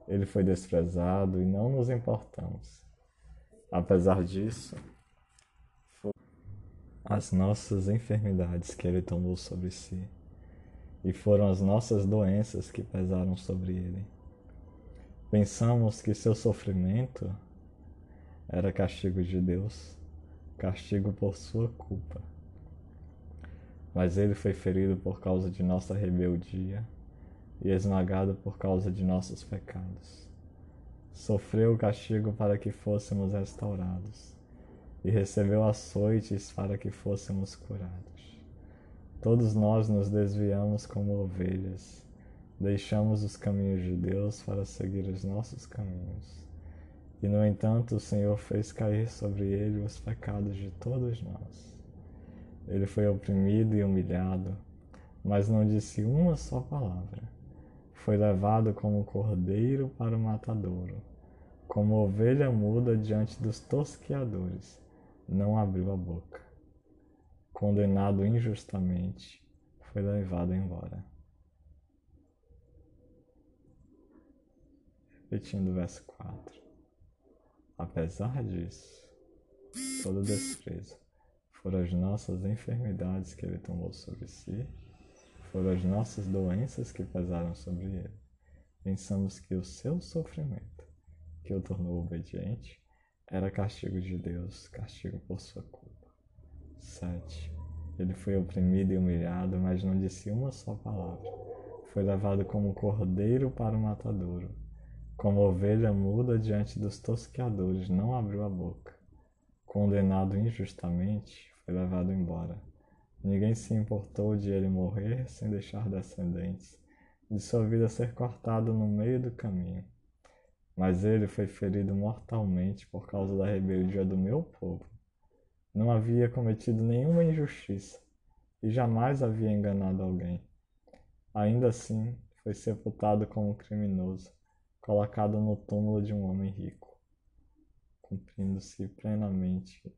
Ele foi desprezado e não nos importamos. Apesar disso, as nossas enfermidades que ele tomou sobre si, e foram as nossas doenças que pesaram sobre ele. Pensamos que seu sofrimento era castigo de Deus, castigo por sua culpa. Mas ele foi ferido por causa de nossa rebeldia e esmagado por causa de nossos pecados. Sofreu o castigo para que fôssemos restaurados e recebeu açoites para que fôssemos curados. Todos nós nos desviamos como ovelhas, deixamos os caminhos de Deus para seguir os nossos caminhos. E, no entanto, o Senhor fez cair sobre ele os pecados de todos nós. Ele foi oprimido e humilhado, mas não disse uma só palavra. Foi levado como cordeiro para o matadouro, como ovelha muda diante dos tosqueadores, não abriu a boca. Condenado injustamente, foi levado embora. Repetindo o verso 4. Apesar disso, todo desprezo foram as nossas enfermidades que ele tomou sobre si, foram as nossas doenças que pesaram sobre ele. Pensamos que o seu sofrimento, que o tornou obediente, era castigo de Deus, castigo por sua culpa. 7. Ele foi oprimido e humilhado, mas não disse uma só palavra. Foi levado como cordeiro para o matadouro como ovelha muda diante dos tosqueadores, não abriu a boca. Condenado injustamente, foi levado embora. Ninguém se importou de ele morrer sem deixar descendentes, de sua vida ser cortada no meio do caminho. Mas ele foi ferido mortalmente por causa da rebeldia do meu povo. Não havia cometido nenhuma injustiça e jamais havia enganado alguém. Ainda assim, foi sepultado como criminoso colocado no túmulo de um homem rico, cumprindo-se plenamente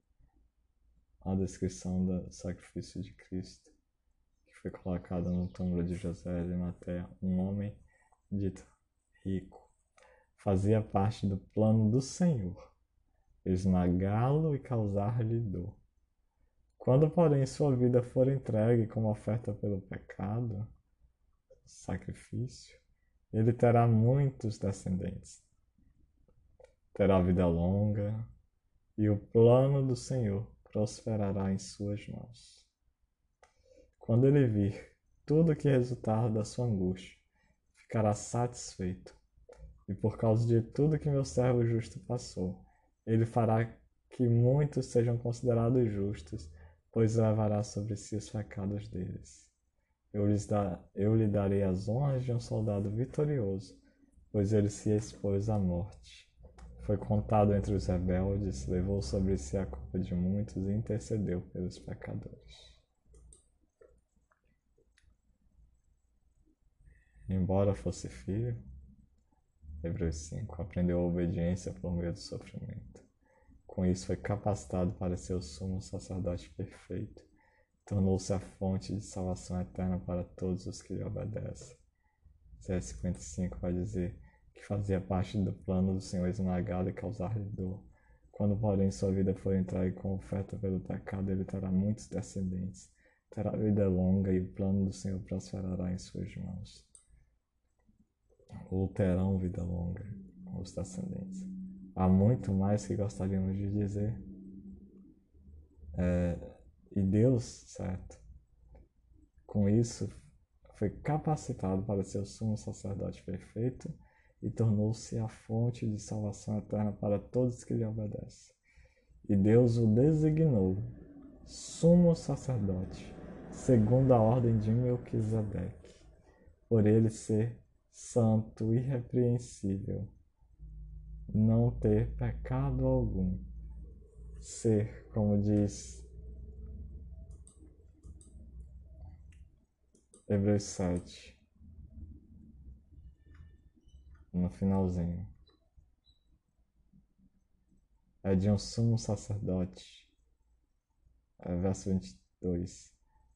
a descrição do sacrifício de Cristo, que foi colocado no túmulo de José de Maté, um homem dito rico. Fazia parte do plano do Senhor, esmagá-lo e causar-lhe dor. Quando, porém, sua vida for entregue como oferta pelo pecado, sacrifício, ele terá muitos descendentes. Terá vida longa e o plano do Senhor prosperará em suas mãos. Quando ele vir tudo que resultar da sua angústia, ficará satisfeito. E por causa de tudo que meu servo justo passou, ele fará que muitos sejam considerados justos, pois levará sobre si os pecados deles. Eu, lhes eu lhe darei as honras de um soldado vitorioso, pois ele se expôs à morte. Foi contado entre os rebeldes, levou sobre si a culpa de muitos e intercedeu pelos pecadores. Embora fosse filho, Hebreus 5, aprendeu a obediência por meio do sofrimento. Com isso foi capacitado para ser o sumo sacerdote perfeito tornou-se a fonte de salvação eterna para todos os que lhe obedecem. Isaías 55 vai dizer que fazia parte do plano do Senhor esmagado e causar-lhe dor. Quando, porém, sua vida for entregue com oferta pelo pecado, ele terá muitos descendentes, terá vida longa e o plano do Senhor prosperará em suas mãos. Ou terão vida longa os descendentes. Há muito mais que gostaríamos de dizer. É, e Deus, certo, com isso foi capacitado para ser o sumo sacerdote perfeito e tornou-se a fonte de salvação eterna para todos que lhe obedecem. E Deus o designou sumo sacerdote, segundo a ordem de Melquisedeque, por ele ser santo, irrepreensível, não ter pecado algum, ser, como diz Hebreus 7, no finalzinho. É de um sumo sacerdote. É verso 22.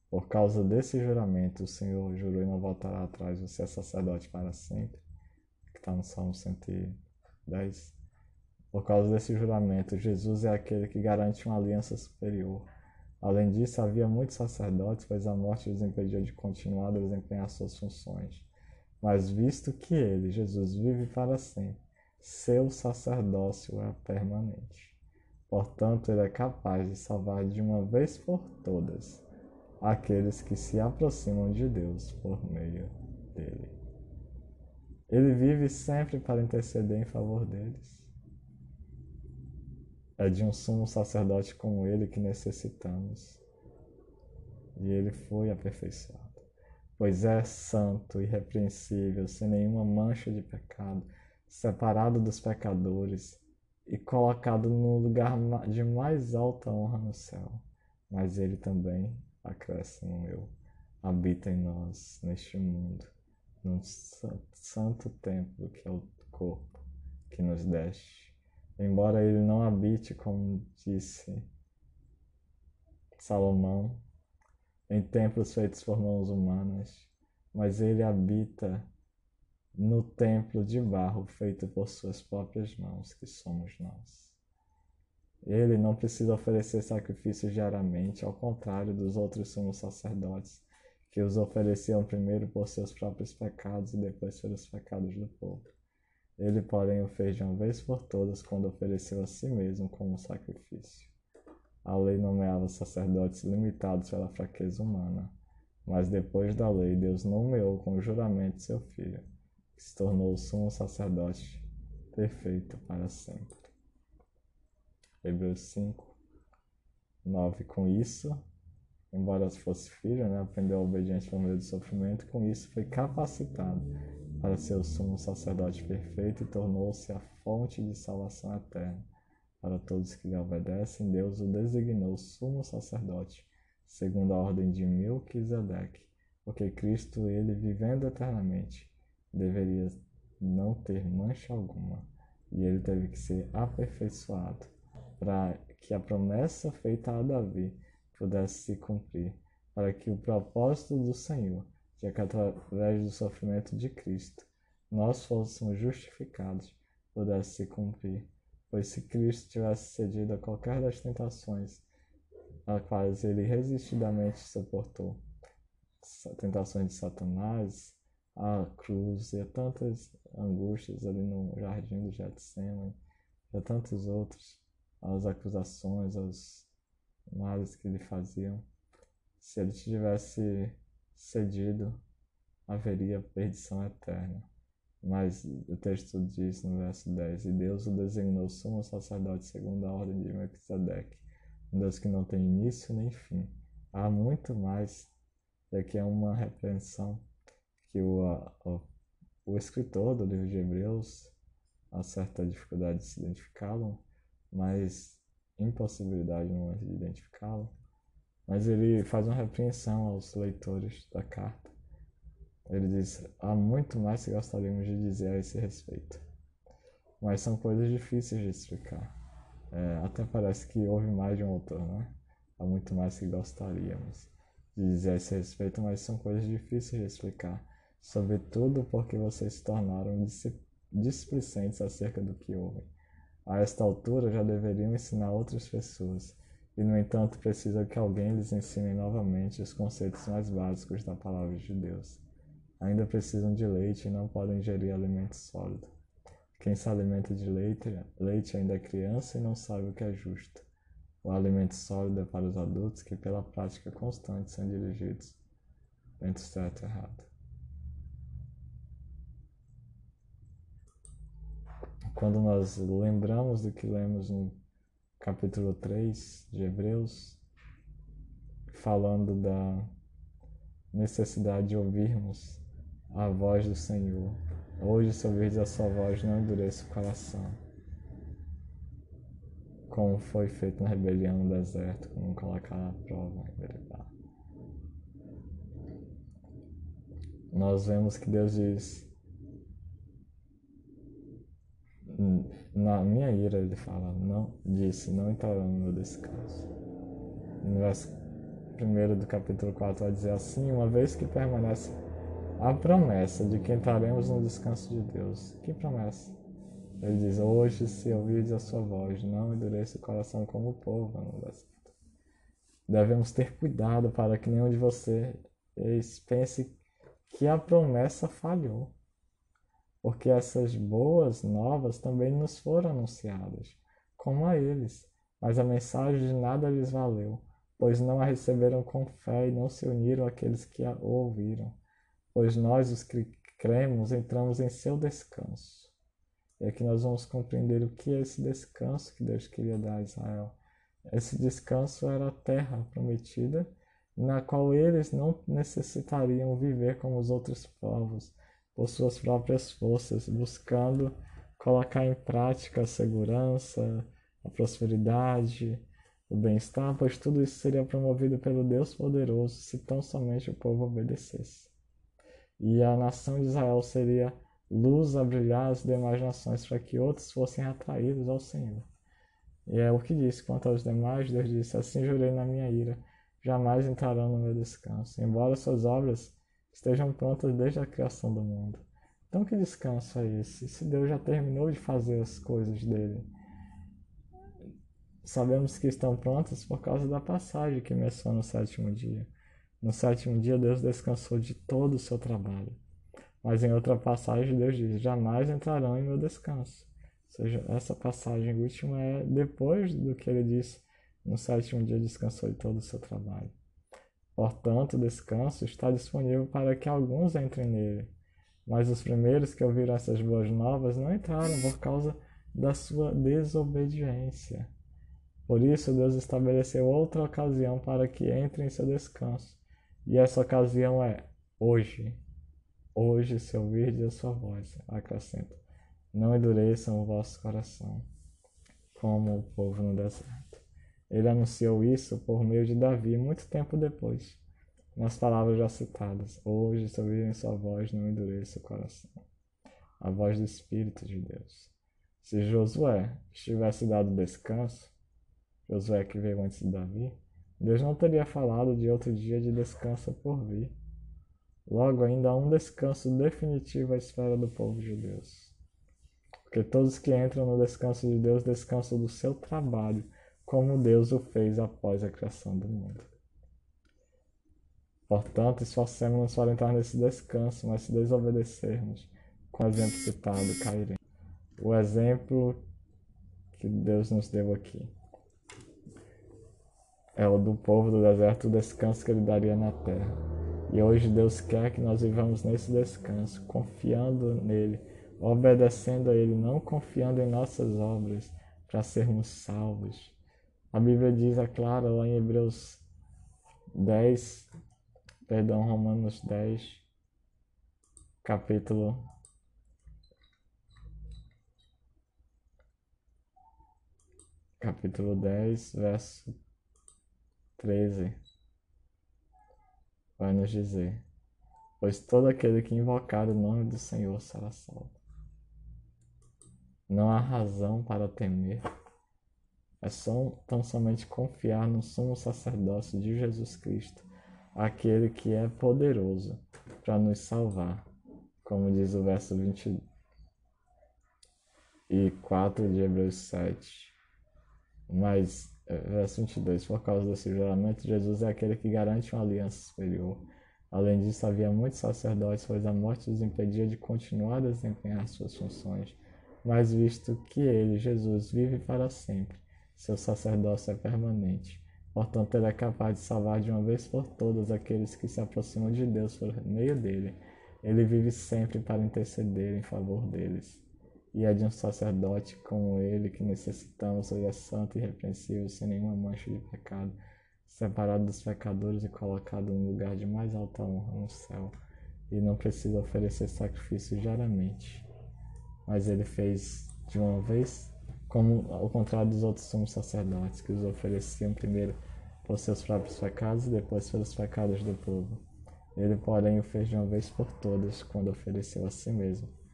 Por causa desse juramento, o Senhor jurou e não voltará atrás. Você é sacerdote para sempre. Que está no Salmo 110. Por causa desse juramento, Jesus é aquele que garante uma aliança superior. Além disso, havia muitos sacerdotes, pois a morte os impedia de continuar a desempenhar suas funções. Mas visto que ele, Jesus, vive para sempre, seu sacerdócio é permanente. Portanto, ele é capaz de salvar de uma vez por todas aqueles que se aproximam de Deus por meio dele. Ele vive sempre para interceder em favor deles. É de um sumo sacerdote como ele que necessitamos. E ele foi aperfeiçoado pois é santo, irrepreensível, sem nenhuma mancha de pecado, separado dos pecadores e colocado no lugar de mais alta honra no céu. Mas ele também acresce no meu, habita em nós, neste mundo, num santo templo que é o corpo que nos deste. Embora ele não habite, como disse Salomão, em templos feitos por mãos humanas, mas ele habita no templo de barro feito por suas próprias mãos, que somos nós. Ele não precisa oferecer sacrifícios diariamente, ao contrário dos outros sumos sacerdotes, que os ofereciam primeiro por seus próprios pecados e depois pelos pecados do povo. Ele, porém, o fez de uma vez por todas quando ofereceu a si mesmo como sacrifício. A lei nomeava sacerdotes limitados pela fraqueza humana, mas depois da lei, Deus nomeou com juramento seu filho, que se tornou o sumo sacerdote perfeito para sempre. Hebreus 5, 9. Com isso, embora fosse filho, né, aprendeu a obediência por meio do sofrimento, com isso foi capacitado para ser o sumo sacerdote perfeito e tornou-se a fonte de salvação eterna para todos que lhe obedecem, Deus o designou sumo sacerdote, segundo a ordem de Melquisedeque, porque Cristo, ele vivendo eternamente, deveria não ter mancha alguma, e ele teve que ser aperfeiçoado, para que a promessa feita a Davi pudesse se cumprir, para que o propósito do Senhor, de que através do sofrimento de Cristo, nós fôssemos justificados, pudesse se cumprir Pois se Cristo tivesse cedido a qualquer das tentações a quais ele resistidamente suportou, tentações de Satanás, a cruz e a tantas angústias ali no jardim do Getsemane, e a tantos outros, as acusações, os males que lhe faziam. Se ele tivesse cedido, haveria perdição eterna. Mas o texto diz no verso 10: E Deus o designou sumo sacerdote segundo a ordem de Melquisedeque, um Deus que não tem início nem fim. Há muito mais, e aqui é uma repreensão que o, o, o escritor do livro de Hebreus há certa dificuldade de se identificá-lo, mas impossibilidade no momento de identificá-lo. Mas ele faz uma repreensão aos leitores da carta ele diz: há muito mais que gostaríamos de dizer a esse respeito, mas são coisas difíceis de explicar. É, até parece que houve mais de um autor, né? Há muito mais que gostaríamos. de dizer a esse respeito, mas são coisas difíceis de explicar, sobretudo porque vocês se tornaram displicentes acerca do que ouvem. A esta altura já deveriam ensinar outras pessoas, e no entanto precisam que alguém lhes ensine novamente os conceitos mais básicos da palavra de Deus. Ainda precisam de leite e não podem ingerir alimento sólido. Quem se alimenta de leite, leite ainda é criança e não sabe o que é justo. O alimento sólido é para os adultos que, pela prática constante, são dirigidos entre certo e errado. Quando nós lembramos do que lemos no capítulo 3 de Hebreus, falando da necessidade de ouvirmos a voz do Senhor. Hoje, se ouvirdes a sua voz, não endureça o coração como foi feito na rebelião no deserto, como colocar a prova em Meribá. Nós vemos que Deus diz, na minha ira ele fala, não, disse, não entrarão no meu descanso. No verso 1 do capítulo 4 vai dizer assim, uma vez que permanece a promessa de que entraremos no descanso de Deus. Que promessa? Ele diz: Hoje, se ouvirdes a sua voz, não endureça o coração como o povo no deserto. Devemos ter cuidado para que nenhum de vocês pense que a promessa falhou, porque essas boas novas também nos foram anunciadas, como a eles, mas a mensagem de nada lhes valeu, pois não a receberam com fé e não se uniram àqueles que a ouviram, pois nós, os que cremos, entramos em seu descanso. E aqui nós vamos compreender o que é esse descanso que Deus queria dar a Israel. Esse descanso era a terra prometida, na qual eles não necessitariam viver como os outros povos, por suas próprias forças, buscando colocar em prática a segurança, a prosperidade, o bem-estar, pois tudo isso seria promovido pelo Deus poderoso se tão somente o povo obedecesse. E a nação de Israel seria luz a brilhar as demais nações, para que outros fossem atraídos ao Senhor. E é o que disse quanto aos demais, Deus disse: Assim jurei na minha ira, jamais entrarão no meu descanso, embora suas obras estejam prontas desde a criação do mundo. Então, que descanso é esse? Se Deus já terminou de fazer as coisas dele, sabemos que estão prontas por causa da passagem que menciona no sétimo dia. No sétimo dia, Deus descansou de todo o seu trabalho. Mas em outra passagem, Deus diz: jamais entrarão em meu descanso. Ou seja, essa passagem última é depois do que ele disse: no sétimo dia descansou de todo o seu trabalho. Portanto, o descanso está disponível para que alguns entrem nele. Mas os primeiros que ouviram essas boas novas não entraram por causa da sua desobediência. Por isso, Deus estabeleceu outra ocasião para que entrem em seu descanso. E essa ocasião é hoje. Hoje, se ouvirdes a sua voz, acrescenta, não endureçam o vosso coração, como o povo no deserto. Ele anunciou isso por meio de Davi muito tempo depois, nas palavras já citadas. Hoje, se ouvirem sua voz, não endureça o coração. A voz do Espírito de Deus. Se Josué tivesse dado descanso, Josué que veio antes de Davi, Deus não teria falado de outro dia de descanso por vir. Logo, ainda há um descanso definitivo à espera do povo de Deus. Porque todos que entram no descanso de Deus descansam do seu trabalho, como Deus o fez após a criação do mundo. Portanto, esforcemos-nos para entrar nesse descanso, mas se desobedecermos, com o exemplo citado, cairemos. O exemplo que Deus nos deu aqui é o do povo do deserto, o descanso que ele daria na terra. E hoje Deus quer que nós vivamos nesse descanso, confiando nele, obedecendo a ele, não confiando em nossas obras para sermos salvos. A Bíblia diz, é claro, lá em Hebreus 10, perdão, Romanos 10, capítulo capítulo 10, verso 13 vai nos dizer: Pois todo aquele que invocar o nome do Senhor será salvo. Não há razão para temer. É só tão somente confiar no sumo sacerdócio de Jesus Cristo, aquele que é poderoso para nos salvar, como diz o verso 24 de Hebreus 7. Mas, verso 22, por causa desse juramento, Jesus é aquele que garante uma aliança superior. Além disso, havia muitos sacerdotes, pois a morte os impedia de continuar a desempenhar suas funções. Mas visto que ele, Jesus, vive para sempre, seu sacerdócio é permanente. Portanto, ele é capaz de salvar de uma vez por todas aqueles que se aproximam de Deus por meio dele. Ele vive sempre para interceder em favor deles. E é de um sacerdote como ele que necessitamos, é santo e irrepreensível, sem nenhuma mancha de pecado, separado dos pecadores e colocado no lugar de mais alta honra no céu. E não precisa oferecer sacrifício diariamente. Mas ele fez de uma vez como ao contrário dos outros sumos sacerdotes, que os ofereciam primeiro por seus próprios pecados e depois pelos pecados do povo. Ele, porém, o fez de uma vez por todas, quando ofereceu a si mesmo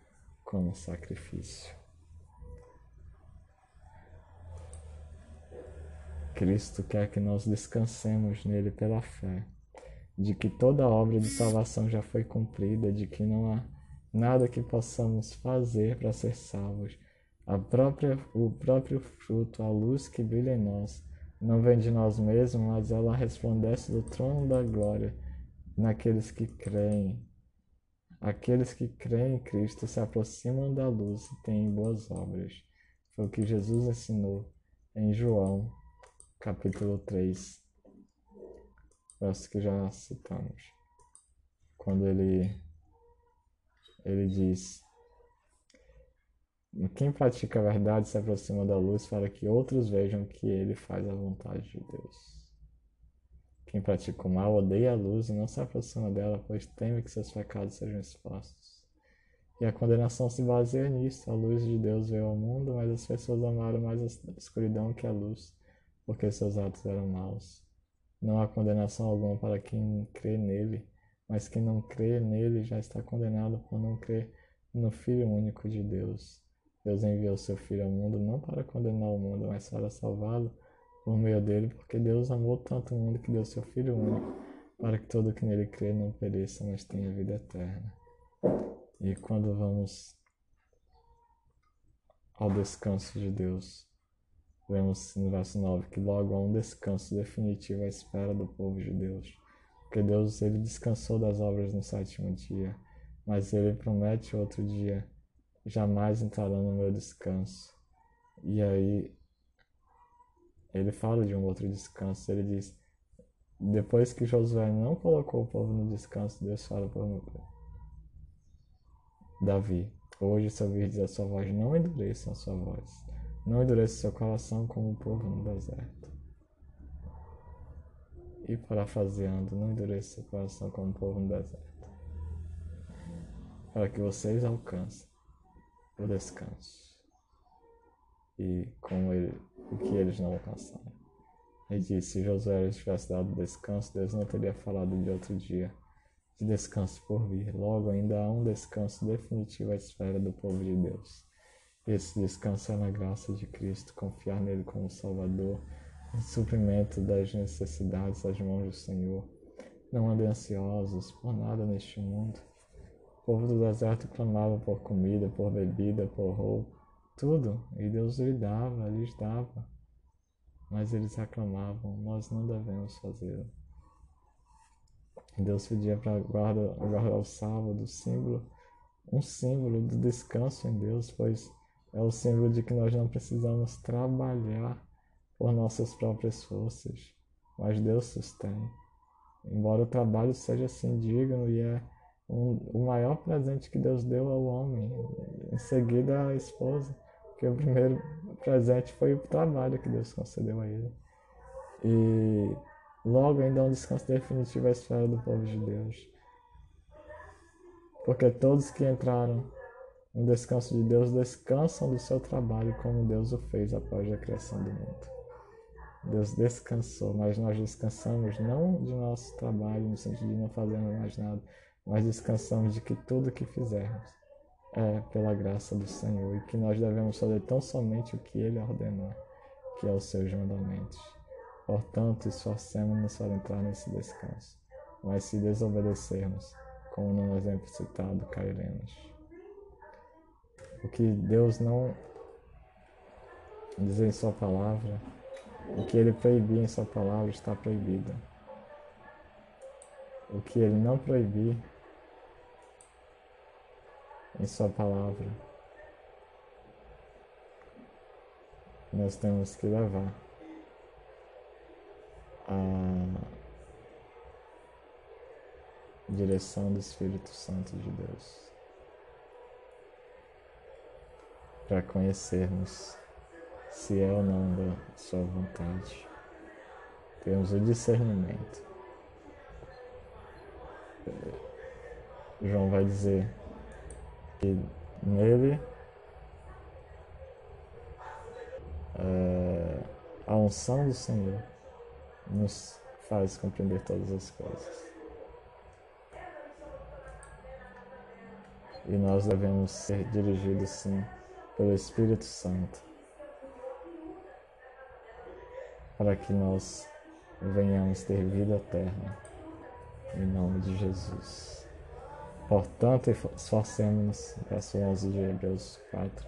como sacrifício. Cristo quer que nós descansemos nele pela fé, de que toda a obra de salvação já foi cumprida, de que não há nada que possamos fazer para ser salvos a própria, o próprio fruto, a luz que brilha em nós, não vem de nós mesmos, mas ela resplandece do trono da glória naqueles que creem. Aqueles que creem em Cristo se aproximam da luz e têm boas obras. Foi o que Jesus ensinou em João, capítulo 3, verso que já citamos. Quando ele, ele diz: quem pratica a verdade se aproxima da luz para que outros vejam que ele faz a vontade de Deus. Quem pratica o mal odeia a luz e não se aproxima dela, pois teme que seus pecados sejam expostos. E a condenação se baseia nisso. A luz de Deus veio ao mundo, mas as pessoas amaram mais a escuridão que a luz, porque seus atos eram maus. Não há condenação alguma para quem crê nele, mas quem não crê nele já está condenado por não crer no Filho único de Deus. Deus enviou seu Filho ao mundo não para condenar o mundo, mas para salvá-lo por meio dele, porque Deus amou tanto o mundo que deu seu Filho único, para que todo que nele crê não pereça, mas tenha vida eterna. E quando vamos ao descanso de Deus, vemos no verso 9 que logo há um descanso definitivo à espera do povo de Deus. Porque Deus ele descansou das obras no sétimo dia, mas ele promete outro dia jamais entrarão no meu descanso. E aí ele fala de um outro descanso. Ele diz: depois que Josué não colocou o povo no descanso, Deus fala para Davi: Hoje, se ouvirdes a sua voz, não endureçam a sua voz. Não endureça seu coração como o povo no deserto. E parafraseando, não endureça seu coração como o povo no deserto. Para que vocês alcancem o descanso. E como ele, o que eles não alcançaram. Ele disse: se Josué lhes tivesse dado descanso, Deus não teria falado de outro dia de descanso por vir. Logo, ainda há um descanso definitivo à espera do povo de Deus. Esse descanso é na graça de Cristo, confiar nele como Salvador, em suprimento das necessidades das mãos do Senhor. Não andem ansiosos por nada neste mundo o povo do deserto clamava por comida, por bebida, por roupa, tudo, e Deus lhe dava, lhes dava. Mas eles reclamavam, nós não devemos fazê-lo. Deus pedia para guardar, o sábado, símbolo, um símbolo do descanso em Deus, pois é o símbolo de que nós não precisamos trabalhar por nossas próprias forças, mas Deus sustém. Embora o trabalho seja assim digno e é o maior presente que Deus deu ao homem. Em seguida, a esposa, que o primeiro presente foi o trabalho que Deus concedeu a ele. E logo ainda é um descanso definitivo à esfera do povo de Deus. Porque todos que entraram no descanso de Deus descansam do seu trabalho como Deus o fez após a criação do mundo. Deus descansou, mas nós descansamos não de nosso trabalho, no sentido de não fazermos mais nada, mas descansamos de que tudo o que fizermos é pela graça do Senhor e que nós devemos fazer tão somente o que Ele ordenou, que é os seus mandamentos. Portanto, esforcemos-nos para entrar nesse descanso. mas se desobedecermos, como no exemplo citado, cairemos. O que Deus não diz em Sua palavra, o que Ele proibir em Sua palavra está proibido. O que Ele não proibir em Sua palavra, nós temos que levar a direção do Espírito Santo de Deus para conhecermos se é ou não da Sua vontade. Temos o discernimento. João vai dizer que nele é, a unção do Senhor nos faz compreender todas as coisas. E nós devemos ser dirigidos sim pelo Espírito Santo para que nós venhamos ter vida eterna em nome de Jesus. Portanto, esforcemos-nos, verso 11 de Hebreus 4,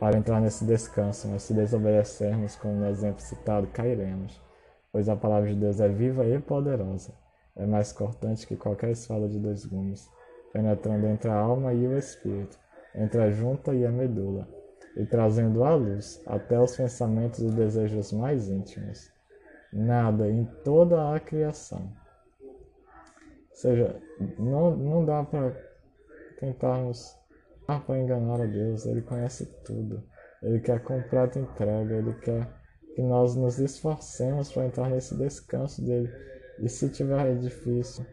para entrar nesse descanso, mas se desobedecermos, como no exemplo citado, cairemos, pois a palavra de Deus é viva e poderosa, é mais cortante que qualquer espada de dois gumes, penetrando entre a alma e o espírito, entre a junta e a medula, e trazendo à luz até os pensamentos e desejos mais íntimos. Nada em toda a criação seja, não, não dá para tentarmos para enganar a Deus. Ele conhece tudo. Ele quer completa entrega. Ele quer que nós nos esforcemos para entrar nesse descanso dele. E se tiver difícil,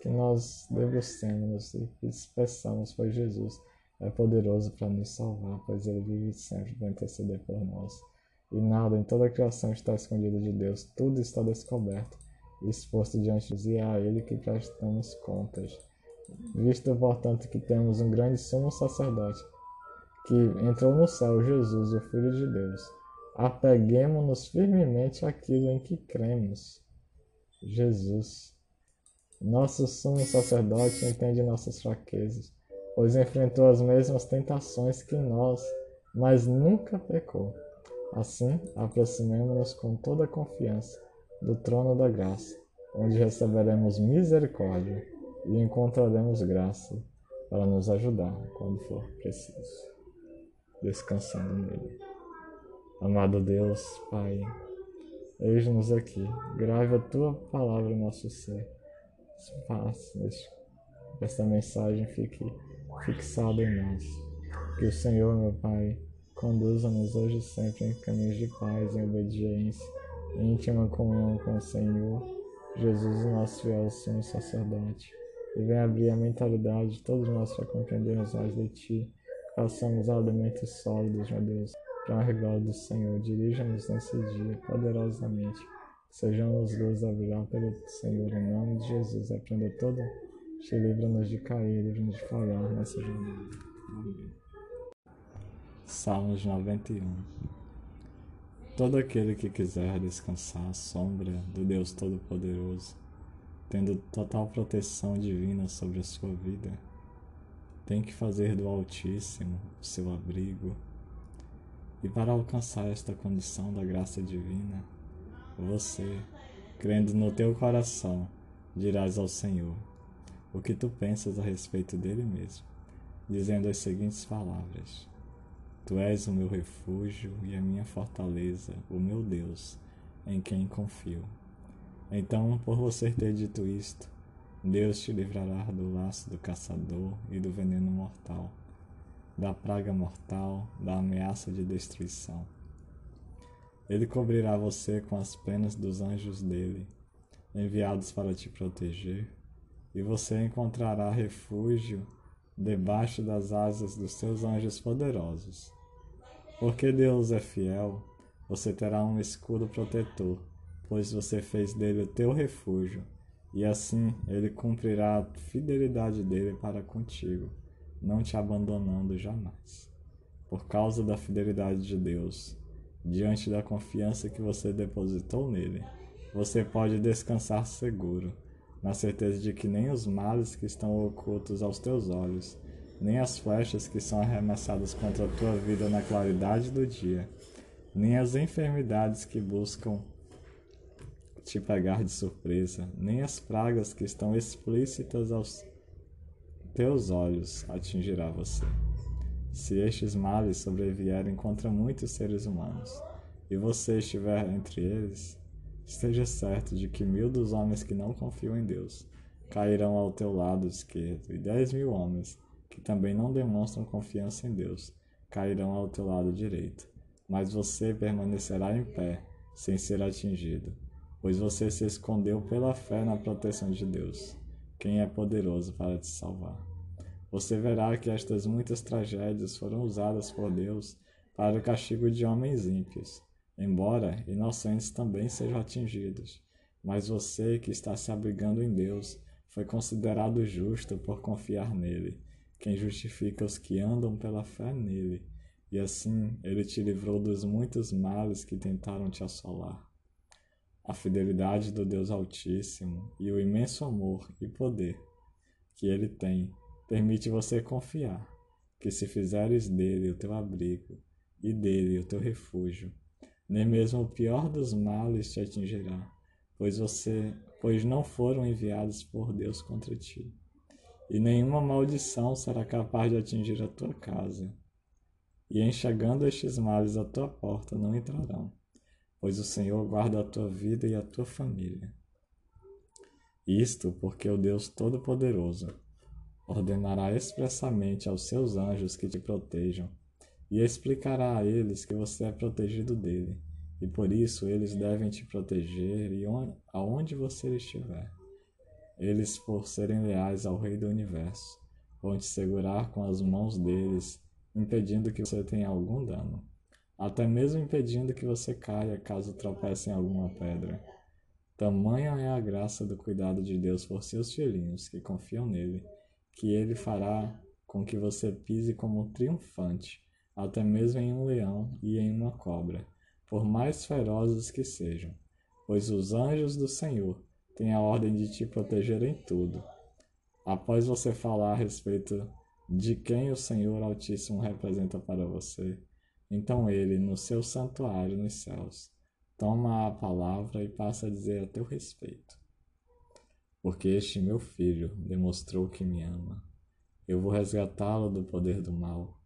que nós debrucemos e peçamos, pois Jesus é poderoso para nos salvar, pois ele vive sempre para interceder por nós. E nada em toda a criação está escondido de Deus, tudo está descoberto exposto diante de e a ele que prestamos contas. Visto, portanto, que temos um grande sumo sacerdote, que entrou no céu, Jesus, o Filho de Deus, apeguemos-nos firmemente àquilo em que cremos. Jesus. Nosso sumo sacerdote entende nossas fraquezas, pois enfrentou as mesmas tentações que nós, mas nunca pecou. Assim, aproximemo-nos com toda confiança do trono da graça, onde receberemos misericórdia e encontraremos graça para nos ajudar quando for preciso. Descansando nele. Amado Deus, Pai, eis-nos aqui, grave a tua palavra em nosso ser. Faça esta mensagem fique fixada em nós. Que o Senhor, meu Pai, conduza-nos hoje e sempre em caminhos de paz, em obediência íntima comunhão com o Senhor, Jesus, nosso fiel sumo sacerdote, e venha abrir a mentalidade de todos nós para compreendermos mais de Ti, façamos alimentos sólidos, meu Deus, para a glória do Senhor. Dirija-nos nesse dia poderosamente, sejamos luz a brilhar pelo Senhor, em nome de Jesus. Aprenda todo, te livra-nos de cair, livra-nos de falhar nessa jornada. Amém. Salmos 91 Todo aquele que quiser descansar à sombra do Deus Todo-Poderoso, tendo total proteção divina sobre a sua vida, tem que fazer do Altíssimo seu abrigo. E para alcançar esta condição da graça divina, você, crendo no teu coração, dirás ao Senhor o que tu pensas a respeito dele mesmo, dizendo as seguintes palavras: Tu és o meu refúgio e a minha fortaleza, o meu Deus, em quem confio. Então, por você ter dito isto, Deus te livrará do laço do caçador e do veneno mortal, da praga mortal, da ameaça de destruição. Ele cobrirá você com as penas dos anjos dele, enviados para te proteger, e você encontrará refúgio debaixo das asas dos seus anjos poderosos. Porque Deus é fiel, você terá um escudo protetor, pois você fez dele o teu refúgio, e assim ele cumprirá a fidelidade dele para contigo, não te abandonando jamais. Por causa da fidelidade de Deus, diante da confiança que você depositou nele, você pode descansar seguro, na certeza de que nem os males que estão ocultos aos teus olhos, nem as flechas que são arremessadas contra a tua vida na claridade do dia, nem as enfermidades que buscam te pegar de surpresa, nem as pragas que estão explícitas aos teus olhos atingirá você. Se estes males sobrevierem contra muitos seres humanos, e você estiver entre eles, esteja certo de que mil dos homens que não confiam em Deus cairão ao teu lado esquerdo, e dez mil homens que também não demonstram confiança em Deus cairão ao teu lado direito. Mas você permanecerá em pé, sem ser atingido, pois você se escondeu pela fé na proteção de Deus, quem é poderoso para te salvar. Você verá que estas muitas tragédias foram usadas por Deus para o castigo de homens ímpios embora inocentes também sejam atingidos. Mas você que está se abrigando em Deus foi considerado justo por confiar nele, quem justifica os que andam pela fé nele, e assim ele te livrou dos muitos males que tentaram te assolar. A fidelidade do Deus Altíssimo e o imenso amor e poder que ele tem permite você confiar que se fizeres dele o teu abrigo e dele o teu refúgio, nem mesmo o pior dos males te atingirá, pois você, pois não foram enviados por Deus contra ti. E nenhuma maldição será capaz de atingir a tua casa. E enxergando estes males à tua porta não entrarão, pois o Senhor guarda a tua vida e a tua família. Isto porque o Deus Todo-Poderoso ordenará expressamente aos seus anjos que te protejam e explicará a eles que você é protegido dele, e por isso eles devem te proteger e aonde você estiver. Eles, por serem leais ao Rei do Universo, vão te segurar com as mãos deles, impedindo que você tenha algum dano, até mesmo impedindo que você caia caso tropece em alguma pedra. Tamanha é a graça do cuidado de Deus por seus filhinhos que confiam nele, que ele fará com que você pise como triunfante até mesmo em um leão e em uma cobra, por mais ferozes que sejam, pois os anjos do Senhor têm a ordem de te proteger em tudo. Após você falar a respeito de quem o Senhor Altíssimo representa para você, então ele, no seu santuário nos céus, toma a palavra e passa a dizer a teu respeito. Porque este meu filho demonstrou que me ama. Eu vou resgatá-lo do poder do mal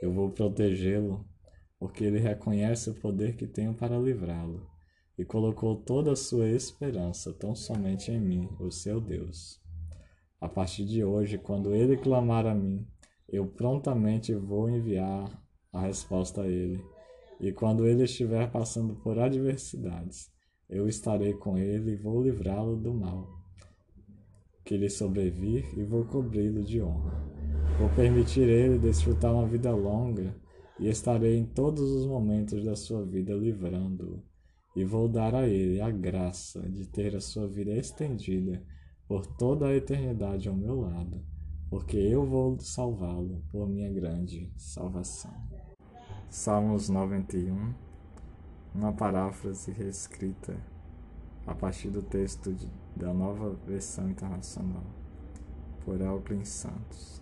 eu vou protegê-lo, porque ele reconhece o poder que tenho para livrá-lo, e colocou toda a sua esperança tão somente em mim, o seu Deus. A partir de hoje, quando ele clamar a mim, eu prontamente vou enviar a resposta a ele. E quando ele estiver passando por adversidades, eu estarei com ele e vou livrá-lo do mal que lhe sobrevir e vou cobri-lo de honra. Vou permitir ele desfrutar uma vida longa e estarei em todos os momentos da sua vida livrando-o. E vou dar a ele a graça de ter a sua vida estendida por toda a eternidade ao meu lado, porque eu vou salvá-lo por minha grande salvação. Salmos 91, uma paráfrase reescrita a partir do texto de, da nova versão internacional, por Alclin Santos.